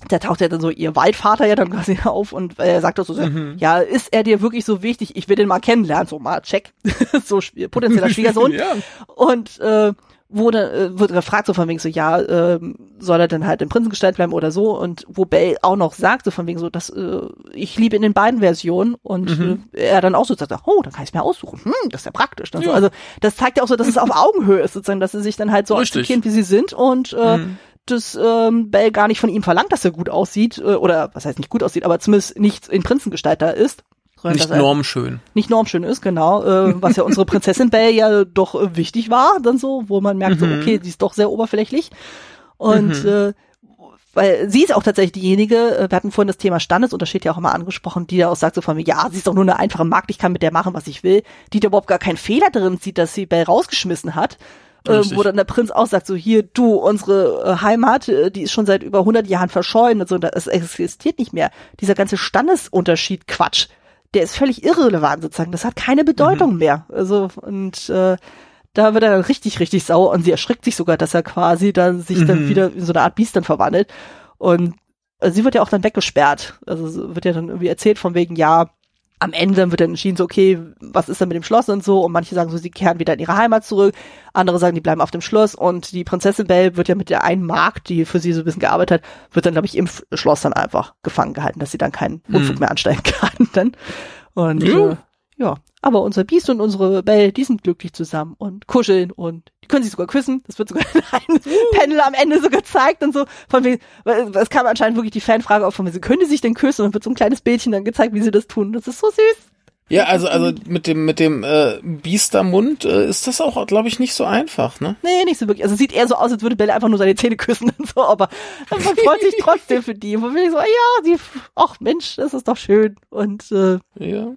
da taucht ja dann so ihr Waldvater ja dann quasi [laughs] auf und er sagt auch so, Mhm. ja, ist er dir wirklich so wichtig? Ich will den mal kennenlernen. So mal, check. [laughs] so potenzieller Schwiegersohn. [laughs] ja. Und äh, wurde, äh, wurde gefragt, so von wegen so, ja, ähm, soll er denn halt im Prinzengestalt bleiben oder so? Und wo Bell auch noch sagt, so von wegen so, dass äh, ich liebe in den beiden Versionen und Mhm. äh, er dann auch so sagt, oh, dann kann ich es mir aussuchen. Hm, das ist ja praktisch. Und so. Ja. Also das zeigt ja auch so, dass es auf Augenhöhe ist, sozusagen, dass sie sich dann halt so Richtig. akzeptieren, wie sie sind und äh, Mhm. Dass ähm, Bell gar nicht von ihm verlangt, dass er gut aussieht, äh, oder was heißt nicht gut aussieht, aber zumindest nicht in Prinzengestalt da ist. Nicht normschön. Nicht normschön ist, genau. Äh, was ja unsere Prinzessin Belle ja doch äh, wichtig war, dann so, wo man merkt, mhm. so, okay, sie ist doch sehr oberflächlich. Und mhm. äh, weil sie ist auch tatsächlich diejenige, äh, wir hatten vorhin das Thema Standesunterschied ja auch mal angesprochen, die ja auch sagt so von mir, ja, sie ist doch nur eine einfache Magd, ich kann mit der machen, was ich will, die da überhaupt gar keinen Fehler drin sieht, dass sie Belle rausgeschmissen hat. Äh, wo dann der Prinz auch sagt, so hier, du, unsere äh, Heimat, äh, die ist schon seit über 100 Jahren verschollen und so, das existiert nicht mehr. Dieser ganze Standesunterschied Quatsch, der ist völlig irrelevant sozusagen, das hat keine Bedeutung mhm. mehr. Also, und äh, da wird er dann richtig, richtig sauer und sie erschrickt sich sogar, dass er quasi dann sich mhm. dann wieder in so eine Art Biest dann verwandelt. Und äh, sie wird ja auch dann weggesperrt. Also wird ja dann irgendwie erzählt von wegen, ja, am Ende wird dann entschieden, so, okay, was ist denn mit dem Schloss und so, und manche sagen so, sie kehren wieder in ihre Heimat zurück, andere sagen, die bleiben auf dem Schloss, und die Prinzessin Belle wird ja mit der einen Magd, die für sie so ein bisschen gearbeitet hat, wird dann, glaube ich, im Schloss dann einfach gefangen gehalten, dass sie dann keinen Unfug hm. mehr anstellen [laughs] kann, dann. Und, ja. Äh, ja, aber unser Biest und unsere Belle, die sind glücklich zusammen und kuscheln und die können sich sogar küssen. Das wird sogar [laughs] in einem Panel am Ende so gezeigt und so. Von wegen, es kam anscheinend wirklich die Fanfrage auf von mir, sie können die sich denn küssen und dann wird so ein kleines Bildchen dann gezeigt, wie sie das tun. Das ist so süß. Ja, also also mit dem mit dem äh, Biestermund äh, ist das auch, glaube ich, nicht so einfach, ne? Nee, nicht so wirklich. Also sieht eher so aus, als würde Belle einfach nur seine Zähne küssen und so, aber man freut sich trotzdem für die. Wo will ich so, ja, die, ach Mensch, das ist doch schön und äh, ja.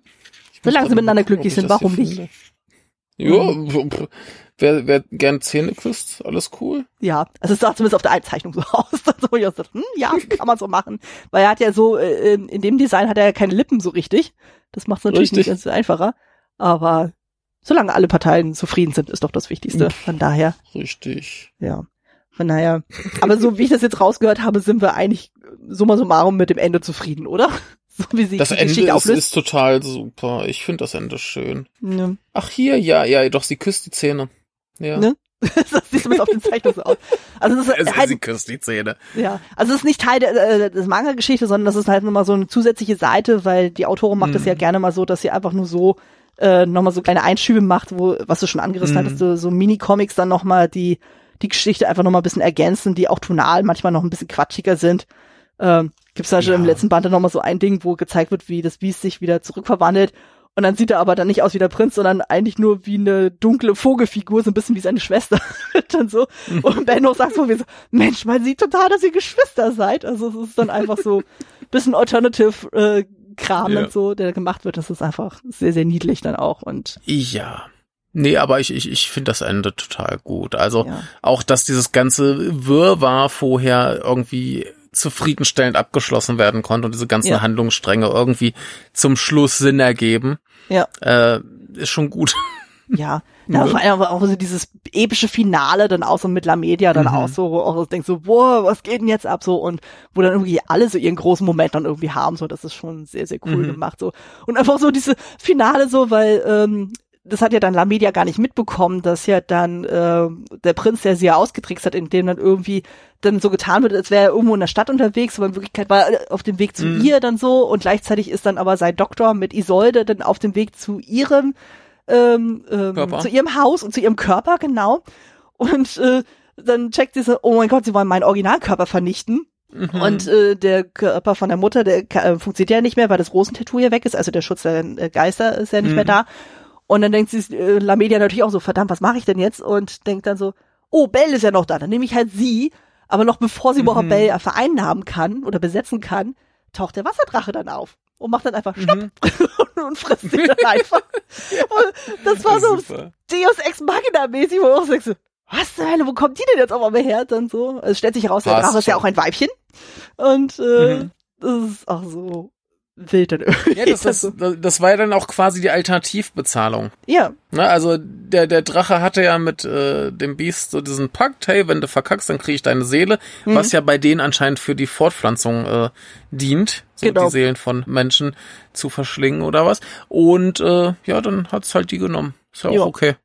Solange sie miteinander glücklich sind, warum nicht? Ja, wer, wer gern Zähne küsst, alles cool. Ja, also es sah zumindest auf der Einzeichnung so [laughs] aus. Also ich dachte, hm, ja, kann man so machen. Weil er hat ja so, äh, in dem Design hat er ja keine Lippen so richtig. Das macht es natürlich richtig. nicht ganz einfacher. Aber solange alle Parteien zufrieden sind, ist doch das Wichtigste. Von daher. Richtig. Ja. Von daher. Aber so wie ich das jetzt rausgehört habe, sind wir eigentlich summa summarum mit dem Ende zufrieden, oder? So wie sich das Ende ist, ist, total super. Ich finde das Ende schön. Ja. Ach hier, ja, ja, doch, sie küsst die Zähne. Ja. Ne? [laughs] das sieht zumindest auf den Zeichnungen so aus. Also das ist halt, sie küsst die Zähne. Ja, also es ist nicht Teil der, äh, des Manga-Geschichte, sondern das ist halt nochmal so eine zusätzliche Seite, weil die Autorin macht es mhm. ja gerne mal so, dass sie einfach nur so äh, nochmal so kleine Einschübe macht, wo, was du schon angerissen mhm. hattest, so, so Mini-Comics dann nochmal die, die Geschichte einfach nochmal ein bisschen ergänzen, die auch tonal manchmal noch ein bisschen quatschiger sind. Ähm, Gibt's da schon ja. im letzten Band dann nochmal so ein Ding, wo gezeigt wird, wie das Biest sich wieder zurückverwandelt. Und dann sieht er aber dann nicht aus wie der Prinz, sondern eigentlich nur wie eine dunkle Vogelfigur, so ein bisschen wie seine Schwester. [laughs] dann so. Mhm. Und Benno sagt so wie so, Mensch, man sieht total, dass ihr Geschwister seid. Also es ist dann einfach so bisschen Alternative äh, Kram ja. und so, der gemacht wird. Das ist einfach sehr, sehr niedlich dann auch. Und ja. Nee, aber ich, ich, ich finde das Ende total gut. Also ja. auch, dass dieses ganze Wirrwarr vorher irgendwie zufriedenstellend abgeschlossen werden konnte und diese ganzen ja. Handlungsstränge irgendwie zum Schluss Sinn ergeben. Ja. Äh, ist schon gut. [laughs] [laughs] Ja, ja. vor allem auch so dieses epische Finale dann auch so mit La Media dann mhm. auch so, wo auch so denkst so, boah, was geht denn jetzt ab so und wo dann irgendwie alle so ihren großen Moment dann irgendwie haben, so, das ist schon sehr, sehr cool mhm. gemacht so. Und einfach so diese Finale so, weil ähm, das hat ja dann La Media gar nicht mitbekommen, dass ja dann äh, der Prinz, der sie ja ausgetrickst hat, indem dann irgendwie dann so getan wird, als wäre er irgendwo in der Stadt unterwegs, aber in Wirklichkeit war er auf dem Weg zu mhm. ihr dann so und gleichzeitig ist dann aber sein Doktor mit Isolde dann auf dem Weg zu ihrem ähm, ähm, zu ihrem Haus und zu ihrem Körper, genau. Und äh, dann checkt sie so, oh mein Gott, sie wollen meinen Originalkörper vernichten. Mhm. Und äh, der Körper von der Mutter, der äh, funktioniert ja nicht mehr, weil das Rosentattoo hier weg ist, also der Schutz der Geister ist ja nicht mhm. mehr da. Und dann denkt sie, äh, La Media natürlich auch so, verdammt, was mache ich denn jetzt? Und denkt dann so, oh, Belle ist ja noch da, dann nehme ich halt sie. Aber noch bevor sie mhm. überhaupt Belle vereinnahmen kann oder besetzen kann, taucht der Wasserdrache dann auf und macht dann einfach Stopp mhm. [laughs] und frisst sie dann einfach. [laughs] und das war so super. Deus Ex Machina mäßig, wo auch sagst so, was zur Hölle, wo kommt die denn jetzt auf einmal her? Dann so. Also es stellt sich heraus, der Drache ist ja auch ein Weibchen. Und äh, mhm. das ist auch so wild dann [laughs] irgendwie. Ja, das, das, das war ja dann auch quasi die Alternativbezahlung. Ja. Na, also der, der Drache hatte ja mit äh, dem Biest so diesen Pakt, hey, wenn du verkackst, dann kriege ich deine Seele, mhm. was ja bei denen anscheinend für die Fortpflanzung äh, dient, so genau. die Seelen von Menschen zu verschlingen oder was. Und äh, ja, dann hat's halt die genommen. Ist ja auch jo. okay.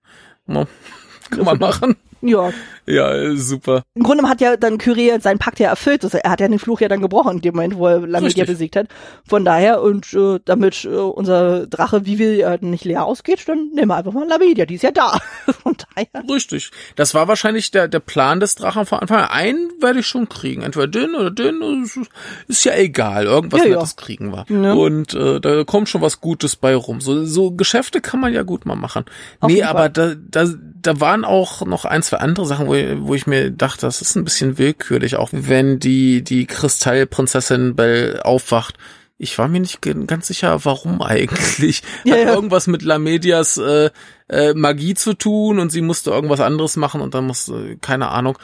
Ja. [laughs] Kann man [laughs] machen. Ja. Ja, super. Im Grunde hat ja dann Kyrie seinen Pakt ja erfüllt. Also er hat ja den Fluch ja dann gebrochen in dem Moment, wo er Lamedia besiegt hat. Von daher, und äh, damit äh, unser Drache Vivi äh, nicht leer ausgeht, dann nehmen wir einfach mal Lamedia, die ist ja da. [laughs] Von daher. Richtig. Das war wahrscheinlich der, der Plan des Drachen von Anfang an. Einen werde ich schon kriegen. Entweder den oder den. Ist, ist ja egal. Irgendwas Ja, ja. Nettes kriegen wir. Ja. Und äh, da kommt schon was Gutes bei rum. So, so Geschäfte kann man ja gut mal machen. Auf nee, aber da, da, da waren auch noch ein, zwei andere Sachen, wo, wo ich mir dachte, das ist ein bisschen willkürlich. Auch wenn die, die Kristallprinzessin Belle aufwacht. Ich war mir nicht ganz sicher, warum eigentlich. [laughs] Ja, Hat ja. irgendwas mit Lamedias äh, äh, Magie zu tun und sie musste irgendwas anderes machen und dann musste, keine Ahnung,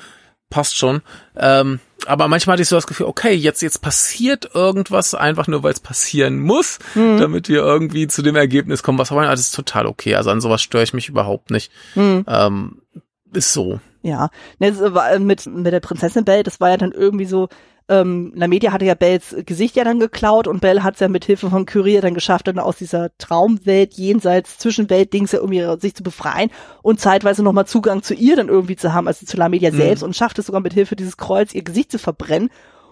passt schon. Ähm, aber manchmal hatte ich so das Gefühl, okay, jetzt, jetzt passiert irgendwas, einfach nur weil es passieren muss, Mhm. damit wir irgendwie zu dem Ergebnis kommen, was wir wollen. Also das ist total okay. Also an sowas störe ich mich überhaupt nicht. Hm. Ähm, ist so. Ja, äh, mit, mit der Prinzessin Belle, das war ja dann irgendwie so, ähm, Lamedia hatte ja Belles Gesicht ja dann geklaut und Belle hat es ja mit Hilfe von Kyrie dann geschafft, dann aus dieser Traumwelt, jenseits, Zwischenwelt-Dings ja irgendwie sich zu befreien und zeitweise nochmal Zugang zu ihr dann irgendwie zu haben, also zu Lamedia Mhm. selbst und schafft es sogar mit Hilfe dieses Kreuz ihr Gesicht zu verbrennen.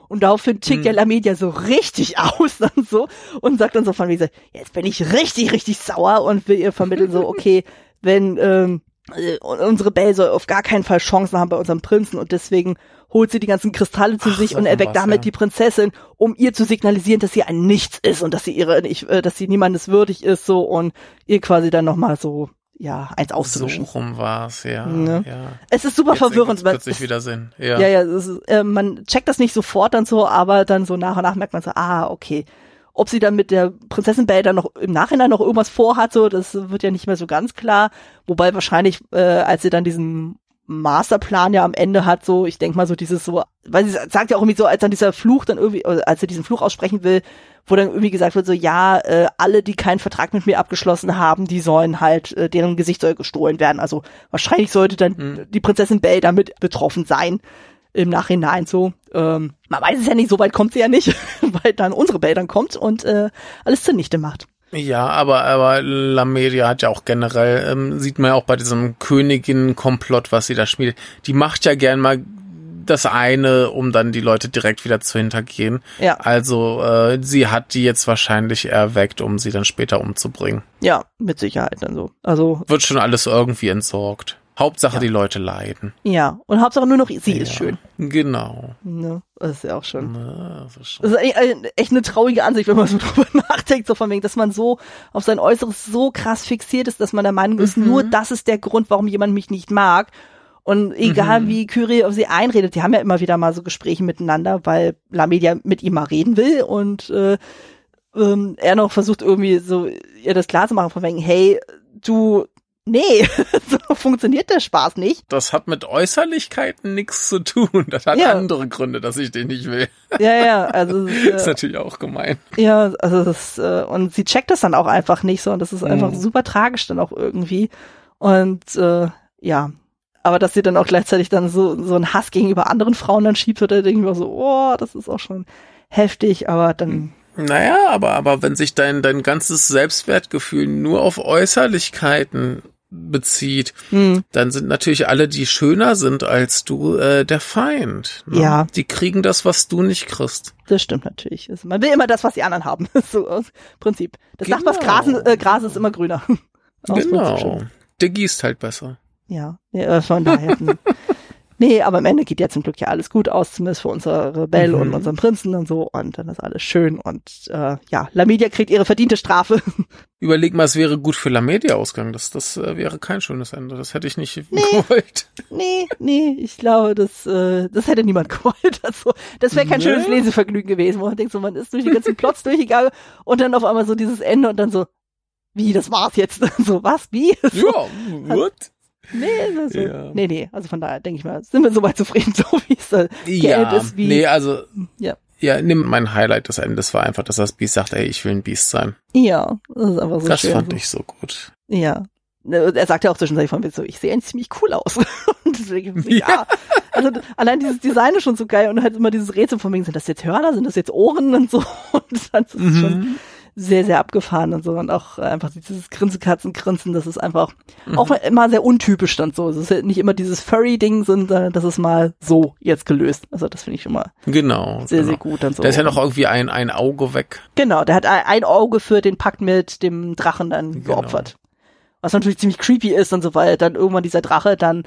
Und daraufhin tickt Mhm. ja Lamedia so richtig [laughs] aus dann so und sagt dann so von mir so, jetzt bin ich richtig, richtig sauer und will ihr vermitteln so, [laughs] okay, wenn ähm, äh, unsere Belle soll auf gar keinen Fall Chancen haben bei unserem Prinzen und deswegen holt sie die ganzen Kristalle zu Ach, sich so und erweckt war's, damit ja. die Prinzessin, um ihr zu signalisieren, dass sie ein Nichts ist und dass sie ihre, ich, äh, dass sie niemandes würdig ist so und ihr quasi dann nochmal so ja eins So auszuwischen. rum war's, ja. Ne? ja. Es ist super Jetzt verwirrend, weil plötzlich es- wieder Sinn. Ja. ja, ja, ist, äh, man checkt das nicht sofort dann so, aber dann so nach und nach merkt man so, ah, okay. Ob sie dann mit der Prinzessin Belle dann noch im Nachhinein noch irgendwas vorhat, so, das wird ja nicht mehr so ganz klar. Wobei wahrscheinlich, äh, als sie dann diesen Masterplan ja am Ende hat, so, ich denk mal so dieses so, weil sie sagt ja auch irgendwie so, als dann dieser Fluch dann irgendwie, als sie diesen Fluch aussprechen will, wo dann irgendwie gesagt wird, so, ja, äh, alle, die keinen Vertrag mit mir abgeschlossen haben, die sollen halt, äh, deren Gesicht soll gestohlen werden. Also wahrscheinlich sollte dann Hm. die Prinzessin Belle damit betroffen sein im Nachhinein so. Ähm, man weiß es ja nicht, so weit kommt sie ja nicht, [laughs] weil dann unsere Belle dann kommt und äh, alles zunichte macht. Ja, aber, aber Lamedia hat ja auch generell, ähm, sieht man ja auch bei diesem Königin-Komplott, was sie da schmiedet, die macht ja gern mal das eine, um dann die Leute direkt wieder zu hintergehen. Ja. Also äh, sie hat die jetzt wahrscheinlich erweckt, um sie dann später umzubringen. Ja, mit Sicherheit dann so. Also, Wird schon alles irgendwie entsorgt. Hauptsache Ja. die Leute leiden. ja. Und Hauptsache nur noch sie ist Ja. schön. Genau. Ne? Das ist ja auch schon. Na, das ist schon- Das ist echt eine traurige Ansicht, wenn man so [laughs] drüber nachdenkt, so von wegen, dass man so auf sein Äußeres so krass fixiert ist, dass man der Meinung ist, Mhm. nur das ist der Grund, warum jemand mich nicht mag. Und egal Mhm. wie Kyrie auf sie einredet, die haben ja immer wieder mal so Gespräche miteinander, weil Lamedia mit ihm mal reden will und äh, ähm, er noch versucht irgendwie so ihr das klar zu machen, von wegen, hey, du, nee, [laughs] so funktioniert der Spaß nicht. Das hat mit Äußerlichkeiten nichts zu tun. Das hat Ja. andere Gründe, dass ich den nicht will. Ja, ja, also [laughs] ist äh, natürlich auch gemein. Ja, also das, äh, und sie checkt das dann auch einfach nicht so und das ist einfach Mhm. super tragisch dann auch irgendwie. Und äh, ja, aber dass sie dann auch gleichzeitig dann so, so einen Hass gegenüber anderen Frauen dann schiebt, oder denke ich mir so, oh, das ist auch schon heftig, aber dann, Naja, aber, aber wenn sich dein, dein ganzes Selbstwertgefühl nur auf Äußerlichkeiten bezieht, hm, dann sind natürlich alle, die schöner sind als du, äh, der Feind. ne? Ja. Die kriegen das, was du nicht kriegst. das stimmt natürlich. Also man will immer das, was die anderen haben. [laughs] so aus Prinzip. Das Genau. Nachbars Grasen, äh, Gras ist immer grüner. [laughs] Genau. Der gießt halt besser. Ja, äh, von daher. [laughs] nee, aber am Ende geht ja zum Glück ja alles gut aus, zumindest für unsere Belle Mhm. und unseren Prinzen und so. Und dann ist alles schön. Und äh, ja, Lamidia kriegt ihre verdiente Strafe. [laughs] Überleg mal, es wäre gut für Lamedia ausgegangen. Das, das äh, wäre kein schönes Ende. Das hätte ich nicht gewollt. nee, nee, ich glaube, das, äh, das hätte niemand [laughs] gewollt. Also, das wäre kein Nee. schönes Lesevergnügen gewesen, wo man denkt, so, man ist durch die ganzen Plots [laughs] durchgegangen und dann auf einmal so dieses Ende und dann so, wie, das war's jetzt? so, was, wie? So, Ja, what? Nee, das so, Ja. nee, nee, also von daher denke ich mal, sind wir soweit zufrieden, [laughs] so wie es da Ja, geendet ist, wie, nee, also, ja. ja, nimm mein Highlight des Endes war einfach, dass das Biest sagt, ey, ich will ein Biest sein. Ja, das ist einfach so das schön. fand ich so gut. Ja. Er sagt ja auch zwischendurch von mir so, ich sehe eigentlich ziemlich cool aus. [laughs] und deswegen, ja. Ja. Also allein dieses Design ist schon so geil und halt immer dieses Rätsel von wegen, sind das jetzt Hörner, sind das jetzt Ohren und so. [laughs] Und dann ist es schon, Mhm. Sehr, sehr abgefahren und so. Und auch einfach dieses Grinsekatzenkrinsen, das ist einfach mhm. auch immer sehr untypisch dann so. Es ist halt nicht immer dieses Furry-Ding, sondern das ist mal so jetzt gelöst. Also das finde ich schon mal genau, sehr, genau. sehr gut dann so. Da ist ja noch irgendwie ein, ein Auge weg. Genau, der hat ein Auge für den Pakt mit dem Drachen dann genau. geopfert. Was natürlich ziemlich creepy ist und so, weil dann irgendwann dieser Drache dann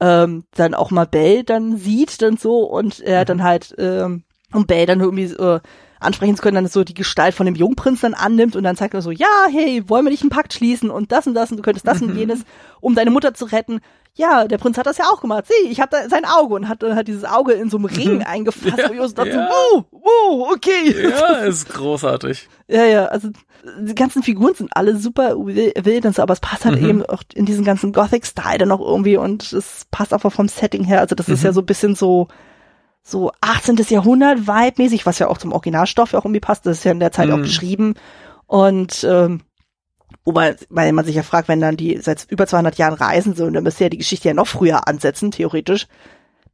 ähm, dann auch mal Bell dann sieht dann so und er mhm. dann halt ähm, und Bell dann irgendwie äh, ansprechen zu können, dann so die Gestalt von dem Jungprinz dann annimmt und dann sagt er so, ja, hey, wollen wir nicht einen Pakt schließen und das und das und du könntest das mhm. und jenes, um deine Mutter zu retten. Ja, der Prinz hat das ja auch gemacht. Sieh, ich habe da sein Auge und hat dann halt dieses Auge in so einem Ring mhm. eingefasst. Ja, ich dachte, ja. wow, wow, okay. Ja, ist großartig. ja, ja, also die ganzen Figuren sind alle super wild und so, aber es passt halt mhm. eben auch in diesen ganzen Gothic-Style dann auch irgendwie und es passt einfach vom Setting her. Also das ist ja mhm. so ein bisschen so so 18. Jahrhundert Vibe-mäßig, was ja auch zum Originalstoff ja auch irgendwie passt. Das ist ja in der Zeit mhm. auch geschrieben. Und ähm, wobei, weil man sich ja fragt, wenn dann die seit über 200 Jahren reisen, so, dann müsste ja die Geschichte ja noch früher ansetzen, theoretisch.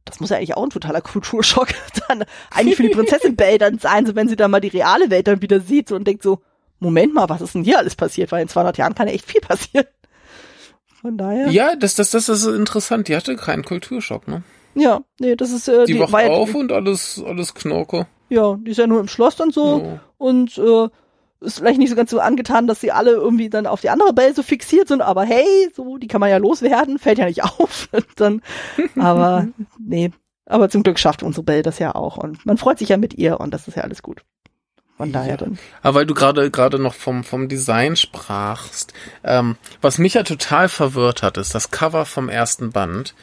Das muss ja eigentlich auch ein totaler Kulturschock [laughs] dann eigentlich für die Prinzessin [laughs] Belle dann sein, so wenn sie dann mal die reale Welt dann wieder sieht so, und denkt so, Moment mal, was ist denn hier alles passiert? Weil in 200 Jahren kann ja echt viel passieren. Von daher. Ja, das, das, das ist interessant. Die hatte keinen Kulturschock, ne? Ja, nee, das ist äh, die, die wacht war, auf und alles alles Knorke. Ja, die ist ja nur im Schloss dann so ja. und äh, ist vielleicht nicht so ganz so angetan, dass sie alle irgendwie dann auf die andere Belle so fixiert sind, aber hey, so, die kann man ja loswerden, fällt ja nicht [laughs] auf. dann, aber [laughs] nee, aber zum Glück schafft unsere Belle das ja auch und man freut sich ja mit ihr und das ist ja alles gut. Von daher ja. dann. Aber weil du gerade gerade noch vom vom Design sprachst, ähm, was mich ja total verwirrt hat, ist das Cover vom ersten Band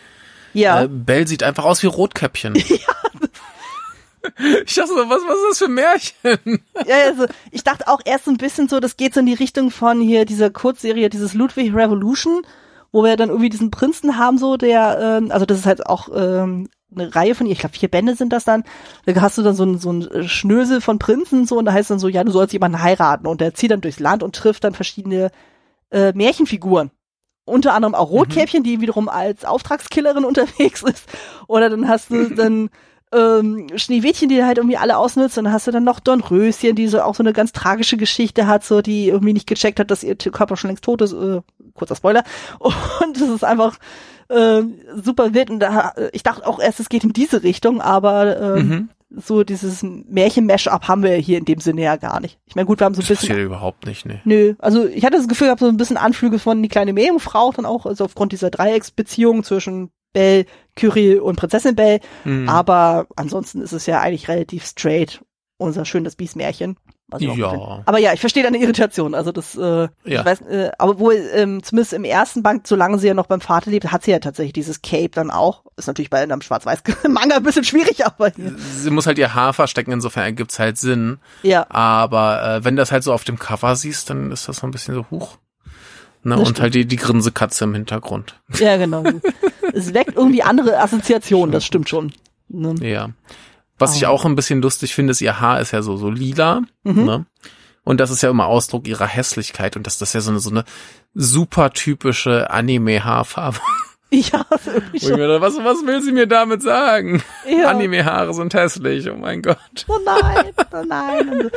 ja. Äh, Bell sieht einfach aus wie Rotkäppchen. [laughs] Ja. Ich dachte so, was, was ist das für ein Märchen? Ja, also ich dachte auch erst ein bisschen so, das geht so in die Richtung von hier dieser Kurzserie, dieses Ludwig Revolution, wo wir dann irgendwie diesen Prinzen haben, so der, ähm, also das ist halt auch ähm, eine Reihe von ihr, ich glaube vier Bände sind das dann, da hast du dann so ein, so ein Schnösel von Prinzen so und da heißt dann so, ja, du sollst jemanden heiraten und der zieht dann durchs Land und trifft dann verschiedene äh, Märchenfiguren unter anderem auch Rotkäppchen, mhm. die wiederum als Auftragskillerin [laughs] unterwegs ist. Oder dann hast du [clears throat] dann ähm, Schneewittchen, die halt irgendwie alle ausnutzt. Und dann hast du dann noch Dornröschen, die so auch so eine ganz tragische Geschichte hat, so die irgendwie nicht gecheckt hat, dass ihr Körper schon längst tot ist. Äh, kurzer Spoiler. [laughs] Und das ist einfach äh, super wild. Und da, ich dachte auch erst, es geht in diese Richtung, aber äh, mhm so dieses Märchen-Mash-up haben wir hier in dem Sinne ja gar nicht. Ich meine, gut, wir haben so ein bisschen. Das hier überhaupt nicht, ne. Nö, also ich hatte das Gefühl, ich habe so ein bisschen Anflüge von die kleine Meerjungfrau dann auch, also aufgrund dieser Dreiecksbeziehung zwischen Belle, Kyrie und Prinzessin Belle. Mhm. Aber ansonsten ist es ja eigentlich relativ straight, unser schönes Biest-Märchen. Ja. Aber ja, ich verstehe deine Irritation. Also das, äh, ja. ich weiß, äh, aber wohl ähm, zumindest im ersten Band, solange sie ja noch beim Vater lebt, hat sie ja tatsächlich dieses Cape dann auch. Ist natürlich bei einem Schwarz-Weiß-Manga [laughs] ein bisschen schwierig, aber hier. sie muss halt ihr Haar verstecken. Insofern ergibt's halt Sinn. Ja. Aber äh, wenn das halt so auf dem Cover siehst, dann ist das so ein bisschen so hoch. Ne, und halt die, die Grinsekatze im Hintergrund. Ja, genau. [laughs] es weckt irgendwie andere Assoziationen, das stimmt schon. Ne? Ja. Was oh. ich auch ein bisschen lustig finde, ist, ihr Haar ist ja so, so lila. Mhm. Ne? Und das ist ja immer Ausdruck ihrer Hässlichkeit. Und das, das ist ja so eine, so eine super typische Anime-Haarfarbe. [laughs] Ja. Dachte, was, was will sie mir damit sagen? Ja. Anime-Haare sind hässlich, oh mein Gott. Oh nein, oh nein.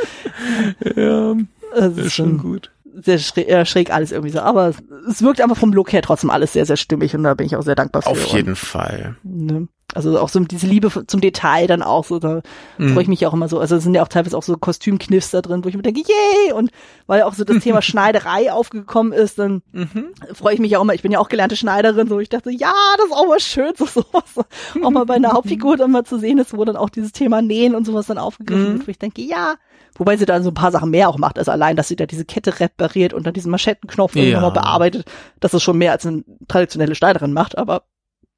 ja, das ist schon gut sehr schräg, schräg alles irgendwie so. Aber es, es wirkt einfach vom Look her trotzdem alles sehr, sehr stimmig und da bin ich auch sehr dankbar für. Auf jeden und, Fall. Ne? Also auch so diese Liebe zum Detail dann auch so, da mhm. freue ich mich auch immer so. Also es sind ja auch teilweise auch so Kostümkniffs da drin, wo ich mir denke, yay! Und weil auch so das Thema [laughs] Schneiderei aufgekommen ist, dann mhm. freue ich mich auch immer. Ich bin ja auch gelernte Schneiderin, so ich dachte, ja, das ist auch mal schön, [laughs] so sowas. auch mal bei einer [laughs] Hauptfigur dann mal zu sehen ist, wo dann auch dieses Thema Nähen und sowas dann aufgegriffen mhm. wird, wo ich denke, ja, Wobei sie da so ein paar Sachen mehr auch macht. Also allein, dass sie da diese Kette repariert und dann diesen Maschettenknopf ja. nochmal bearbeitet. Das ist schon mehr als eine traditionelle Schneiderin macht, aber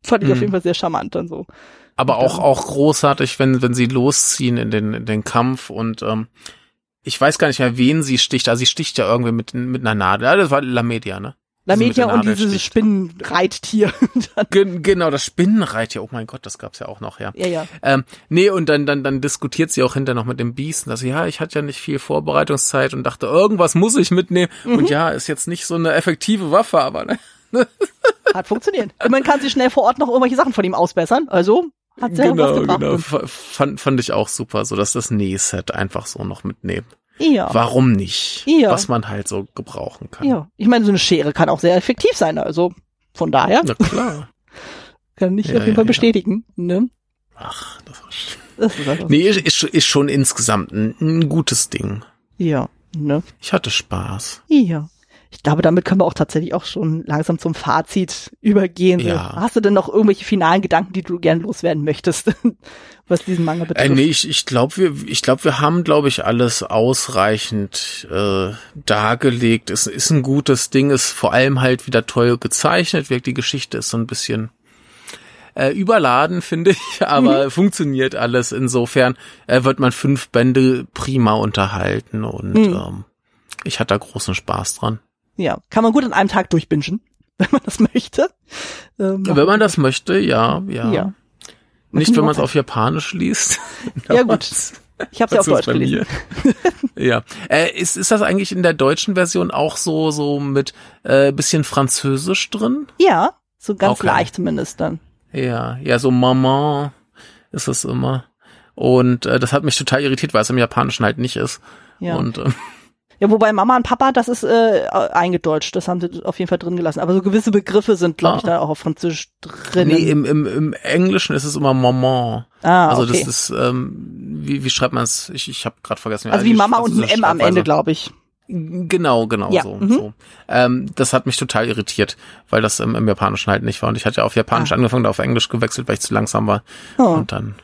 fand ich mhm. auf jeden Fall sehr charmant dann so. Aber auch, auch großartig, wenn, wenn sie losziehen in den, in den Kampf und, ähm, ich weiß gar nicht mehr, wen sie sticht. Also sie sticht ja irgendwie mit, mit einer Nadel. Ja, das war Lamedia, ne? Lamedia und dieses Spinnenreittier. [laughs] Gen genau, das Spinnenreittier. Oh mein Gott, das gab's ja auch noch, ja. Ja, ja. Ähm, nee, und dann, dann, dann diskutiert sie auch hinter noch mit dem Biest. Dass sie, ja, ich hatte ja nicht viel Vorbereitungszeit und dachte, irgendwas muss ich mitnehmen. Mhm. Und ja, ist jetzt nicht so eine effektive Waffe, aber ne? [laughs] Hat funktioniert. Man kann sie schnell vor Ort noch irgendwelche Sachen von ihm ausbessern. Also hat sehr genau, was gebracht. Genau, fand, fand ich auch super, so dass das Nähset einfach so noch mitnehmen. Ja. Warum nicht? Ja. Was man halt so gebrauchen kann. Ja. Ich meine, so eine Schere kann auch sehr effektiv sein. Also von daher Na klar. [laughs] kann ich Ja, auf jeden ja, Fall ja. bestätigen. Ne? Ach, das ist, Das ist einfach nee, ist, ist, ist schon insgesamt ein, ein gutes Ding. Ja. Ne? Ich hatte Spaß. Ja. Ich glaube, damit können wir auch tatsächlich auch schon langsam zum Fazit übergehen. Ja. Hast du denn noch irgendwelche finalen Gedanken, die du gern loswerden möchtest, [laughs] was diesen Manga betrifft? Äh, nee, ich, ich glaube, wir, ich glaube, wir haben, glaube ich, alles ausreichend äh, dargelegt. Es ist ein gutes Ding, ist vor allem halt wieder toll gezeichnet. Wirkt die Geschichte ist so ein bisschen äh, überladen, [laughs] finde ich, aber funktioniert alles. Insofern äh, wird man fünf Bände prima unterhalten und Mhm. ähm, ich hatte da großen Spaß dran. Ja, kann man gut an einem Tag durchbingen, [laughs] wenn man das möchte. Ähm, Wenn man das möchte, ja, ja. ja. Nicht, wenn man es auf Japanisch liest. [laughs] Ja, gut. Ich habe ja auf Deutsch gelesen. [laughs] ja. Äh, ist, ist das eigentlich in der deutschen Version auch so, so mit äh, bisschen Französisch drin? Ja, so ganz Okay. leicht zumindest dann. Ja, ja, so Maman ist es immer. Und äh, das hat mich total irritiert, weil es im Japanischen halt nicht ist. Ja. Und äh, Ja, wobei Mama und Papa, das ist äh, eingedeutscht, das haben sie auf jeden Fall drin gelassen. Aber so gewisse Begriffe sind, glaube ich, Ah. da auch auf Französisch drin. nee, im, im, im Englischen ist es immer Maman. ah, also okay. das ist, ähm, wie, wie schreibt man es? Ich, ich habe gerade vergessen. also wie Mama und ein M am Ende, glaube ich. Genau, genau Ja, so. mhm. so. Ähm, das hat mich total irritiert, weil das im, im Japanischen halt nicht war. Und ich hatte ja auf Japanisch Ah. angefangen, da auf Englisch gewechselt, weil ich zu langsam war. Oh, Und dann,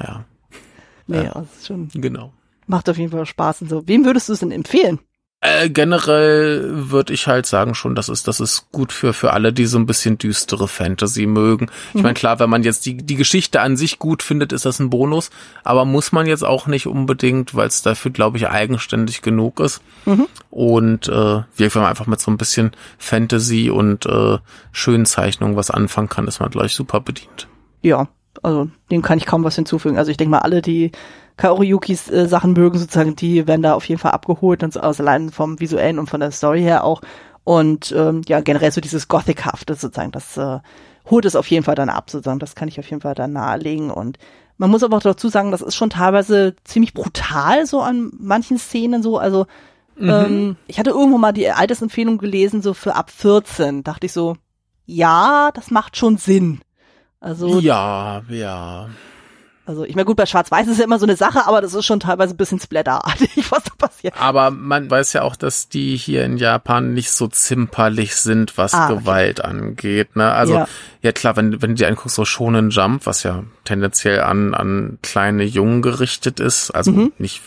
ja, [laughs] nee, das ist schon, genau. Macht auf jeden Fall Spaß und so. Wem würdest du es denn empfehlen? Äh, generell würde ich halt sagen schon, das ist, das ist gut für, für alle, die so ein bisschen düstere Fantasy mögen. Ich Mhm. meine, klar, wenn man jetzt die, die Geschichte an sich gut findet, ist das ein Bonus, aber muss man jetzt auch nicht unbedingt, weil es dafür, glaube ich, eigenständig genug ist. Mhm. Und äh, wenn man einfach mit so ein bisschen Fantasy und äh, schönen Zeichnungen was anfangen kann, ist man gleich super bedient. Ja, also dem kann ich kaum was hinzufügen. Also ich denke mal, alle, die Kaori Yukis äh, Sachen mögen, sozusagen, die werden da auf jeden Fall abgeholt, und so, also allein vom visuellen und von der Story her auch. Und ähm, ja, generell so dieses Gothic-hafte sozusagen, das äh, holt es auf jeden Fall dann ab, sozusagen. Das kann ich auf jeden Fall dann nahelegen. Und man muss aber auch dazu sagen, das ist schon teilweise ziemlich brutal, so an manchen Szenen so. Also ähm, ich hatte irgendwo mal die Altersempfehlung gelesen, so für ab 14. Dachte ich so, ja, das macht schon Sinn. Also Ja, ja. Also ich meine, gut, bei Schwarz-Weiß ist ja immer so eine Sache, aber das ist schon teilweise ein bisschen splatterartig, [laughs] was da passiert. Aber man weiß ja auch, dass die hier in Japan nicht so zimperlich sind, was Ah, okay. Gewalt angeht. Ne? Also Ja. ja. klar, wenn, wenn du dir anguckst, so Shonen Jump, was ja tendenziell an, an kleine Jungen gerichtet ist, also Mhm. nicht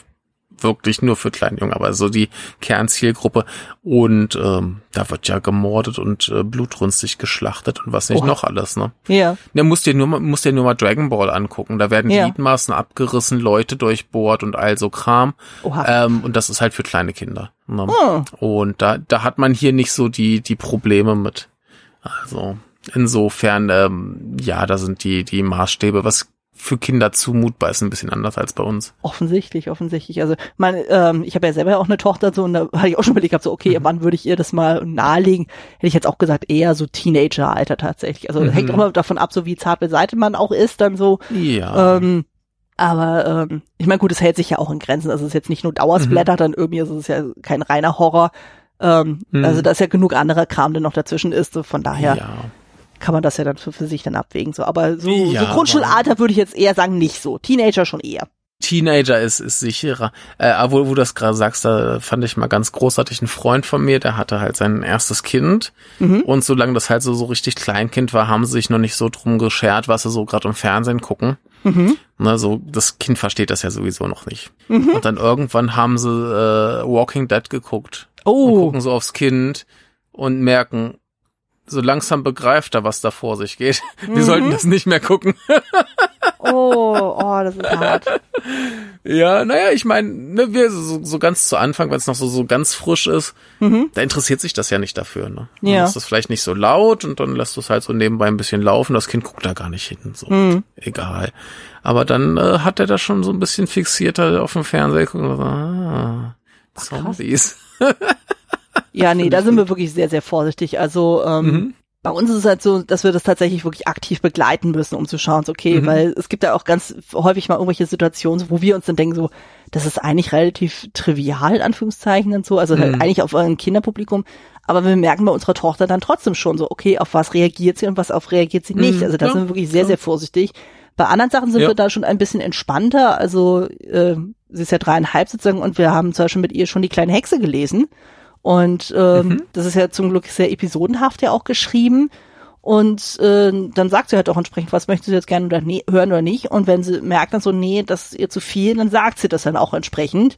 wirklich nur für kleine Jungen, aber so die Kernzielgruppe. Und ähm, da wird ja gemordet und äh, blutrünstig geschlachtet und was nicht Oha. noch alles. Ne? Ja. Ne, musst dir nur mal, musst dir nur mal Dragon Ball angucken. Da werden Ja. Gliedmaßen abgerissen, Leute durchbohrt und all so Kram. Oha. Ähm, und das ist halt für kleine Kinder. Ne? Hm. Und da, da hat man hier nicht so die, die Probleme mit. Also insofern, ähm, ja, da sind die, die Maßstäbe, was für Kinder zumutbar ist, ein bisschen anders als bei uns. Offensichtlich, offensichtlich. Also mein, ähm, ich habe ja selber auch eine Tochter so und da hatte ich auch schon überlegt, hab so, okay, wann würde ich ihr das mal nahelegen? Hätte ich jetzt auch gesagt, eher so Teenager-Alter tatsächlich. Also Mhm. hängt auch immer davon ab, so wie zart beseitigt man auch ist, dann so. Ja. Ähm, aber ähm, ich meine, gut, es hält sich ja auch in Grenzen. Also es ist jetzt nicht nur Dauersplatter, dann irgendwie ist es ja kein reiner Horror. Ähm, Mhm. Also da ist ja genug anderer Kram, der noch dazwischen ist. So von daher ja. Kann man das ja dann für, für sich dann abwägen. So, aber so, Ja, so Grundschulalter würde ich jetzt eher sagen, nicht so. Teenager schon eher. Teenager ist, ist sicherer. Äh, aber wo, wo du das gerade sagst, da fand ich mal ganz großartig einen Freund von mir, der hatte halt sein erstes Kind. Mhm. Und solange das halt so, so richtig Kleinkind war, haben sie sich noch nicht so drum geschert, was sie so gerade im Fernsehen gucken. Mhm. Ne, so, das Kind versteht das ja sowieso noch nicht. Mhm. Und dann irgendwann haben sie äh, Walking Dead geguckt und Oh, gucken so aufs Kind und merken, so langsam begreift er, was da vor sich geht. [laughs] Wir Mhm. sollten das nicht mehr gucken. oh, oh, das ist hart. [laughs] Ja, naja, ich meine, ne, wir so, so ganz zu Anfang, wenn es noch so, so ganz frisch ist, Mhm. da interessiert sich das ja nicht dafür. Ne? Dann Ja. ist das vielleicht nicht so laut und dann lässt du es halt so nebenbei ein bisschen laufen. Das Kind guckt da gar nicht hin. So, Mhm. egal. Aber dann äh, hat er das schon so ein bisschen fixierter auf dem Fernseher geguckt und so, ah, Zombies. [laughs] Ja, nee, da sind wir wirklich sehr, sehr vorsichtig. Also ähm, Mhm. bei uns ist es halt so, dass wir das tatsächlich wirklich aktiv begleiten müssen, um zu schauen, so, okay, Mhm. weil es gibt ja auch ganz häufig mal irgendwelche Situationen, wo wir uns dann denken, so, das ist eigentlich relativ trivial, in Anführungszeichen und so, also halt Mhm. eigentlich auf ein Kinderpublikum. Aber wir merken bei unserer Tochter dann trotzdem schon so, okay, auf was reagiert sie und was auf reagiert sie nicht. Mhm, Also da klar, sind wir wirklich sehr, klar. sehr vorsichtig. Bei anderen Sachen sind Ja. wir da schon ein bisschen entspannter. Also äh, sie ist ja dreieinhalb sozusagen und wir haben zum Beispiel mit ihr schon die kleine Hexe gelesen. Und ähm, Mhm. das ist ja zum Glück sehr episodenhaft ja auch geschrieben. Und äh, dann sagt sie halt auch entsprechend, was möchte sie jetzt gerne oder nee, hören oder nicht. Und wenn sie merkt dann so, nee, das ist ihr zu viel, dann sagt sie das dann auch entsprechend.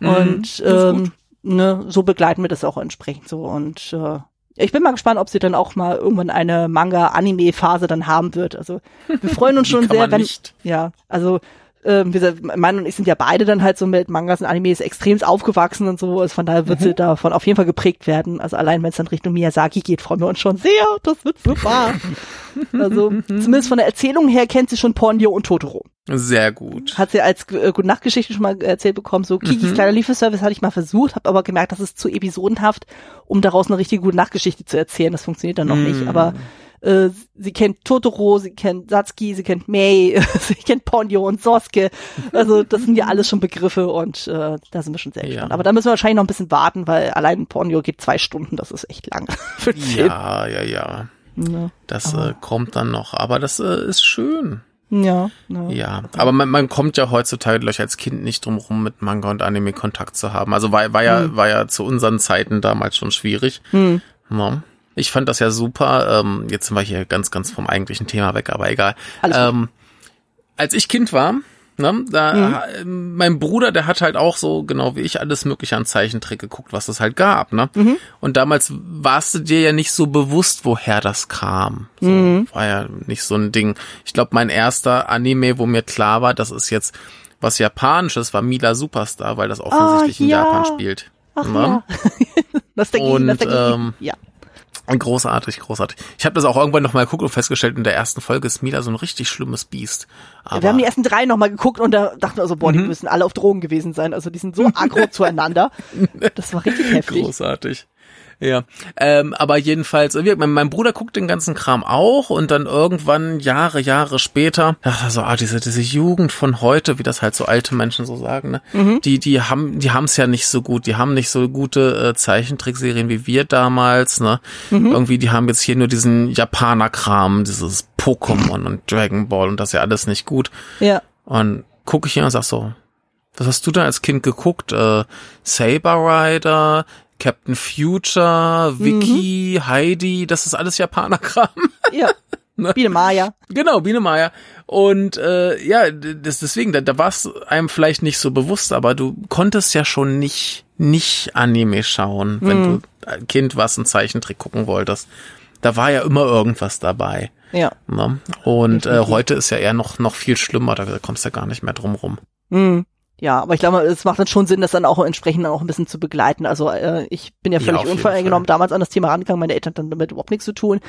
Und Mhm, ist ähm, ne, so begleiten wir das auch entsprechend so. Und äh, ich bin mal gespannt, ob sie dann auch mal irgendwann eine Manga-Anime-Phase dann haben wird. Also wir freuen uns [laughs] schon sehr, wenn nicht? ja, also ähm, gesagt, mein und ich sind ja beide dann halt so mit Mangas und Animes extremst aufgewachsen und so. Also von daher wird Mhm. sie davon auf jeden Fall geprägt werden. Also allein wenn es dann Richtung Miyazaki geht, freuen wir uns schon sehr. Das wird super. [laughs] also zumindest von der Erzählung her kennt sie schon Ponyo und Totoro. Sehr gut. Hat sie als äh, Gute Nachtgeschichte schon mal erzählt bekommen. So Kikis Mhm. kleiner Lieferservice hatte ich mal versucht, habe aber gemerkt, das ist zu episodenhaft, um daraus eine richtige Gute Nachtgeschichte zu erzählen. Das funktioniert dann noch nicht. Mhm. Aber äh, sie kennt Totoro, sie kennt Satsuki, sie kennt Mei, [laughs] sie kennt Ponyo und Sosuke. Also das sind ja alles schon Begriffe und äh, da sind wir schon sehr Ja. gespannt. Aber da müssen wir wahrscheinlich noch ein bisschen warten, weil allein Ponyo geht zwei Stunden. Das ist echt lang. [laughs] Ja, ja, ja. Ja, Das äh, kommt dann noch. Aber das äh, ist schön. ja. ja. Ja, aber man, man kommt ja heutzutage glaub ich, als Kind nicht drum rum, mit Manga und Anime Kontakt zu haben. Also war, war ja, war ja zu unseren Zeiten damals schon schwierig. Hm. Ja. Ich fand das ja super. Ähm, jetzt sind wir hier ganz, ganz vom eigentlichen Thema weg, aber egal. Ähm, als ich Kind war, ne, da, äh, mein Bruder, der hat halt auch so, genau wie ich, alles mögliche an Zeichentrick geguckt, was es halt gab, ne? Mhm. Und damals warst du dir ja nicht so bewusst, woher das kam. So, Mhm. War ja nicht so ein Ding. Ich glaube, mein erster Anime, wo mir klar war, das ist jetzt was Japanisches, war Mila Superstar, weil das offensichtlich in ja. Japan spielt. Ach Ne? ja. [laughs] Nostalgie, Und, Nostalgie. ähm, ja. Großartig, großartig. Ich habe das auch irgendwann noch mal geguckt und festgestellt, in der ersten Folge ist Mila so ein richtig schlimmes Biest. Aber wir haben die ersten drei nochmal geguckt und da dachten wir so, boah, die Mhm. müssen alle auf Drogen gewesen sein. Also die sind so aggro [laughs] zueinander. Das war richtig heftig. Großartig. Ja, ähm, aber jedenfalls, mein, mein Bruder guckt den ganzen Kram auch und dann irgendwann Jahre, Jahre später, ach, so, ah, diese, diese Jugend von heute, wie das halt so alte Menschen so sagen, ne? Mhm. Die, die haben, die haben es ja nicht so gut, die haben nicht so gute äh, Zeichentrickserien wie wir damals, ne? Mhm. Irgendwie, die haben jetzt hier nur diesen Japaner-Kram, dieses Pokémon und Dragon Ball und das ist ja alles nicht gut. Ja. Und gucke ich hier und sag so, was hast du denn als Kind geguckt? Äh, Saber Rider, Captain Future, Vicky, Heidi, das ist alles Japanerkram. [laughs] Ja. Ne? Biene Maya. genau, Biene Meier. Und äh, ja, das, deswegen, da, da war es einem vielleicht nicht so bewusst, aber du konntest ja schon nicht, nicht Anime schauen, wenn du ein Kind was ein Zeichentrick gucken wolltest. Da war ja immer irgendwas dabei. Ja. Ne? Und äh, heute ist ja eher noch, noch viel schlimmer, da kommst du ja gar nicht mehr drum rum. Mhm. Ja, aber ich glaube, es macht dann schon Sinn, das dann auch entsprechend auch ein bisschen zu begleiten. Also äh, ich bin ja Ja, völlig jeden unvoreingenommen damals an das Thema rangegangen, meine Eltern hatten damit überhaupt nichts zu tun.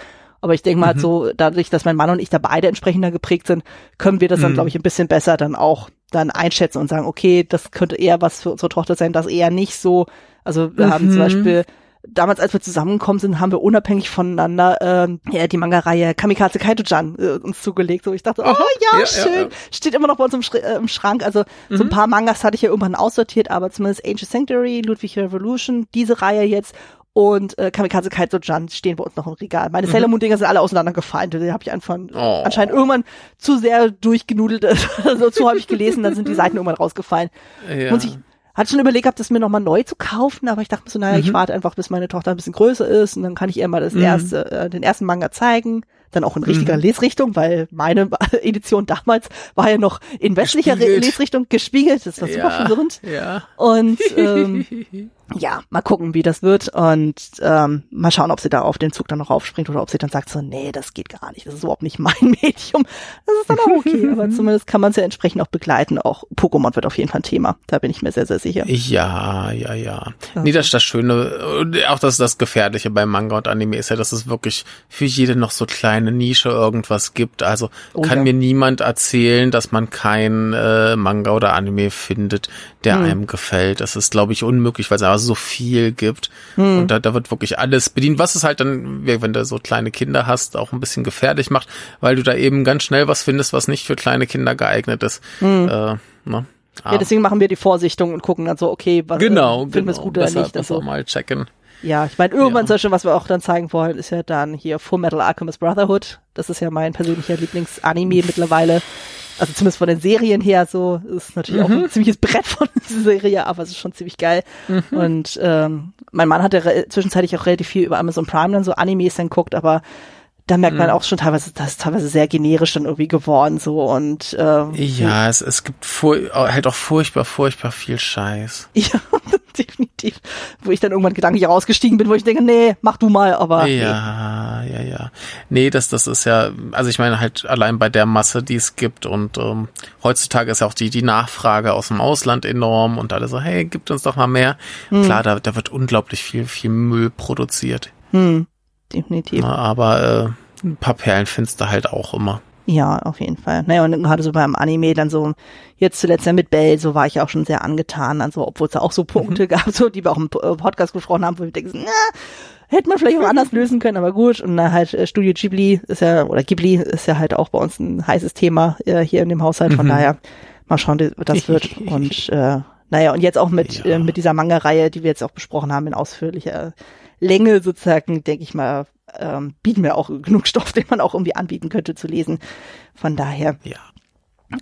Aber ich denke mal, halt Mhm. so dadurch, dass mein Mann und ich da beide entsprechender geprägt sind, können wir das dann, Mhm. glaube ich, ein bisschen besser dann auch dann einschätzen und sagen, okay, das könnte eher was für unsere Tochter sein, das eher nicht so. Also wir haben zum Mhm. Beispiel damals, als wir zusammengekommen sind, haben wir unabhängig voneinander ähm, ja, die Manga-Reihe Kamikaze Kaito-chan äh, uns zugelegt. So, ich dachte, oh Aha, ja, ja, ja, schön. ja. Steht immer noch bei uns im, Schri äh, im Schrank. Also so ein Mhm. paar Mangas hatte ich ja irgendwann aussortiert, aber zumindest Ancient Sanctuary, Ludwig Revolution, diese Reihe jetzt und äh, Kamikaze Kaito-chan stehen bei uns noch im Regal. Meine Sailor Moon-Dinger sind alle auseinandergefallen. Die habe ich einfach Oh. anscheinend irgendwann zu sehr durchgenudelt, also zu häufig gelesen, dann sind die Seiten irgendwann rausgefallen. Ja. Muss ich hatte schon überlegt gehabt, das mir nochmal neu zu kaufen, aber ich dachte mir so, naja, ich Mhm. warte einfach, bis meine Tochter ein bisschen größer ist und dann kann ich ihr mal das Mhm. erste, äh, den ersten Manga zeigen. Dann auch in richtiger Mhm. Lesrichtung, weil meine [laughs] Edition damals war ja noch in westlicher Gespiegelt. Lesrichtung gespiegelt. Das war super ja, verwirrend. Ja. Und ähm, [laughs] ja, mal gucken, wie das wird und ähm, mal schauen, ob sie da auf den Zug dann noch aufspringt oder ob sie dann sagt so, nee, das geht gar nicht, das ist überhaupt nicht [laughs] mein Medium. Das ist dann auch okay, [laughs] aber zumindest kann man es ja entsprechend auch begleiten. Auch Pokémon wird auf jeden Fall ein Thema, da bin ich mir sehr, sehr sicher. Ja, ja, ja. Nee, das ist das Schöne, auch das, das Gefährliche bei Manga und Anime ist ja, dass es wirklich für jede noch so kleine Nische irgendwas gibt. Also Oh kann ja. mir niemand erzählen, dass man kein äh, Manga oder Anime findet, der Hm. einem gefällt. Das ist, glaube ich, unmöglich, weil es so viel gibt. Hm. Und da, da wird wirklich alles bedient, was es halt dann, wenn du so kleine Kinder hast, auch ein bisschen gefährlich macht, weil du da eben ganz schnell was findest, was nicht für kleine Kinder geeignet ist. Hm. Äh, ne? Ja, deswegen machen wir die Vorsichtung und gucken dann so, okay, was genau, äh, Film genau. ist gut oder Besser, nicht. besser Also, mal checken. ja, ich meine, irgendwann Ja. zum Beispiel, was wir auch dann zeigen wollen, ist ja dann hier Full Metal Alchemist Brotherhood. Das ist ja mein persönlicher Lieblingsanime mittlerweile. Also zumindest von den Serien her so. Ist natürlich auch Mhm. ein ziemliches Brett von dieser [laughs] Serie, aber es ist schon ziemlich geil. Mhm. Und ähm, mein Mann hatte re- zwischenzeitlich auch relativ viel über Amazon Prime dann so Animes dann guckt, aber da merkt Mhm. man auch schon teilweise, das ist teilweise sehr generisch dann irgendwie geworden so und ähm, Ja, es, es gibt fur halt auch furchtbar, furchtbar viel Scheiß. [laughs] Ja, definitiv. Wo ich dann irgendwann gedanklich rausgestiegen bin, wo ich denke, nee, mach du mal, aber nee. Ja, ja, ja. Nee, das, das ist ja, also ich meine halt allein bei der Masse, die es gibt und ähm, heutzutage ist ja auch die, die Nachfrage aus dem Ausland enorm und alle so, hey, gibt uns doch mal mehr. Hm. Klar, da, da wird unglaublich viel, viel Müll produziert. Hm, definitiv. Na, aber äh, ein paar Perlen findest du halt auch immer. Ja, auf jeden Fall. Naja, und gerade so beim Anime dann so, jetzt zuletzt ja mit Bell, so war ich auch schon sehr angetan, also obwohl es da auch so Punkte [laughs] gab, so, die wir auch im äh, Podcast gesprochen haben, wo wir denken, na, hätte man vielleicht auch anders lösen können, aber gut. Und dann halt äh, Studio Ghibli ist ja, oder Ghibli ist ja halt auch bei uns ein heißes Thema äh, hier in dem Haushalt, von Mhm. daher mal schauen, wie das [laughs] wird. Und äh, naja, und jetzt auch mit, Ja. äh, mit dieser Manga-Reihe, die wir jetzt auch besprochen haben, in ausführlicher Länge sozusagen, denke ich mal, ähm, bieten wir auch genug Stoff, [laughs] den man auch irgendwie anbieten könnte zu lesen. Von daher, Ja.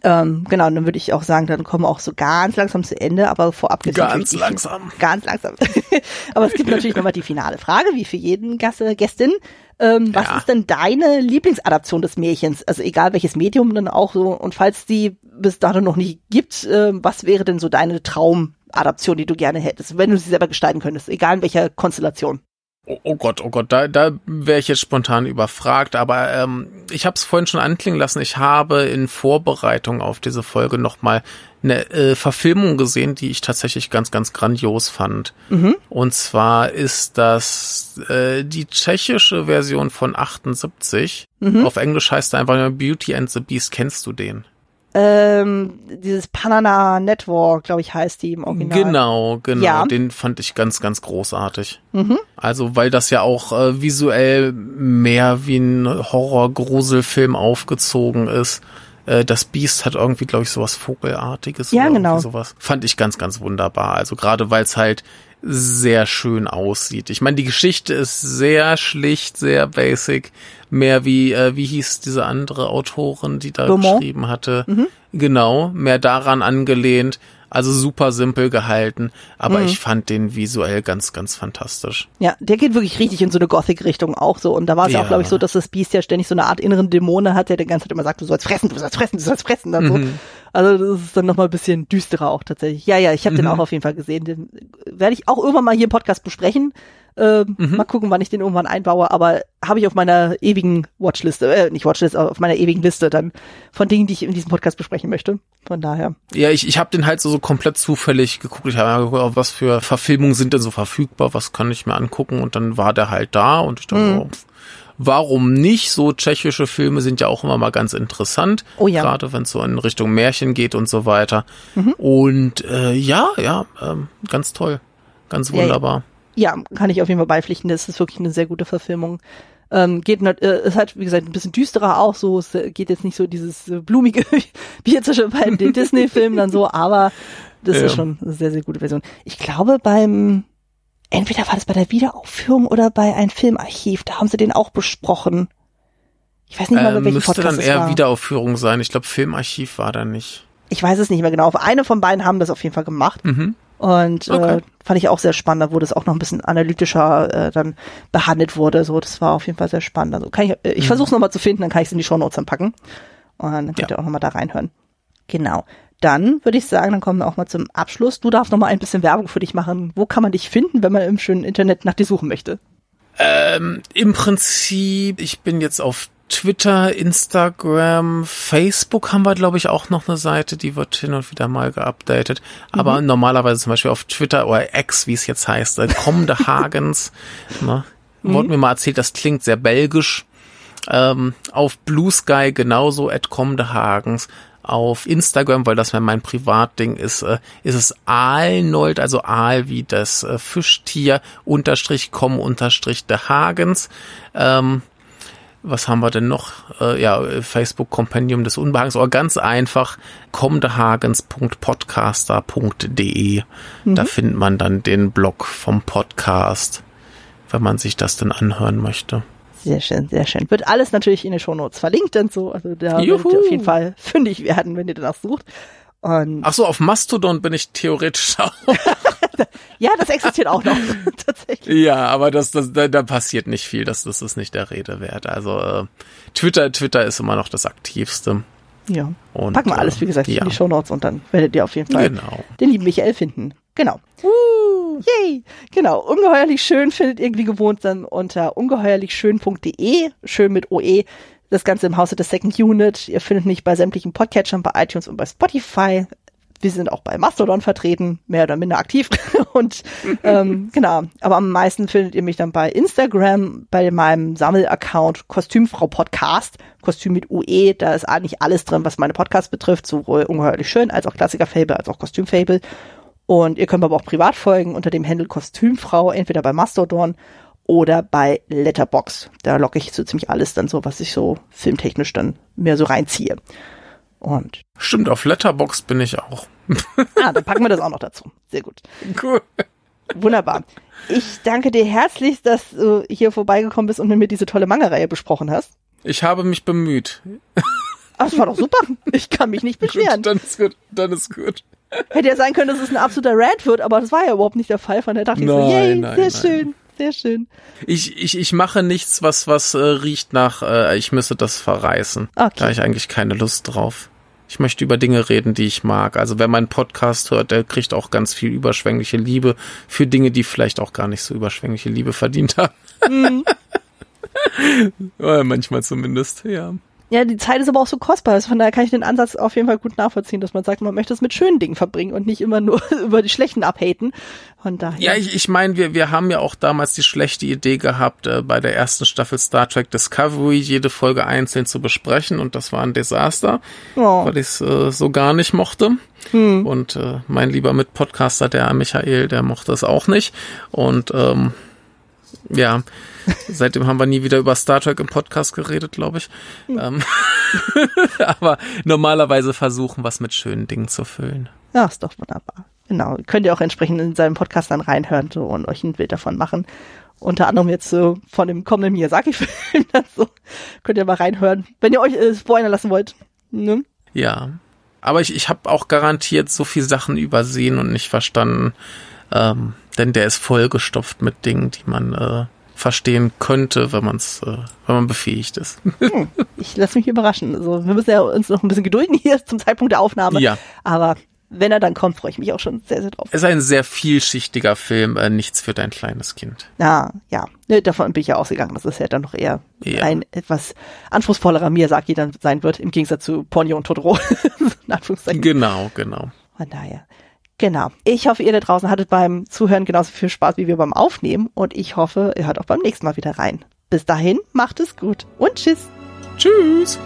ähm, genau, dann würde ich auch sagen, dann kommen wir auch so ganz langsam zu Ende, aber vorab natürlich Ganz die- langsam. Ganz langsam. [laughs] aber es gibt natürlich nochmal die finale Frage, wie für jeden Gast, äh, Gästin. Ähm, was Ja. ist denn deine Lieblingsadaption des Märchens? Also egal welches Medium dann auch so. Und falls die bis dato noch nicht gibt, ähm, was wäre denn so deine Traumadaption, die du gerne hättest, wenn du sie selber gestalten könntest, egal in welcher Konstellation? Oh, oh Gott, oh Gott, da, da wäre ich jetzt spontan überfragt, aber ähm, ich habe es vorhin schon anklingen lassen. Ich habe in Vorbereitung auf diese Folge nochmal eine äh, Verfilmung gesehen, die ich tatsächlich ganz, ganz grandios fand. Mhm. Und zwar ist das äh, die tschechische Version von 78. Mhm. Auf Englisch heißt er einfach nur Beauty and the Beast. Kennst du den? Ähm, dieses Panana Network, glaube ich, heißt die im Original. Genau, genau. Ja. Den fand ich ganz, ganz großartig. Mhm. Also, weil das ja auch äh, visuell mehr wie ein Horror-Gruselfilm aufgezogen ist. Äh, das Biest hat irgendwie, glaube ich, sowas Vogelartiges. Ja, oder genau. Sowas. Fand ich ganz, ganz wunderbar. Also gerade weil es halt sehr schön aussieht. Ich meine, die Geschichte ist sehr schlicht, sehr basic. Mehr wie, äh, wie hieß diese andere Autorin, die da Beaumont? geschrieben hatte. Genau, mehr daran angelehnt. Also super simpel gehalten, aber Mhm. ich fand den visuell ganz, ganz fantastisch. Ja, der geht wirklich richtig in so eine Gothic-Richtung auch so. Und da war es ja auch, glaube ich, so, dass das Biest ja ständig so eine Art inneren Dämonen hat, der die ganze Zeit immer sagt, du sollst fressen, du sollst fressen, du sollst fressen. Dann so. Also das ist dann nochmal ein bisschen düsterer auch tatsächlich. Ja, ja, ich habe den Mhm. auch auf jeden Fall gesehen. Den werde ich auch irgendwann mal hier im Podcast besprechen. Ähm, Mhm. Mal gucken, wann ich den irgendwann einbaue. Aber habe ich auf meiner ewigen Watchliste, äh, nicht Watchliste, aber auf meiner ewigen Liste dann von Dingen, die ich in diesem Podcast besprechen möchte. Von daher. Ja, ich, ich habe den halt so, so komplett zufällig geguckt. Ich habe geguckt, was für Verfilmungen sind denn so verfügbar, was kann ich mir angucken und dann war der halt da und ich dachte, Mhm. pff, warum nicht? So tschechische Filme sind ja auch immer mal ganz interessant, Oh ja. gerade wenn es so in Richtung Märchen geht und so weiter. Mhm. Und äh, ja, ja, ähm, ganz toll, ganz Ja, ja. wunderbar. Ja, kann ich auf jeden Fall beipflichten. Das ist wirklich eine sehr gute Verfilmung. Ähm, geht äh, ist halt, wie gesagt, ein bisschen düsterer auch so. Es äh, geht jetzt nicht so dieses äh, blumige, wie jetzt schon bei den [laughs] Disney-Filmen dann so, aber das Ja. ist schon eine sehr, sehr gute Version. Ich glaube, beim, entweder war das bei der Wiederaufführung oder bei einem Filmarchiv, da haben sie den auch besprochen. Ich weiß nicht mal, bei Ähm, welchem müsste Podcast dann eher war. Wiederaufführung sein. Ich glaube, Filmarchiv war da nicht. Ich weiß es nicht mehr genau. Aber eine von beiden haben das auf jeden Fall gemacht. Mhm. Und äh, Okay. fand ich auch sehr spannend, da wurde es auch noch ein bisschen analytischer äh, dann behandelt wurde. So, das war auf jeden Fall sehr spannend. Also kann ich, äh, ich versuche es nochmal zu finden, dann kann ich es in die Shownotes dann packen. Und dann könnt Ja. ihr auch nochmal da reinhören. Genau. Dann würde ich sagen, dann kommen wir auch mal zum Abschluss. Du darfst nochmal ein bisschen Werbung für dich machen. Wo kann man dich finden, wenn man im schönen Internet nach dir suchen möchte? Ähm, Im Prinzip, ich bin jetzt auf Twitter, Instagram, Facebook haben wir, glaube ich, auch noch eine Seite, die wird hin und wieder mal geupdatet. Aber normalerweise zum Beispiel auf Twitter oder X, wie es jetzt heißt, äh, kommende [laughs] Hagens. ne? Wurde mir mal erzählt, das klingt sehr belgisch. Ähm, auf Blue Sky genauso, at kommende Hagens. Auf Instagram, weil das ja mein Privatding ist, äh, ist es Aalnold, also Aal wie das äh, Fischtier, unterstrich com, unterstrich de Hagens. Ähm, was haben wir denn noch? Äh, ja, Facebook Kompendium des Unbehagens, oder ganz einfach komdehagens.podcaster.de. Mhm. Da findet man dann den Blog vom Podcast, wenn man sich das dann anhören möchte. Sehr schön, sehr schön. Wird alles natürlich in den Shownotes verlinkt und so. Also da Juhu. werdet ihr auf jeden Fall fündig werden, wenn ihr danach sucht. Und Ach so, auf Mastodon bin ich theoretisch [laughs] auch. ja, das existiert auch noch, [laughs] tatsächlich. Ja, aber das, das, da, da passiert nicht viel, das, das ist nicht der Rede wert. Also äh, Twitter, Twitter ist immer noch das aktivste. Ja. Und, Packen wir alles, wie gesagt, ja. in die Shownotes und dann werdet ihr auf jeden Fall genau. den lieben Michael finden. Genau. Uh. Yay! Genau. Ungeheuerlich schön findet ihr wie gewohnt dann unter ungeheuerlichschön.de, schön mit OE. Das Ganze im Hause der Second Unit. Ihr findet mich bei sämtlichen Podcatchern, bei iTunes und bei Spotify. Wir sind auch bei Mastodon vertreten, mehr oder minder aktiv. [laughs] und ähm, [laughs] genau, aber am meisten findet ihr mich dann bei Instagram, bei meinem Sammelaccount Kostümfrau Podcast, Kostüm mit UE. Da ist eigentlich alles drin, was meine Podcasts betrifft, sowohl ungeheuerlich schön als auch Klassiker-Fable, als auch Kostüm-Fable. Und ihr könnt aber auch privat folgen unter dem Handel Kostümfrau, entweder bei Mastodon oder bei Letterbox. Da locke ich so ziemlich alles dann so, was ich so filmtechnisch dann mehr so reinziehe. Und Stimmt, auf Letterbox bin ich auch. ah, dann packen wir das auch noch dazu. Sehr gut. Cool. Wunderbar. Ich danke dir herzlich, dass du hier vorbeigekommen bist und mit mir diese tolle Manga-Reihe besprochen hast. Ich habe mich bemüht. Ach, das war doch super. Ich kann mich nicht beschweren. Gut, dann ist gut. Dann ist gut. Hätte ja sein können, dass es ein absoluter Rant wird, aber das war ja überhaupt nicht der Fall. Von der dachte nein, ich so, yay, nein, sehr nein. schön. Sehr schön. Ich, ich, ich mache nichts, was, was äh, riecht nach, äh, ich müsse das verreißen. Okay. Da habe ich eigentlich keine Lust drauf. Ich möchte über Dinge reden, die ich mag. Also wer meinen Podcast hört, der kriegt auch ganz viel überschwängliche Liebe für Dinge, die vielleicht auch gar nicht so überschwängliche Liebe verdient haben. Mhm. [laughs] Manchmal zumindest, ja. Ja, die Zeit ist aber auch so kostbar. Also von daher kann ich den Ansatz auf jeden Fall gut nachvollziehen, dass man sagt, man möchte es mit schönen Dingen verbringen und nicht immer nur [laughs] über die schlechten abhaten. Von daher. Ja, ich, ich meine, wir, wir haben ja auch damals die schlechte Idee gehabt, äh, bei der ersten Staffel Star Trek Discovery jede Folge einzeln zu besprechen und das war ein Desaster, oh. weil ich es äh, so gar nicht mochte. Hm. Und äh, mein lieber Mitpodcaster, der Michael, der mochte es auch nicht. Und ähm, ja, [laughs] seitdem haben wir nie wieder über Star Trek im Podcast geredet, glaube ich. Mhm. [laughs] aber normalerweise versuchen, was mit schönen Dingen zu füllen. Ja, ist doch wunderbar. Genau. Könnt ihr auch entsprechend in seinem Podcast dann reinhören so, und euch ein Bild davon machen. Unter anderem jetzt so von dem kommenden Miyazaki-Film. [laughs] so. Könnt ihr mal reinhören, wenn ihr euch äh, spoilern lassen wollt. Ne? Ja. Aber ich, ich habe auch garantiert so viele Sachen übersehen und nicht verstanden. Ähm, denn der ist vollgestopft mit Dingen, die man äh, verstehen könnte, wenn man es, äh, wenn man befähigt ist. Hm, ich lasse mich überraschen. Also wir müssen ja uns noch ein bisschen gedulden hier zum Zeitpunkt der Aufnahme. Ja. Aber wenn er dann kommt, freue ich mich auch schon sehr, sehr drauf. Es ist ein sehr vielschichtiger Film, äh, nichts für dein kleines Kind. Ja, ja. Ne, davon bin ich ja ausgegangen, dass es ja dann noch eher ja. ein etwas anspruchsvollerer Miyazaki dann sein wird, im Gegensatz zu Ponyo und Totoro. [laughs] genau, genau. Von daher. Genau. Ich hoffe, ihr da draußen hattet beim Zuhören genauso viel Spaß wie wir beim Aufnehmen und ich hoffe, ihr hört auch beim nächsten Mal wieder rein. Bis dahin, macht es gut und tschüss. Tschüss.